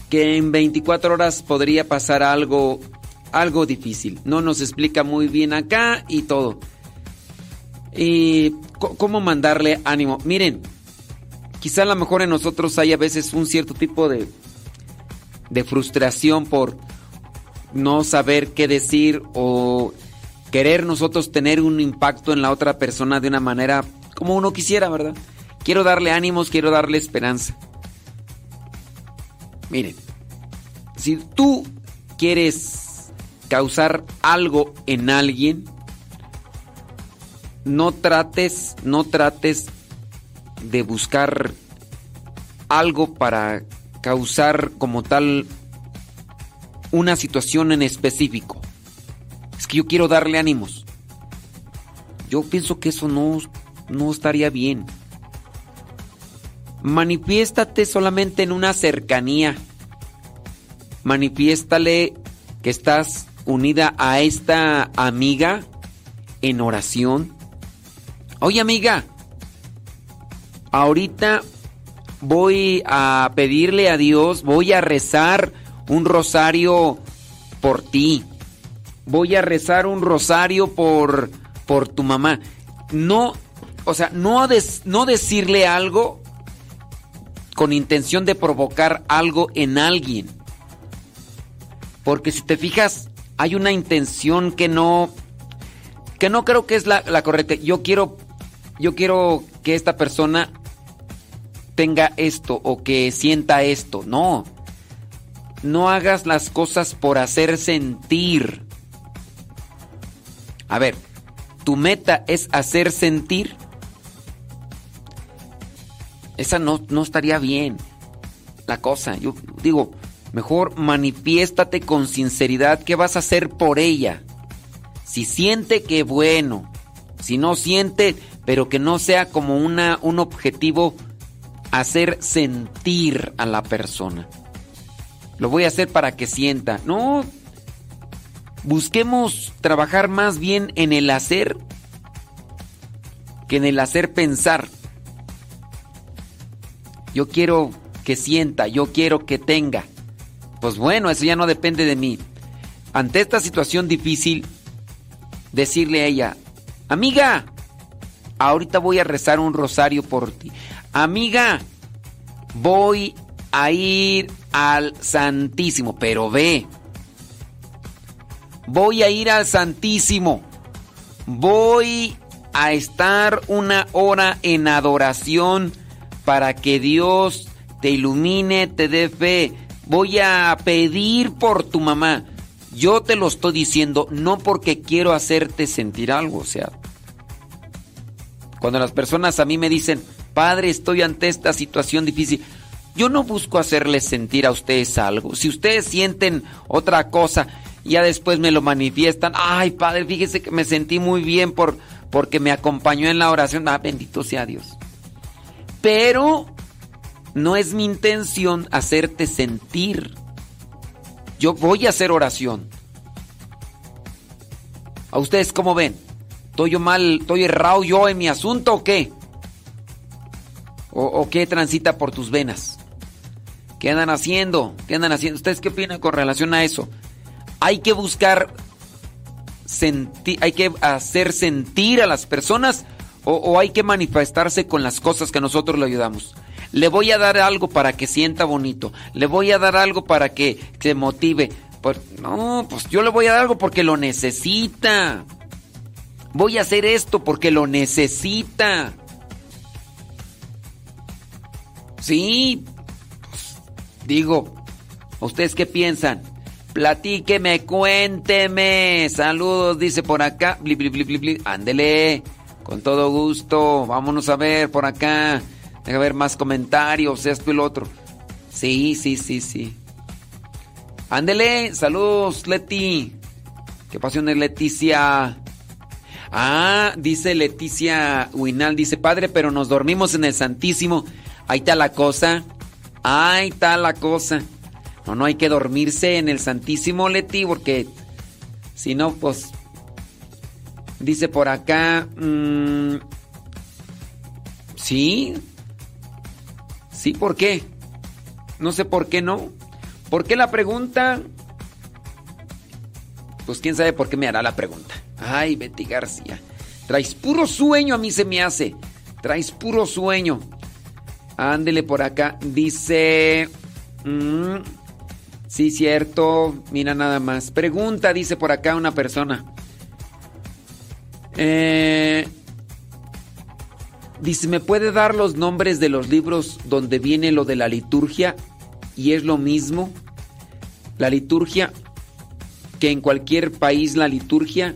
que en 24 horas podría pasar algo algo difícil. No nos explica muy bien acá y todo. Y cómo mandarle ánimo. Miren, quizá a lo mejor en nosotros hay a veces un cierto tipo de de frustración por no saber qué decir o querer nosotros tener un impacto en la otra persona de una manera como uno quisiera, ¿verdad? Quiero darle ánimos, quiero darle esperanza. Miren, si tú quieres causar algo en alguien, no trates, no trates de buscar algo para causar como tal una situación en específico. Es que yo quiero darle ánimos. Yo pienso que eso no, no estaría bien. Manifiéstate solamente en una cercanía. Manifiéstale que estás unida a esta amiga en oración. Oye amiga, ahorita voy a pedirle a Dios, voy a rezar un rosario por ti. Voy a rezar un rosario por por tu mamá. No, o sea, no des- no decirle algo con intención de provocar algo en alguien. Porque si te fijas, hay una intención que no que no creo que es la, correcta. Yo quiero yo quiero que esta persona tenga esto o que sienta esto. No. No hagas las cosas por hacer sentir. A ver, tu meta es hacer sentir. Esa no, no estaría bien. La cosa, yo digo, mejor manifiéstate con sinceridad qué vas a hacer por ella. Si siente que bueno, si no siente, pero que no sea como una, un objetivo hacer sentir a la persona. Lo voy a hacer para que sienta. No, busquemos trabajar más bien en el hacer que en el hacer pensar. Yo quiero que sienta, yo quiero que tenga. Pues bueno, eso ya no depende de mí. Ante esta situación difícil, decirle a ella, amiga, ahorita voy a rezar un rosario por ti. Amiga, voy a ir al Santísimo, pero ve, voy a ir al Santísimo, voy a estar una hora en adoración para que Dios te ilumine, te dé fe. Voy a pedir por tu mamá. Yo te lo estoy diciendo no porque quiero hacerte sentir algo, o sea, cuando las personas a mí me dicen, Padre, estoy ante esta situación difícil, yo no busco hacerles sentir a ustedes algo. Si ustedes sienten otra cosa, ya después me lo manifiestan. Ay, Padre, fíjese que me sentí muy bien por, porque me acompañó en la oración. Ah, bendito sea Dios. Pero no es mi intención hacerte sentir. Yo voy a hacer oración. ¿A ustedes cómo ven? ¿Estoy yo mal, estoy errado yo en mi asunto o qué? ¿O, o qué transita por tus venas? ¿Qué andan haciendo? ¿Qué andan haciendo? ¿Ustedes qué opinan con relación a eso? Hay que buscar hay que hacer sentir a las personas o, hay que manifestarse con las cosas que nosotros le ayudamos. Le voy a dar algo para que sienta bonito. Le voy a dar algo para que se motive. Pues, no, pues yo le voy a dar algo porque lo necesita. Voy a hacer esto porque lo necesita. Sí, pues, digo, ¿ustedes qué piensan? Platíqueme, cuénteme. Saludos, dice por acá. Bli, bli, bli, bli, bli. Ándele, con todo gusto. Vámonos a ver por acá. Deja ver más comentarios, esto y lo otro. Sí, sí, sí, sí. Ándele, saludos, Leti. ¿Qué pasión es Leticia? Ah, dice Leticia Huinal, dice, padre, pero nos dormimos en el Santísimo. Ahí está la cosa. Ahí está la cosa. No, no hay que dormirse en el Santísimo, Leti, porque si no, pues... Dice por acá... mm, sí. Sí, ¿por qué? No sé por qué no. ¿Por qué la pregunta? Pues quién sabe por qué me hará la pregunta. Ay, Betty García. Traes puro sueño, a mí se me hace. Traes puro sueño. Ándele por acá. Dice. mm, sí, cierto. Mira nada más. Pregunta, dice por acá una persona. Eh, dice, ¿me puede dar los nombres de los libros donde viene lo de la liturgia? Y es lo mismo. La liturgia, que en cualquier país la liturgia.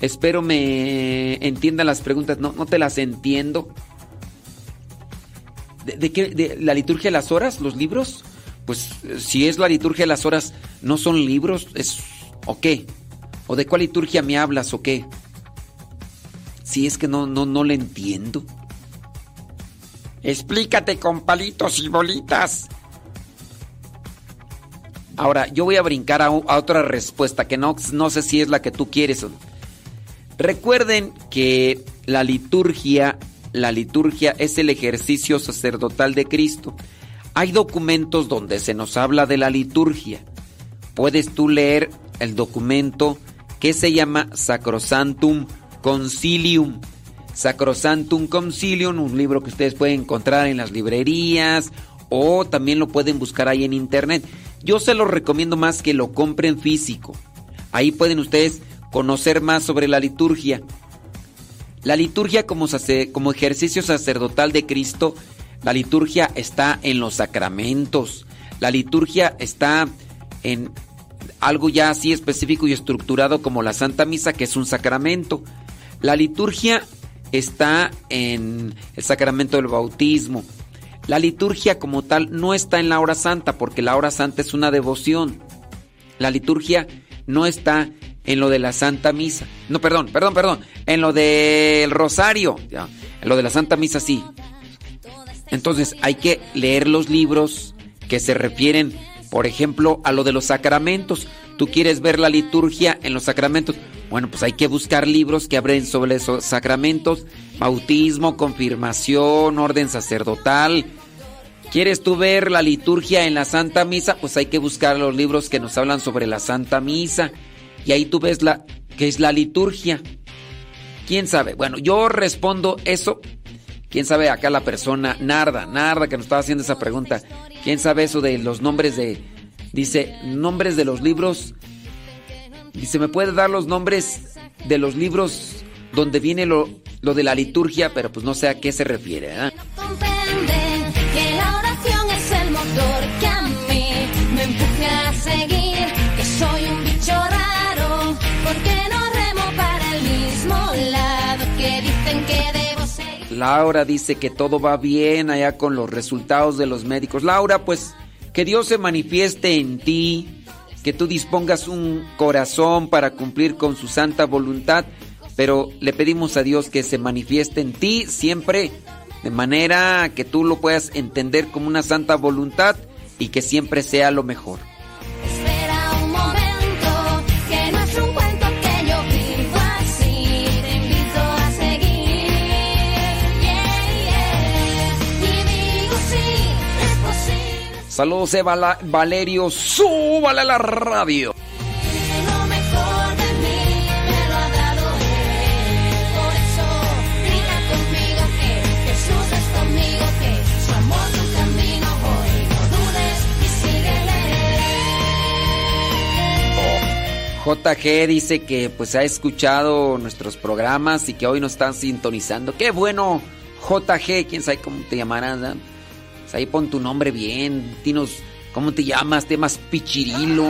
Espero me entiendan las preguntas. No, no te las entiendo. ¿De, qué? ¿De la liturgia de las horas? ¿Los libros? Pues eh, si es la liturgia de las horas, ¿no son libros? ¿Es o qué? ¿O de cuál liturgia me hablas o qué? Si es que no, no, no le entiendo. Explícate con palitos y bolitas. Ahora, yo voy a brincar a, a otra respuesta que no, no sé si es la que tú quieres. Recuerden que la liturgia, la liturgia es el ejercicio sacerdotal de Cristo. Hay documentos donde se nos habla de la liturgia. Puedes tú leer el documento que se llama Sacrosantum Concilium. Sacrosantum Concilium, un libro que ustedes pueden encontrar en las librerías o también lo pueden buscar ahí en internet. Yo se los recomiendo más que lo compren físico. Ahí pueden ustedes conocer más sobre la liturgia. La liturgia como, sace- como ejercicio sacerdotal de Cristo, la liturgia está en los sacramentos. La liturgia está en algo ya así específico y estructurado como la Santa Misa, que es un sacramento. La liturgia está en el sacramento del bautismo. La liturgia como tal no está en la hora santa, porque la hora santa es una devoción. La liturgia no está en lo de la Santa Misa. No, perdón, perdón, perdón. En lo del rosario. En lo de la Santa Misa sí. Entonces hay que leer los libros que se refieren, por ejemplo, a lo de los sacramentos. Tú quieres ver la liturgia en los sacramentos. Bueno, pues hay que buscar libros que hablen sobre esos sacramentos. Bautismo, confirmación, orden sacerdotal. ¿Quieres tú ver la liturgia en la Santa Misa? Pues hay que buscar los libros que nos hablan sobre la Santa Misa. Y ahí tú ves la qué es la liturgia. ¿Quién sabe? Bueno, yo respondo eso. ¿Quién sabe acá la persona Narda, Narda que nos estaba haciendo esa pregunta? ¿Quién sabe eso de los nombres de dice nombres de los libros? Dice, ¿me puede dar los nombres de los libros donde viene lo, lo de la liturgia? Pero pues no sé a qué se refiere. ¿eh? Laura dice que todo va bien allá con los resultados de los médicos. Laura, pues que Dios se manifieste en ti, que tú dispongas un corazón para cumplir con su santa voluntad, pero le pedimos a Dios que se manifieste en ti siempre de manera que tú lo puedas entender como una santa voluntad y que siempre sea lo mejor. Amor tu camino voy. No dudes y síguele. JG dice que pues ha escuchado nuestros programas y que hoy nos están sintonizando. Qué bueno, JG, quién sabe cómo te llamarás. ¿verdad? ahí pon tu nombre bien, dinos cómo te llamas, te temas pichirilo.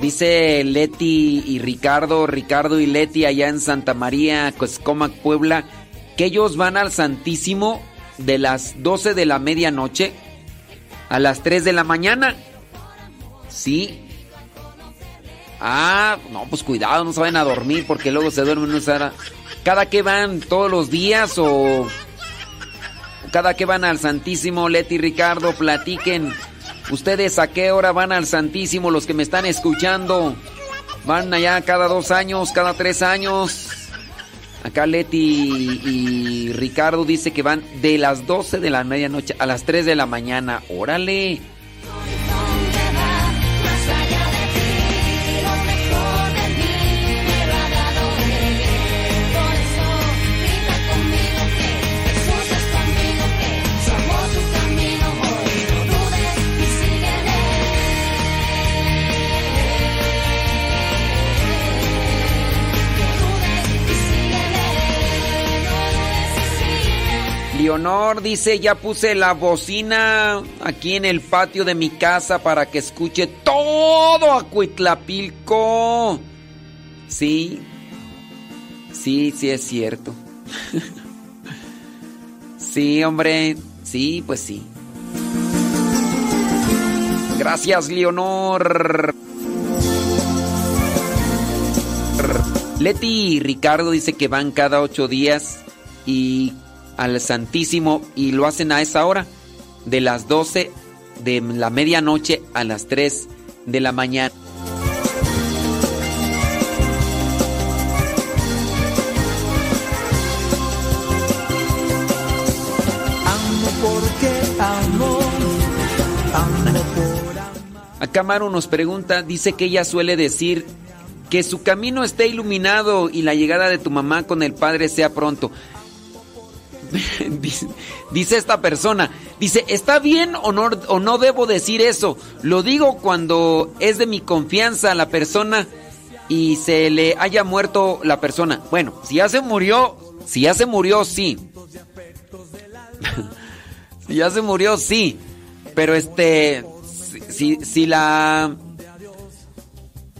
Dice Leti y Ricardo, Ricardo y Leti allá en Santa María, Coscomac, Puebla, que ellos van al Santísimo de las 12 de la medianoche a las 3 de la mañana. Sí. Ah, no, pues cuidado, no se vayan a dormir porque luego se duermen una hora. ¿Cada que van todos los días o cada que van al Santísimo, Leti y Ricardo, platiquen. ¿Ustedes a qué hora van al Santísimo los que me están escuchando? ¿Van allá cada dos años, cada tres años? Acá Leti y Ricardo dice que van de las 12 de la medianoche a las 3 de la mañana. Órale. Leonor dice, ya puse la bocina aquí en el patio de mi casa para que escuche todo Acuitlapilco. Sí, sí, sí es cierto. sí, hombre, sí, pues sí. Gracias, Leonor. Leti y Ricardo dice que van cada ocho días y al Santísimo y lo hacen a esa hora, de las 12 de la medianoche a las 3 de la mañana. Acá Maru nos pregunta, dice que ella suele decir que su camino esté iluminado y la llegada de tu mamá con el Padre sea pronto. dice, esta persona, dice, ¿está bien o no, o no debo decir eso? Lo digo cuando es de mi confianza la persona y se le haya muerto la persona. Bueno, si ya se murió, si ya se murió, sí. si ya se murió, sí. Pero este, si, si la...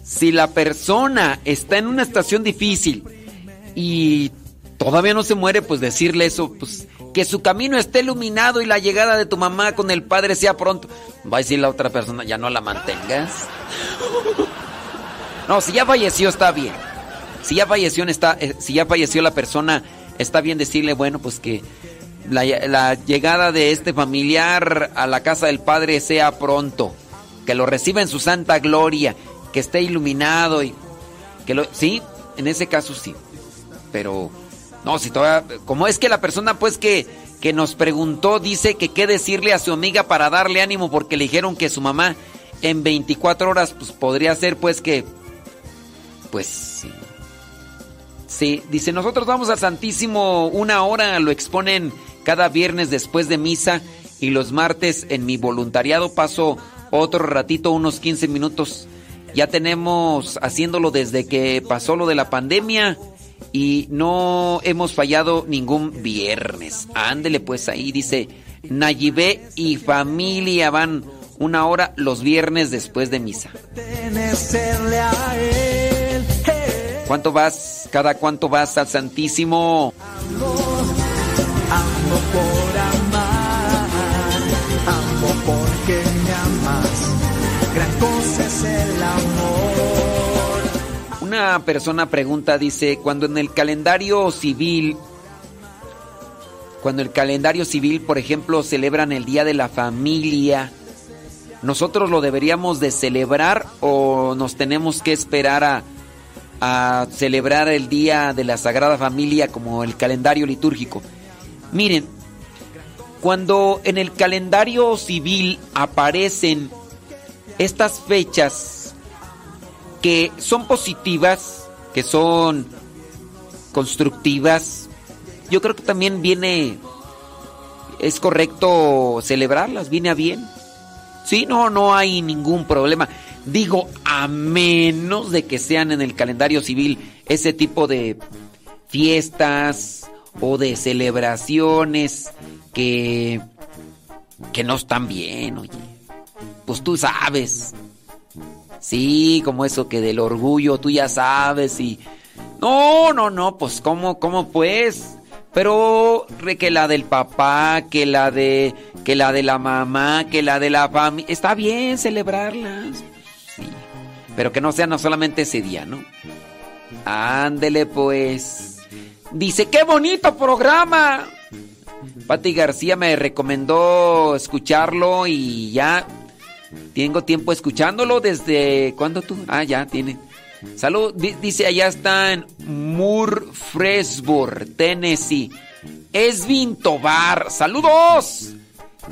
Si la persona está en una estación difícil y todavía no se muere, pues decirle eso, pues que su camino esté iluminado y la llegada de tu mamá con el padre sea pronto. Va a decir la otra persona, ya no la mantengas. No, si ya falleció está bien. Si ya falleció está, eh, si ya falleció la persona, está bien decirle, bueno, pues que la, la llegada de este familiar a la casa del padre sea pronto, que lo reciba en su santa gloria, que esté iluminado y que lo, sí, en ese caso sí, pero no, si todavía. Como es que la persona, pues, que, que nos preguntó, dice que qué decirle a su amiga para darle ánimo, porque le dijeron que su mamá en 24 horas, pues podría ser, pues, que. Pues sí. Sí, dice, nosotros vamos al Santísimo una hora, lo exponen cada viernes después de misa y los martes en mi voluntariado paso otro ratito, unos 15 minutos. Ya tenemos haciéndolo desde que pasó lo de la pandemia y no hemos fallado ningún viernes. Ándele pues ahí dice Nayibé y familia van una hora los viernes después de misa. Hey, ¿Cuánto vas? ¿Cada cuánto vas al Santísimo? amo por amar, amo porque me amas. Gran cosa es el amor. Una persona pregunta, dice, cuando en el calendario civil, cuando el calendario civil, por ejemplo, celebran el Día de la Familia, ¿nosotros lo deberíamos de celebrar o nos tenemos que esperar a, a celebrar el Día de la Sagrada Familia como el calendario litúrgico? Miren, cuando en el calendario civil aparecen estas fechas que son positivas, que son constructivas, yo creo que también viene, es correcto celebrarlas, viene a bien. Sí, no, no hay ningún problema. Digo, a menos de que sean en el calendario civil ese tipo de fiestas o de celebraciones que, que no están bien, oye. Pues tú sabes. Sí, como eso que del orgullo, tú ya sabes y... No, no, no, pues ¿cómo, cómo pues? Pero que la del papá, que la de que la de la mamá, que la de la familia, está bien celebrarlas. Sí. Pero que no sea no solamente ese día, ¿no? Ándele pues. Dice, "Qué bonito programa." Pati García me recomendó escucharlo y ya tengo tiempo escuchándolo desde ¿cuándo tú? Ah, ya tiene. Salud, di- dice allá está en Murfreesboro, Tennessee. Esvin Tobar, saludos.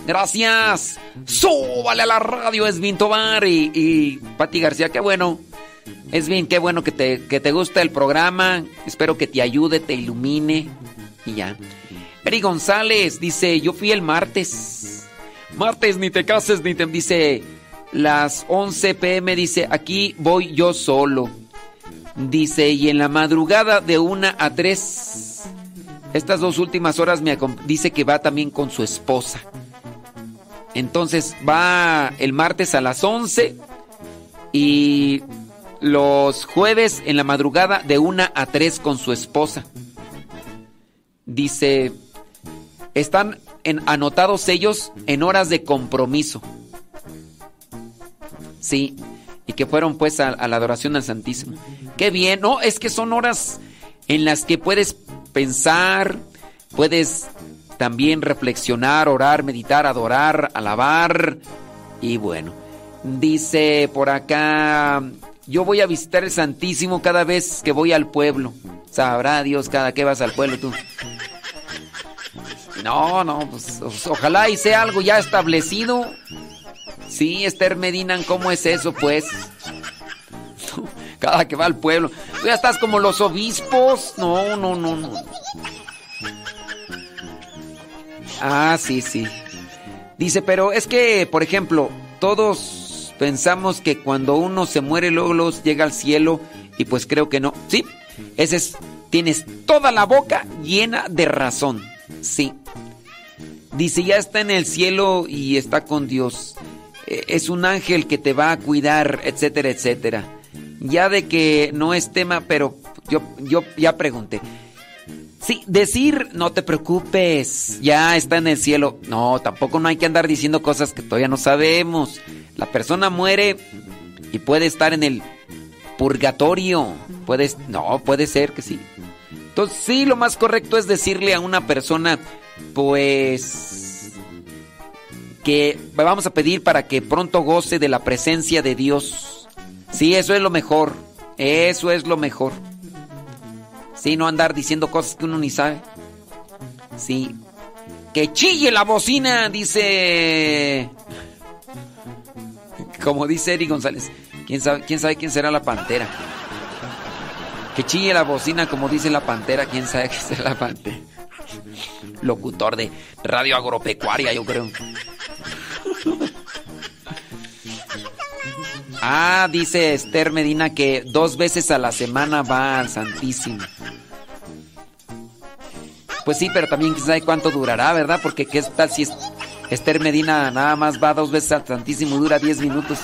Gracias. Súbale a la radio, Esvin Tobar y, y Pati García, qué bueno. Esvin, qué bueno que te, que te gusta el programa. Espero que te ayude, te ilumine y ya. Eri González dice, yo fui el martes. Martes, ni te cases, ni te... Dice, las 11 pm, dice, aquí voy yo solo. Dice, y en la madrugada de una a 3, estas dos últimas horas me dice que va también con su esposa. Entonces va el martes a las 11 y los jueves en la madrugada de una a 3 con su esposa. Dice, están en, anotados ellos en horas de compromiso. Sí, y que fueron pues a, la adoración al Santísimo. Qué bien, no, es que son horas en las que puedes pensar, puedes también reflexionar, orar, meditar, adorar, alabar y bueno. Dice por acá, yo voy a visitar el Santísimo cada vez que voy al pueblo. Sabrá Dios cada que vas al pueblo tú. No, no, pues o- ojalá y sea algo ya establecido. Sí, Esther Medina, ¿cómo es eso, pues? Cada que va al pueblo. Tú ya estás como los obispos. No, no, no, no. Ah, sí, sí. Dice, pero es que, por ejemplo, todos pensamos que cuando uno se muere luego, luego llega al cielo y pues creo que no. Sí, ese es, tienes toda la boca llena de razón. Sí. Dice, ya está en el cielo y está con Dios. Eh, Es un ángel que te va a cuidar, etcétera, etcétera. Ya de que no es tema, pero yo, yo ya pregunté. Sí, decir, no te preocupes, ya está en el cielo. No, tampoco no hay que andar diciendo cosas que todavía no sabemos. La persona muere y puede estar en el purgatorio. Puedes, no, puede ser que sí. Entonces, sí, lo más correcto es decirle a una persona, pues, que vamos a pedir para que pronto goce de la presencia de Dios. Sí, eso es lo mejor. Eso es lo mejor. Sí, no andar diciendo cosas que uno ni sabe. Sí. Que chille la bocina, dice. Como dice Eri González. ¿Quién sabe, ¿Quién sabe quién será la pantera? Que chille la bocina, como dice la pantera. ¿Quién sabe quién será la pantera? Locutor de radio agropecuaria, yo creo. Ah, dice Esther Medina que dos veces a la semana va al Santísimo. Pues sí, pero también quién sabe cuánto durará, ¿verdad? Porque qué tal si es- Esther Medina nada más va dos veces al Santísimo, dura 10 minutos.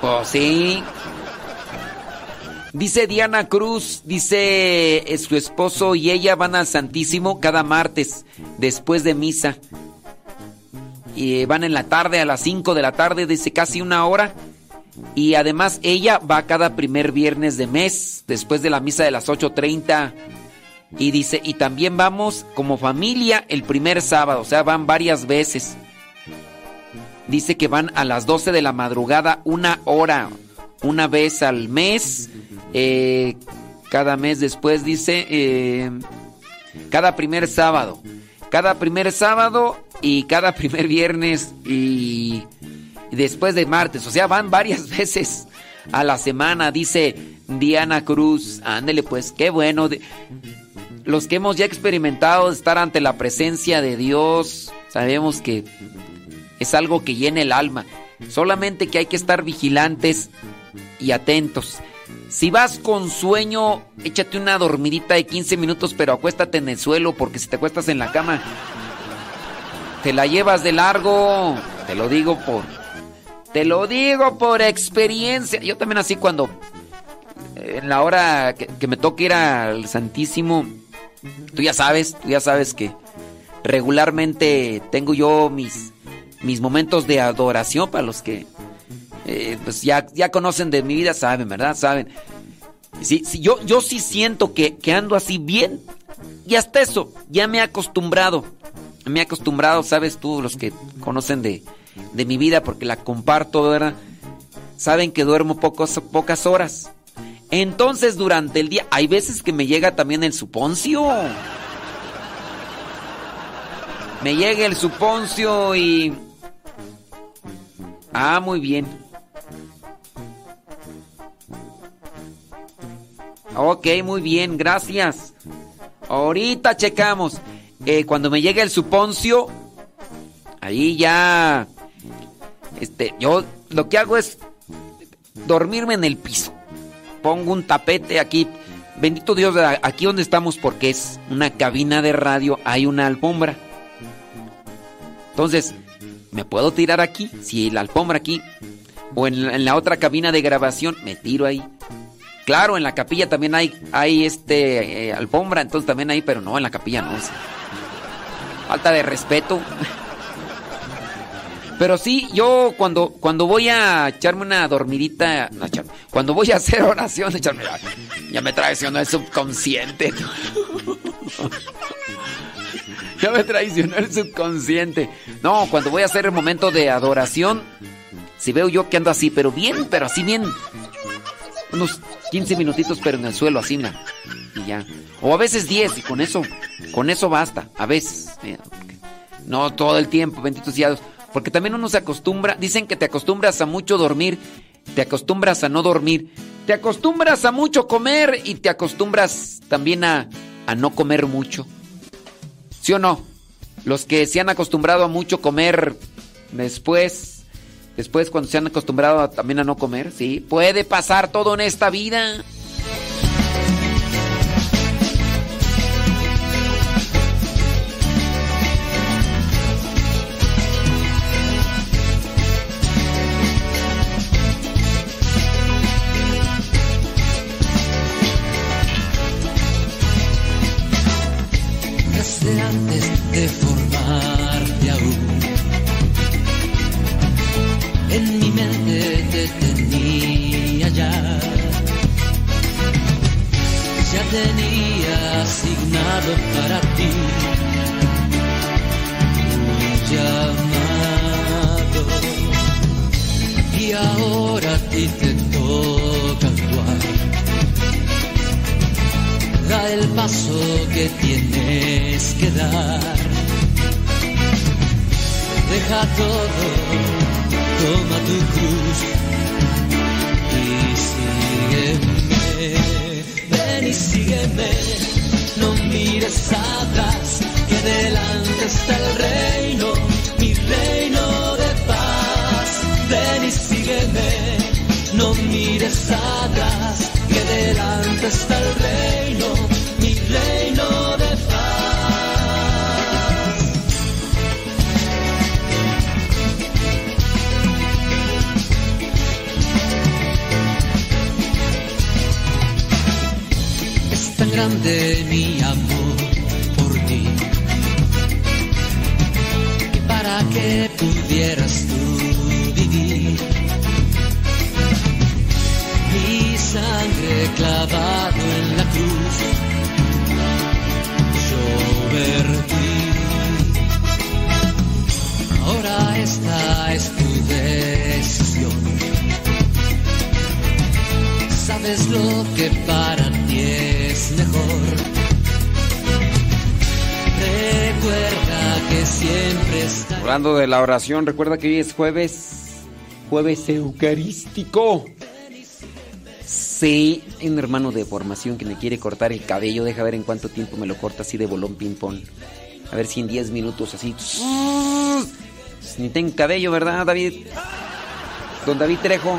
Pues sí. Dice Diana Cruz, dice eh, su esposo y ella van al Santísimo cada martes después de misa. Y van en la tarde, a las 5 de la tarde, dice casi una hora. Y además ella va cada primer viernes de mes, después de la misa de las 8.30. Y dice, y también vamos como familia el primer sábado, o sea, van varias veces. Dice que van a las 12 de la madrugada, una hora, una vez al mes. Eh, cada mes después dice, eh, cada primer sábado. Cada primer sábado y cada primer viernes y, después de martes. O sea, van varias veces a la semana, dice Diana Cruz. Ándele pues, qué bueno. los que hemos ya experimentado estar ante la presencia de Dios, sabemos que es algo que llena el alma. Solamente que hay que estar vigilantes y atentos. Si vas con sueño, échate una dormidita de 15 minutos, pero acuéstate en el suelo, porque si te acuestas en la cama, te la llevas de largo. Te lo digo por, Te lo digo por experiencia. Yo también así cuando en la hora que, me toque ir al Santísimo, tú ya sabes, tú ya sabes que regularmente tengo yo mis, mis momentos de adoración para los que eh, pues ya, ya conocen de mi vida, saben, ¿verdad? Saben. Sí, sí, yo, yo sí siento que, que ando así bien. Y hasta eso, ya me he acostumbrado. Me he acostumbrado, sabes tú, los que conocen de, de mi vida, porque la comparto, ¿verdad? Saben que duermo pocos, pocas horas. Entonces, durante el día, hay veces que me llega también el suponcio. Me llega el suponcio y... Ah, muy bien. Ok, muy bien, gracias. Ahorita checamos. Eh, cuando me llegue el suponcio, ahí ya... Este, yo lo que hago es dormirme en el piso. Pongo un tapete aquí. Bendito Dios, aquí donde estamos, porque es una cabina de radio, hay una alfombra. Entonces, me puedo tirar aquí, si la alfombra aquí, o en, en la otra cabina de grabación, me tiro ahí. Claro, en la capilla también hay, hay este eh, alfombra, entonces también hay, pero no, en la capilla no. Falta de respeto. Pero sí, yo cuando, cuando voy a echarme una dormidita, no, echarme, cuando voy a hacer oración, echarme, ya me traicionó el subconsciente. ya me traicionó el subconsciente. No, cuando voy a hacer el momento de adoración, si veo yo que ando así, pero bien, pero así bien. Unos 15 minutitos, pero en el suelo, así. Y ya. O a veces 10, y con eso, con eso basta. A veces. No todo el tiempo, benditos dios. Porque también uno se acostumbra, dicen que te acostumbras a mucho dormir, te acostumbras a no dormir, te acostumbras a mucho comer y te acostumbras también a, a no comer mucho. ¿Sí o no? Los que se han acostumbrado a mucho comer después, después cuando se han acostumbrado también a no comer, sí, puede pasar todo en esta vida. de formarte aún. En mi mente te tenía ya. Ya tenía asignado para ti un llamado. Y ahora a ti te toca actuar da el paso que tienes que dar. Deja todo, toma tu cruz y sígueme. Ven y sígueme, no mires atrás, que delante está el reino, mi reino de paz. Ven y sígueme, no mires atrás, que delante está el reino, mi reino de paz. Grande mi amor por ti, para que pudieras tú vivir mi sangre clavado en la cruz. Yo vertí. Ahora esta es tu decisión. Sabes lo que para Recuerda que siempre está. Hablando de la oración, recuerda que hoy es jueves, jueves eucarístico. Sí, hay un hermano de formación que me quiere cortar el cabello. Deja ver en cuánto tiempo me lo corta así de bolón ping-pong. A ver si en 10 minutos así. Ni tengo cabello, ¿verdad, David? Don David Trejo.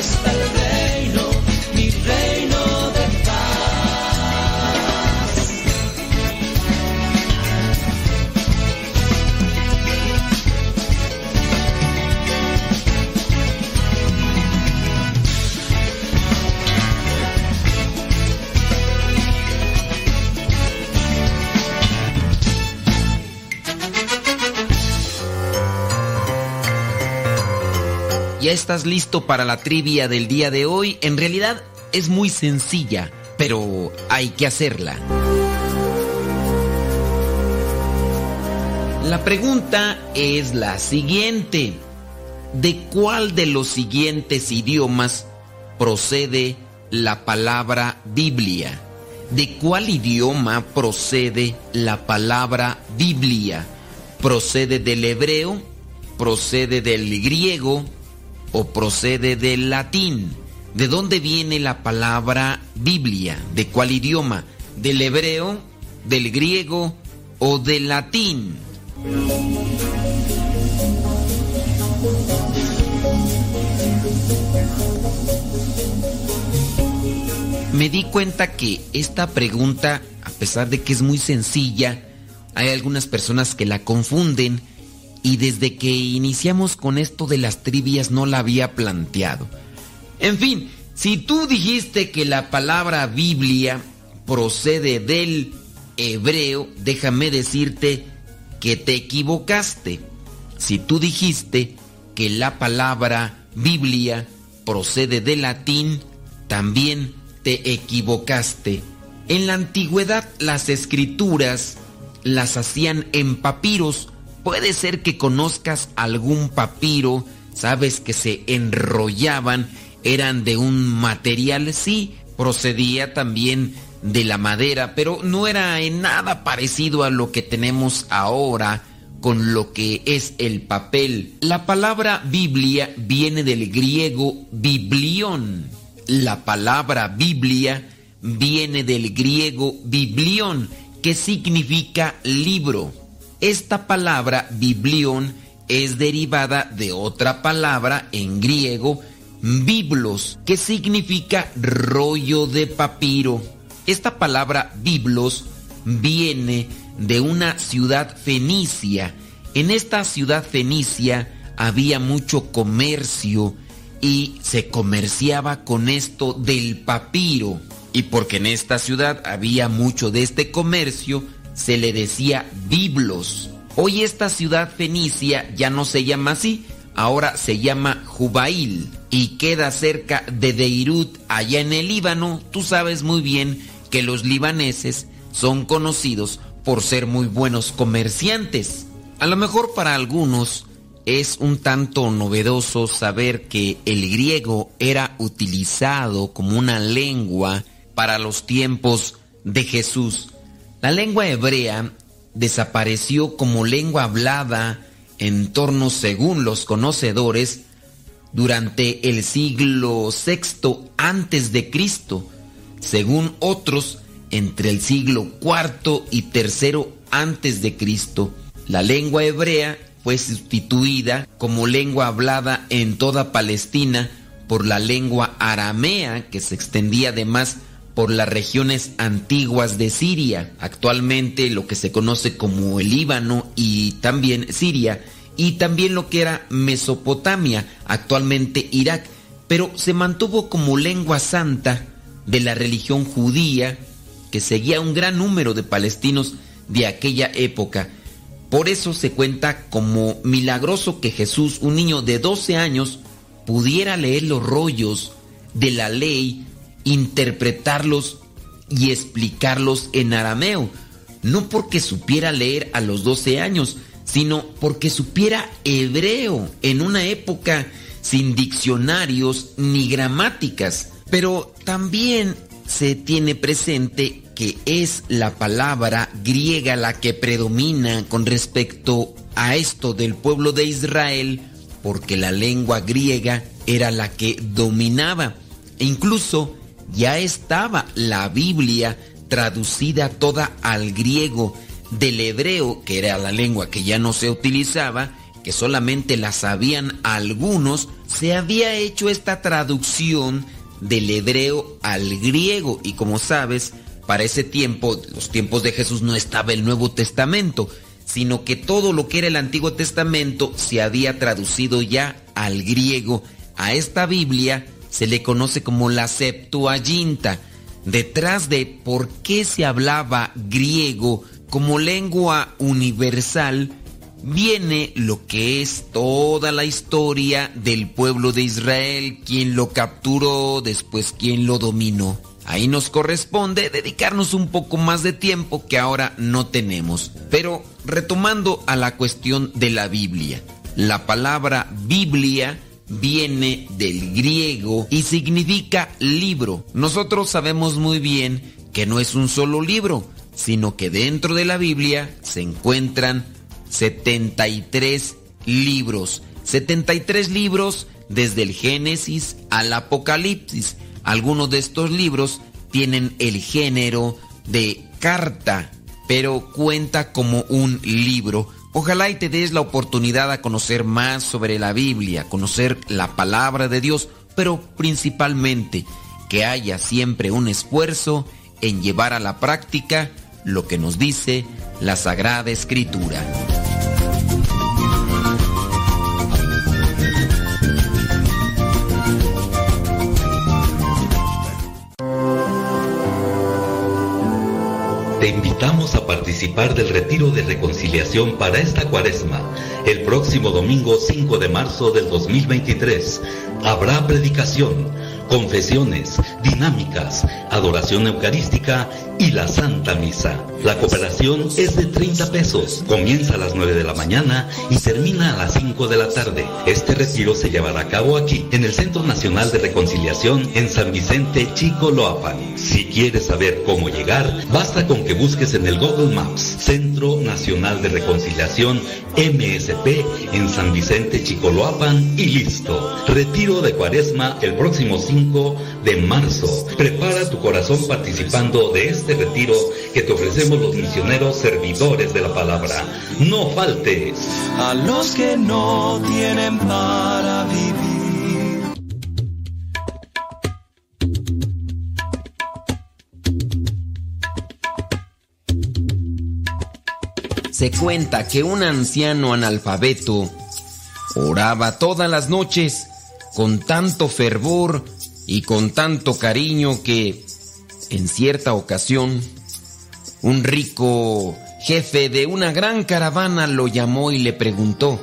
delante está ¿Ya estás listo para la trivia del día de hoy? En realidad es muy sencilla, pero hay que hacerla. La pregunta es la siguiente. ¿De cuál de los siguientes idiomas procede la palabra Biblia? ¿De cuál idioma procede la palabra Biblia? ¿Procede del hebreo? ¿Procede del griego? ¿O procede del latín? ¿De dónde viene la palabra Biblia? ¿De cuál idioma? ¿Del hebreo? ¿Del griego? ¿O del latín? Me di cuenta que esta pregunta, a pesar de que es muy sencilla, hay algunas personas que la confunden y desde que iniciamos con esto de las trivias no la había planteado. En fin, si tú dijiste que la palabra Biblia procede del hebreo, déjame decirte que te equivocaste. Si tú dijiste que la palabra Biblia procede del latín, también te equivocaste. En la antigüedad las escrituras las hacían en papiros. Puede ser que conozcas algún papiro, sabes que se enrollaban, eran de un material, sí, procedía también de la madera, pero no era en nada parecido a lo que tenemos ahora con lo que es el papel. La palabra Biblia viene del griego biblión. La palabra Biblia viene del griego biblión, que significa libro. Esta palabra biblión es derivada de otra palabra en griego, biblos, que significa rollo de papiro. Esta palabra biblos viene de una ciudad fenicia. En esta ciudad fenicia había mucho comercio y se comerciaba con esto del papiro. Y porque en esta ciudad había mucho de este comercio, se le decía biblos. Hoy esta ciudad fenicia ya no se llama así, ahora se llama Jubail y queda cerca de Beirut, allá en el Líbano. Tú sabes muy bien que los libaneses son conocidos por ser muy buenos comerciantes. A lo mejor para algunos es un tanto novedoso saber que el griego era utilizado como una lengua para los tiempos de Jesús. La lengua hebrea desapareció como lengua hablada en torno, según los conocedores, durante el siglo VI antes de Cristo, según otros, entre el siglo IV y III antes de Cristo. La lengua hebrea fue sustituida como lengua hablada en toda Palestina por la lengua aramea que se extendía además por las regiones antiguas de Siria, actualmente lo que se conoce como el Líbano y también Siria, y también lo que era Mesopotamia, actualmente Irak, pero se mantuvo como lengua santa de la religión judía que seguía un gran número de palestinos de aquella época. Por eso se cuenta como milagroso que Jesús, un niño de 12 años, pudiera leer los rollos de la ley, interpretarlos y explicarlos en arameo. No porque supiera leer a los 12 años, sino porque supiera hebreo en una época sin diccionarios ni gramáticas. Pero también se tiene presente que es la palabra griega la que predomina con respecto a esto del pueblo de Israel porque la lengua griega era la que dominaba. E incluso ya estaba la Biblia traducida toda al griego del hebreo, que era la lengua que ya no se utilizaba, que solamente la sabían algunos, se había hecho esta traducción del hebreo al griego. Y como sabes, para ese tiempo, los tiempos de Jesús, no estaba el Nuevo Testamento, sino que todo lo que era el Antiguo Testamento se había traducido ya al griego. A esta Biblia se le conoce como la Septuaginta. Detrás de por qué se hablaba griego como lengua universal, viene lo que es toda la historia del pueblo de Israel, quien lo capturó, después quien lo dominó. Ahí nos corresponde dedicarnos un poco más de tiempo que ahora no tenemos. Pero retomando a la cuestión de la Biblia. La palabra Biblia viene del griego y significa libro. Nosotros sabemos muy bien que no es un solo libro, sino que dentro de la Biblia se encuentran 73 libros. 73 libros desde el Génesis al Apocalipsis. Algunos de estos libros tienen el género de carta, pero cuenta como un libro. Ojalá y te des la oportunidad a conocer más sobre la Biblia, conocer la palabra de Dios, pero principalmente que haya siempre un esfuerzo en llevar a la práctica lo que nos dice la Sagrada Escritura. Invitamos a participar del retiro de reconciliación para esta cuaresma. El próximo domingo 5 de marzo del 2023 habrá predicación, confesiones, dinámicas, adoración eucarística y la Santa Misa. La cooperación es de 30 pesos. Comienza a las 9 de la mañana y termina a las 5 de la tarde. Este retiro se llevará a cabo aquí, en el Centro Nacional de Reconciliación en San Vicente Chicoloapan. Si quieres saber cómo llegar, basta con que busques en el Google Maps Centro Nacional de Reconciliación MSP en San Vicente Chicoloapan y listo. Retiro de Cuaresma el próximo 5 de marzo. Prepara tu corazón participando de este retiro que te ofrecemos los misioneros servidores de la palabra. No faltes. A los que no tienen para vivir. Se cuenta que un anciano analfabeto oraba todas las noches con tanto fervor y con tanto cariño que en cierta ocasión un rico jefe de una gran caravana lo llamó y le preguntó,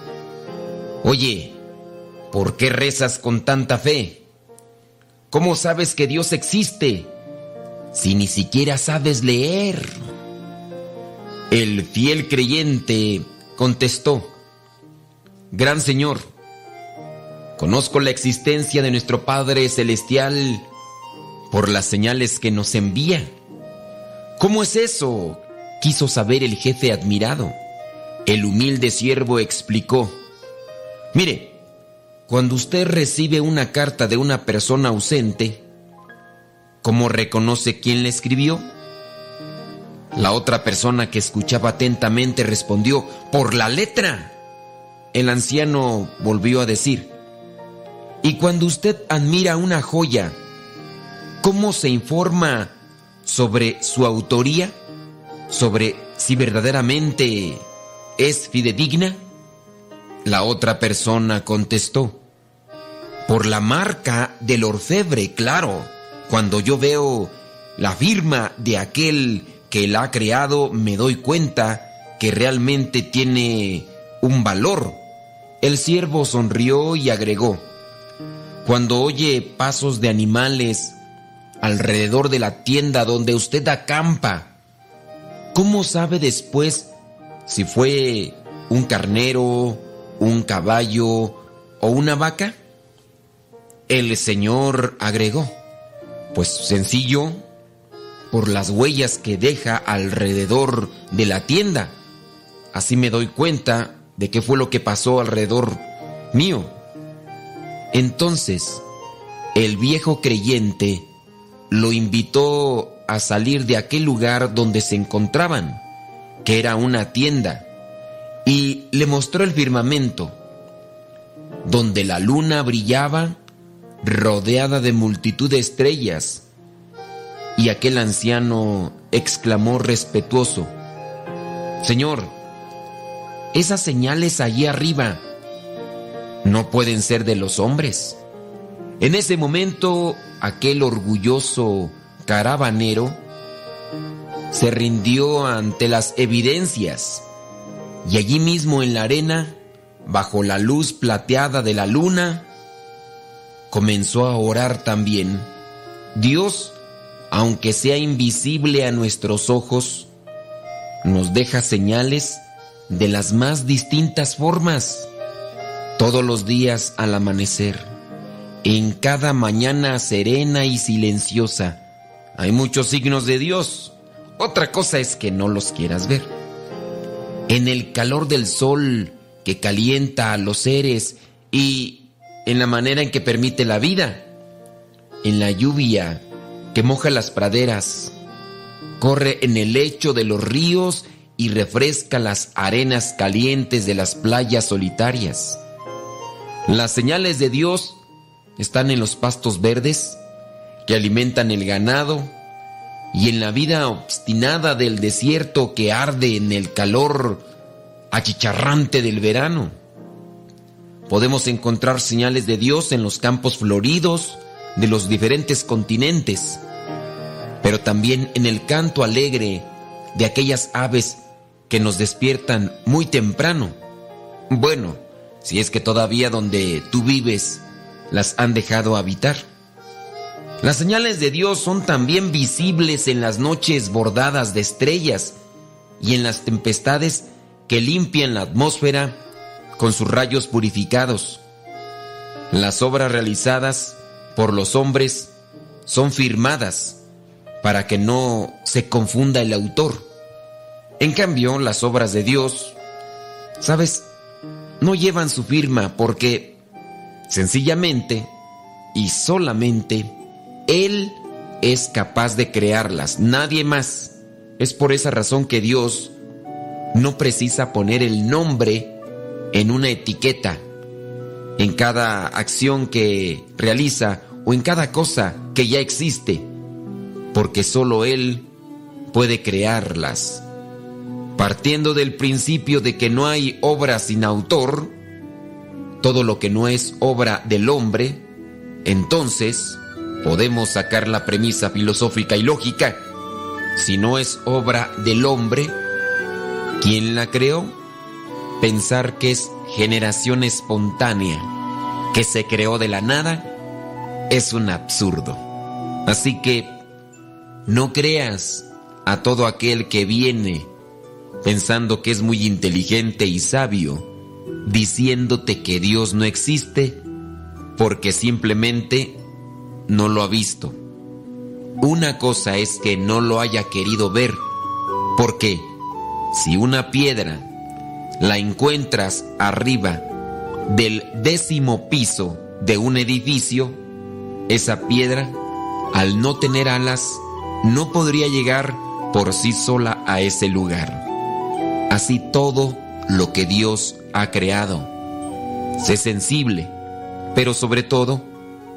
Oye, ¿por qué rezas con tanta fe? ¿Cómo sabes que Dios existe si ni siquiera sabes leer? El fiel creyente contestó, Gran Señor, conozco la existencia de nuestro Padre Celestial por las señales que nos envía. ¿Cómo es eso? quiso saber el jefe admirado. El humilde siervo explicó, Mire, cuando usted recibe una carta de una persona ausente, ¿cómo reconoce quién le escribió? La otra persona que escuchaba atentamente respondió, por la letra. El anciano volvió a decir, y cuando usted admira una joya, ¿cómo se informa sobre su autoría? ¿Sobre si verdaderamente es fidedigna? La otra persona contestó, por la marca del orfebre, claro. Cuando yo veo la firma de aquel que la ha creado, me doy cuenta que realmente tiene un valor. El siervo sonrió y agregó, cuando oye pasos de animales alrededor de la tienda donde usted acampa, ¿cómo sabe después si fue un carnero, un caballo o una vaca? El Señor agregó, pues sencillo, por las huellas que deja alrededor de la tienda. Así me doy cuenta de qué fue lo que pasó alrededor mío. Entonces, el viejo creyente lo invitó a salir de aquel lugar donde se encontraban, que era una tienda, y le mostró el firmamento, donde la luna brillaba rodeada de multitud de estrellas. Y aquel anciano exclamó respetuoso, Señor, esas señales allí arriba no pueden ser de los hombres. En ese momento, aquel orgulloso caravanero se rindió ante las evidencias y allí mismo en la arena, bajo la luz plateada de la luna, comenzó a orar también. Dios, aunque sea invisible a nuestros ojos, nos deja señales de las más distintas formas todos los días al amanecer, en cada mañana serena y silenciosa. Hay muchos signos de Dios. Otra cosa es que no los quieras ver. En el calor del sol que calienta a los seres y en la manera en que permite la vida. En la lluvia que moja las praderas. Corre en el lecho de los ríos y refresca las arenas calientes de las playas solitarias. Las señales de Dios están en los pastos verdes que alimentan el ganado y en la vida obstinada del desierto que arde en el calor achicharrante del verano. Podemos encontrar señales de Dios en los campos floridos de los diferentes continentes, pero también en el canto alegre de aquellas aves que nos despiertan muy temprano. Bueno, si es que todavía donde tú vives las han dejado habitar. Las señales de Dios son también visibles en las noches bordadas de estrellas y en las tempestades que limpian la atmósfera con sus rayos purificados. Las obras realizadas por los hombres son firmadas para que no se confunda el autor. En cambio, las obras de Dios, ¿sabes? No llevan su firma porque sencillamente y solamente Él es capaz de crearlas, nadie más. Es por esa razón que Dios no precisa poner el nombre en una etiqueta, en cada acción que realiza o en cada cosa que ya existe, porque solo Él puede crearlas. Partiendo del principio de que no hay obra sin autor, todo lo que no es obra del hombre, entonces podemos sacar la premisa filosófica y lógica. Si no es obra del hombre, ¿quién la creó? Pensar que es generación espontánea, que se creó de la nada, es un absurdo. Así que no creas a todo aquel que viene pensando que es muy inteligente y sabio, diciéndote que Dios no existe porque simplemente no lo ha visto. Una cosa es que no lo haya querido ver, porque si una piedra la encuentras arriba del décimo piso de un edificio, esa piedra, al no tener alas, no podría llegar por sí sola a ese lugar así todo lo que Dios ha creado. Sé sensible, pero sobre todo,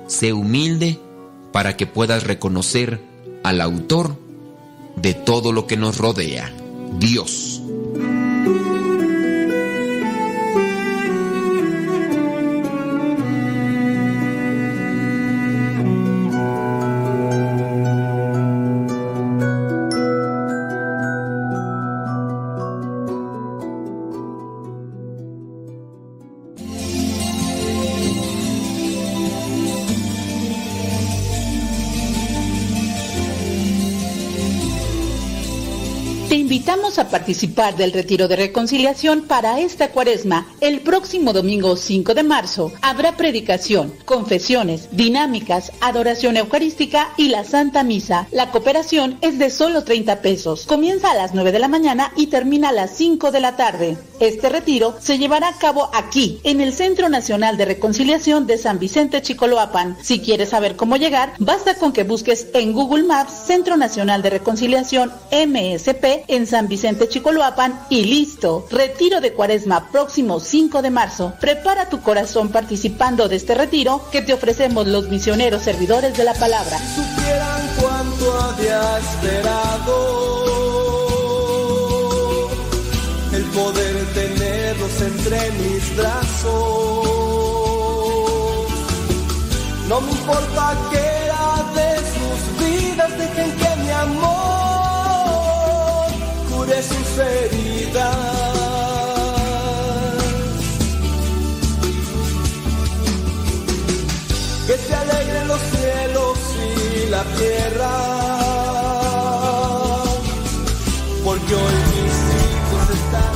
sé humilde para que puedas reconocer al autor de todo lo que nos rodea, Dios. Invitamos a participar del retiro de reconciliación para esta cuaresma. El próximo domingo 5 de marzo habrá predicación, confesiones, dinámicas, adoración eucarística y la Santa Misa. La cooperación es de solo 30 pesos. Comienza a las 9 de la mañana y termina a las 5 de la tarde. Este retiro se llevará a cabo aquí, en el Centro Nacional de Reconciliación de San Vicente Chicoloapan. Si quieres saber cómo llegar, basta con que busques en Google Maps Centro Nacional de Reconciliación MSP en San Vicente Chicoloapan y listo. Retiro de Cuaresma próximo 5 de marzo. Prepara tu corazón participando de este retiro que te ofrecemos los misioneros servidores de la palabra. supieran cuánto había esperado el poder tenerlos entre mis brazos. No me importa que de sus vidas, dejen que mi amor cure sus heridas. Que se alegren los cielos y la tierra, porque hoy mis hijos están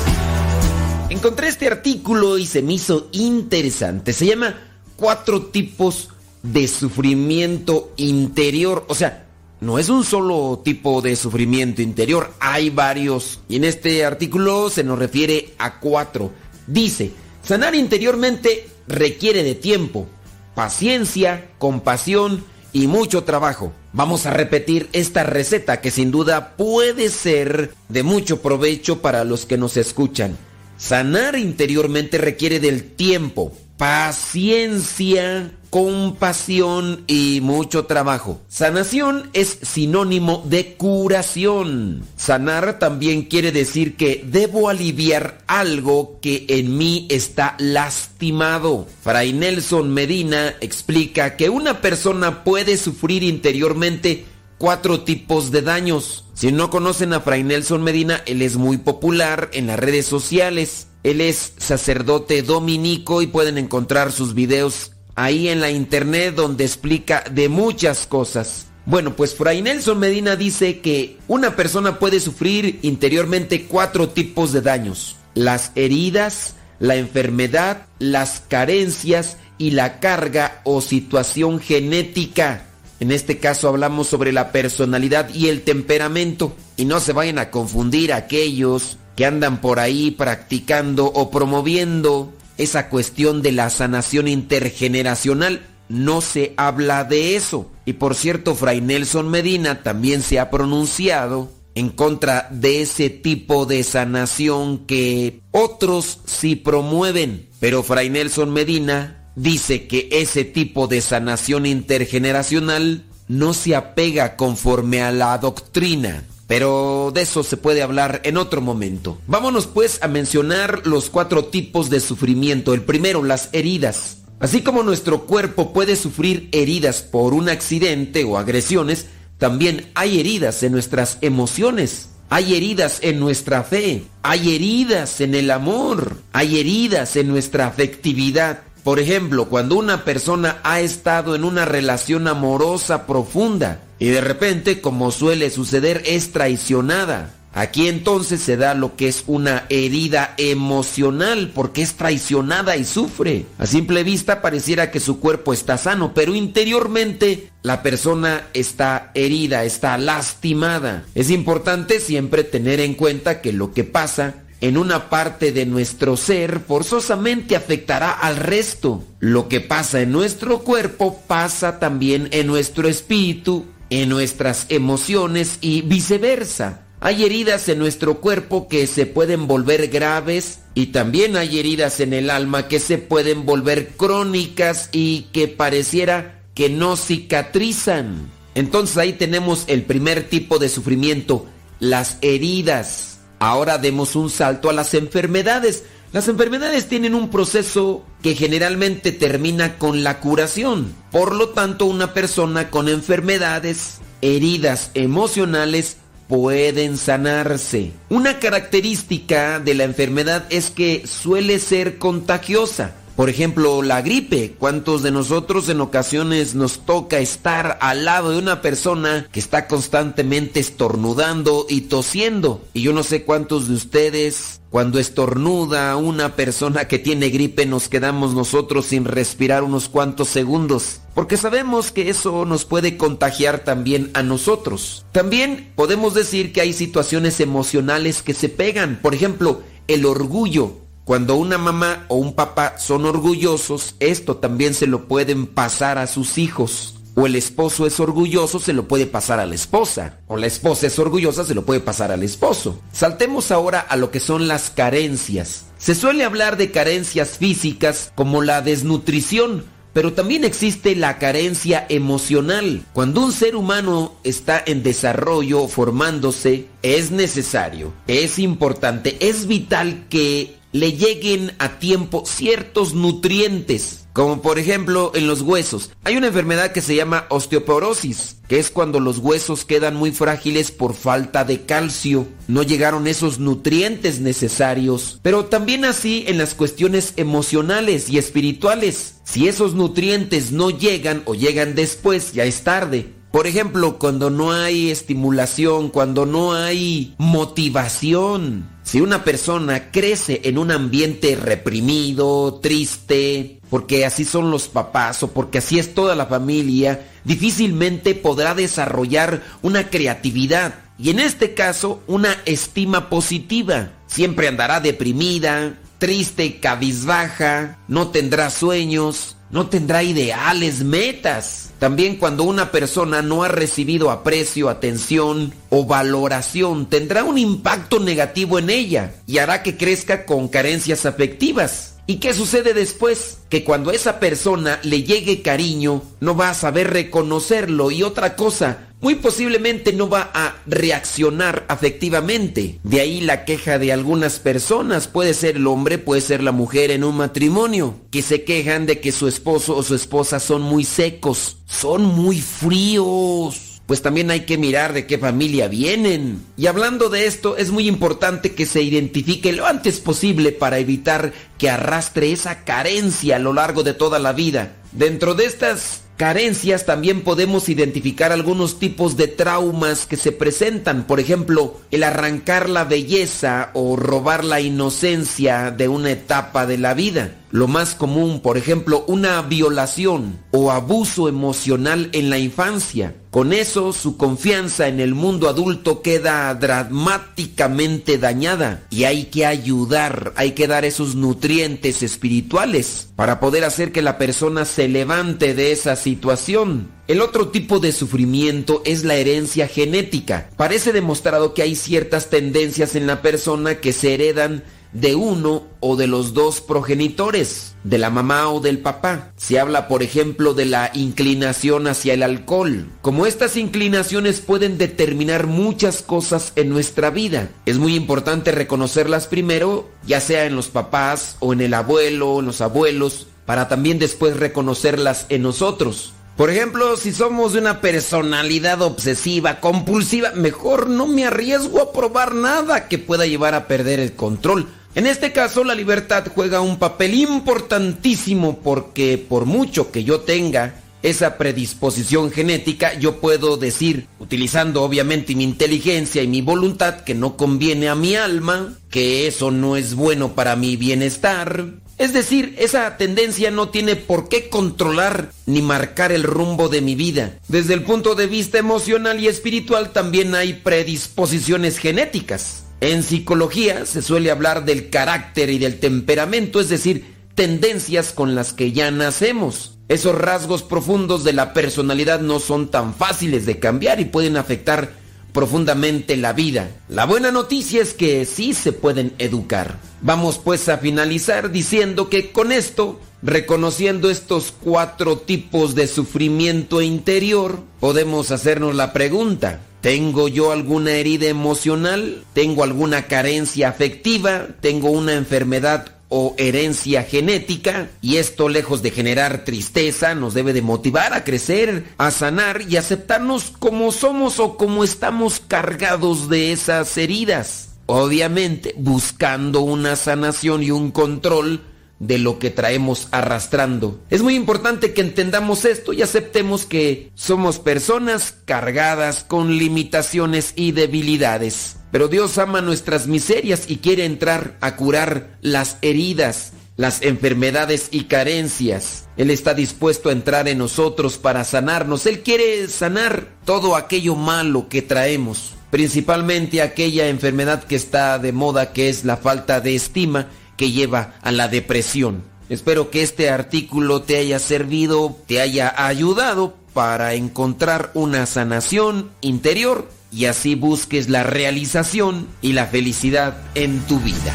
Encontré este artículo y se me hizo interesante. Se llama Cuatro tipos de sufrimiento interior. O sea, no es un solo tipo de sufrimiento interior, hay varios. Y en este artículo se nos refiere a cuatro. Dice, sanar interiormente requiere de tiempo, paciencia, compasión y mucho trabajo. Vamos a repetir esta receta que sin duda puede ser de mucho provecho para los que nos escuchan. Sanar interiormente requiere del tiempo, paciencia, compasión y mucho trabajo. Sanación es sinónimo de curación. Sanar también quiere decir que debo aliviar algo que en mí está lastimado. Fray Nelson Medina explica que una persona puede sufrir interiormente cuatro tipos de daños. Si no conocen a Fray Nelson Medina, él es muy popular en las redes sociales. Él es sacerdote dominico y pueden encontrar sus videos ahí en la internet donde explica de muchas cosas. Bueno, pues Fray Nelson Medina dice que una persona puede sufrir interiormente cuatro tipos de daños. Las heridas, la enfermedad, las carencias y la carga o situación genética. En este caso hablamos sobre la personalidad y el temperamento. Y no se vayan a confundir aquellos que andan por ahí practicando o promoviendo esa cuestión de la sanación intergeneracional. No se habla de eso. Y por cierto, Fray Nelson Medina también se ha pronunciado en contra de ese tipo de sanación que otros sí promueven. Pero Fray Nelson Medina dice que ese tipo de sanación intergeneracional no se apega conforme a la doctrina. Pero de eso se puede hablar en otro momento. Vámonos pues a mencionar los cuatro tipos de sufrimiento. El primero, las heridas. Así como nuestro cuerpo puede sufrir heridas por un accidente o agresiones, también hay heridas en nuestras emociones. Hay heridas en nuestra fe. Hay heridas en el amor. Hay heridas en nuestra afectividad. Por ejemplo, cuando una persona ha estado en una relación amorosa profunda y de repente, como suele suceder, es traicionada. Aquí entonces se da lo que es una herida emocional porque es traicionada y sufre. A simple vista pareciera que su cuerpo está sano, pero interiormente la persona está herida, está lastimada. Es importante siempre tener en cuenta que lo que pasa en una parte de nuestro ser forzosamente afectará al resto. Lo que pasa en nuestro cuerpo pasa también en nuestro espíritu, en nuestras emociones y viceversa. Hay heridas en nuestro cuerpo que se pueden volver graves y también hay heridas en el alma que se pueden volver crónicas y que pareciera que no cicatrizan. Entonces ahí tenemos el primer tipo de sufrimiento, las heridas. Ahora demos un salto a las enfermedades. Las enfermedades tienen un proceso que generalmente termina con la curación. Por lo tanto, una persona con enfermedades, heridas emocionales, pueden sanarse. Una característica de la enfermedad es que suele ser contagiosa. Por ejemplo, la gripe. ¿Cuántos de nosotros en ocasiones nos toca estar al lado de una persona que está constantemente estornudando y tosiendo? Y yo no sé cuántos de ustedes cuando estornuda una persona que tiene gripe nos quedamos nosotros sin respirar unos cuantos segundos, porque sabemos que eso nos puede contagiar también a nosotros. También podemos decir que hay situaciones emocionales que se pegan, por ejemplo, el orgullo. Cuando una mamá o un papá son orgullosos, esto también se lo pueden pasar a sus hijos. O el esposo es orgulloso, se lo puede pasar a la esposa. O la esposa es orgullosa, se lo puede pasar al esposo. Saltemos ahora a lo que son las carencias. Se suele hablar de carencias físicas como la desnutrición, pero también existe la carencia emocional. Cuando un ser humano está en desarrollo, formándose, es necesario, es importante, es vital que le lleguen a tiempo ciertos nutrientes como por ejemplo en los huesos. Hay una enfermedad que se llama osteoporosis, que es cuando los huesos quedan muy frágiles por falta de calcio. No llegaron esos nutrientes necesarios. Pero también así en las cuestiones emocionales y espirituales. Si esos nutrientes no llegan o llegan después, ya es tarde. Por ejemplo, cuando no hay estimulación, cuando no hay motivación. Si una persona crece en un ambiente reprimido, triste, porque así son los papás o porque así es toda la familia, difícilmente podrá desarrollar una creatividad y en este caso una estima positiva. Siempre andará deprimida, triste, cabizbaja, no tendrá sueños, no tendrá ideales, metas. También cuando una persona no ha recibido aprecio, atención o valoración, tendrá un impacto negativo en ella y hará que crezca con carencias afectivas. ¿Y qué sucede después? Que cuando a esa persona le llegue cariño, no va a saber reconocerlo y otra cosa, muy posiblemente no va a reaccionar afectivamente. De ahí la queja de algunas personas, puede ser el hombre, puede ser la mujer en un matrimonio, que se quejan de que su esposo o su esposa son muy secos, son muy fríos pues también hay que mirar de qué familia vienen. Y hablando de esto, es muy importante que se identifique lo antes posible para evitar que arrastre esa carencia a lo largo de toda la vida. Dentro de estas carencias también podemos identificar algunos tipos de traumas que se presentan, por ejemplo, el arrancar la belleza o robar la inocencia de una etapa de la vida. Lo más común, por ejemplo, una violación o abuso emocional en la infancia. Con eso su confianza en el mundo adulto queda dramáticamente dañada y hay que ayudar, hay que dar esos nutrientes espirituales para poder hacer que la persona se levante de esa situación. El otro tipo de sufrimiento es la herencia genética. Parece demostrado que hay ciertas tendencias en la persona que se heredan de uno o de los dos progenitores, de la mamá o del papá. Se habla, por ejemplo, de la inclinación hacia el alcohol. Como estas inclinaciones pueden determinar muchas cosas en nuestra vida, es muy importante reconocerlas primero, ya sea en los papás o en el abuelo, en los abuelos, para también después reconocerlas en nosotros. Por ejemplo, si somos de una personalidad obsesiva, compulsiva, mejor no me arriesgo a probar nada que pueda llevar a perder el control en este caso, la libertad juega un papel importantísimo porque por mucho que yo tenga esa predisposición genética, yo puedo decir, utilizando obviamente mi inteligencia y mi voluntad, que no conviene a mi alma, que eso no es bueno para mi bienestar. Es decir, esa tendencia no tiene por qué controlar ni marcar el rumbo de mi vida. Desde el punto de vista emocional y espiritual también hay predisposiciones genéticas. En psicología se suele hablar del carácter y del temperamento, es decir, tendencias con las que ya nacemos. Esos rasgos profundos de la personalidad no son tan fáciles de cambiar y pueden afectar profundamente la vida. La buena noticia es que sí se pueden educar. Vamos pues a finalizar diciendo que con esto, reconociendo estos cuatro tipos de sufrimiento interior, podemos hacernos la pregunta, ¿Tengo yo alguna herida emocional? ¿Tengo alguna carencia afectiva? ¿Tengo una enfermedad o herencia genética? Y esto, lejos de generar tristeza, nos debe de motivar a crecer, a sanar y aceptarnos como somos o como estamos cargados de esas heridas. Obviamente, buscando una sanación y un control de lo que traemos arrastrando. Es muy importante que entendamos esto y aceptemos que somos personas cargadas con limitaciones y debilidades. Pero Dios ama nuestras miserias y quiere entrar a curar las heridas, las enfermedades y carencias. Él está dispuesto a entrar en nosotros para sanarnos. Él quiere sanar todo aquello malo que traemos, principalmente aquella enfermedad que está de moda que es la falta de estima que lleva a la depresión. Espero que este artículo te haya servido, te haya ayudado para encontrar una sanación interior y así busques la realización y la felicidad en tu vida.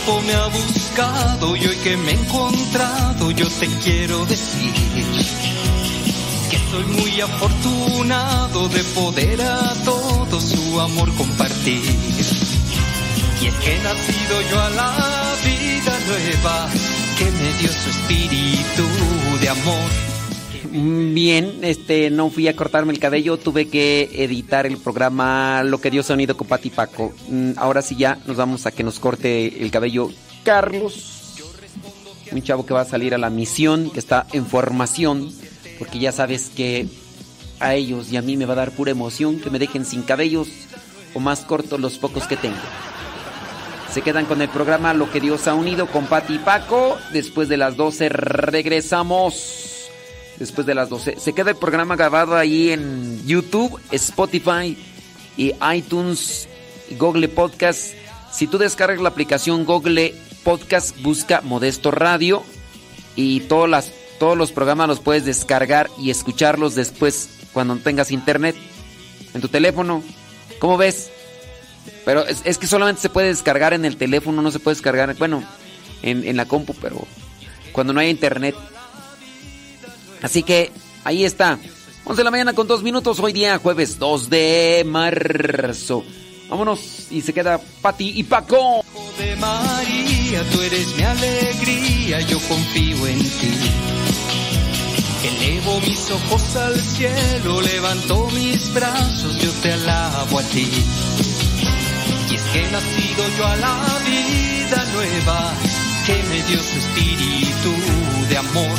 Tiempo me ha buscado y hoy que me he encontrado yo te quiero decir que soy muy afortunado de poder a todo su amor compartir. Y es que he nacido yo a la vida nueva que me dio su espíritu de amor. Bien, este, no fui a cortarme el cabello, tuve que editar el programa Lo que dio sonido con Pati Paco. Mm, Ahora sí ya nos vamos a que nos corte el cabello Carlos, un chavo que va a salir a la misión, que está en formación, porque ya sabes que a ellos y a mí me va a dar pura emoción que me dejen sin cabellos o más cortos los pocos que tengo. Se quedan con el programa Lo que Dios ha unido con Pati y Paco. Después de las 12 regresamos después de las 12. Se queda el programa grabado ahí en YouTube, Spotify y iTunes, Google Podcast. Si tú descargas la aplicación Google Podcast, busca Modesto Radio y todos los programas los puedes descargar y escucharlos después cuando tengas internet en tu teléfono. ¿Cómo ves? Pero es, es que solamente se puede descargar en el teléfono, no se puede descargar, bueno, en, en la compu, pero cuando no hay internet. Así que ahí está. 11 de la mañana con 2 minutos. Hoy día, jueves 2 de marzo. Vámonos y se queda Pati y Paco. de María, tú eres mi alegría, yo confío en ti. Elevo mis ojos al cielo, levanto mis brazos, yo te alabo a ti. Y es que he nacido yo a la vida nueva, que me dio su espíritu de amor,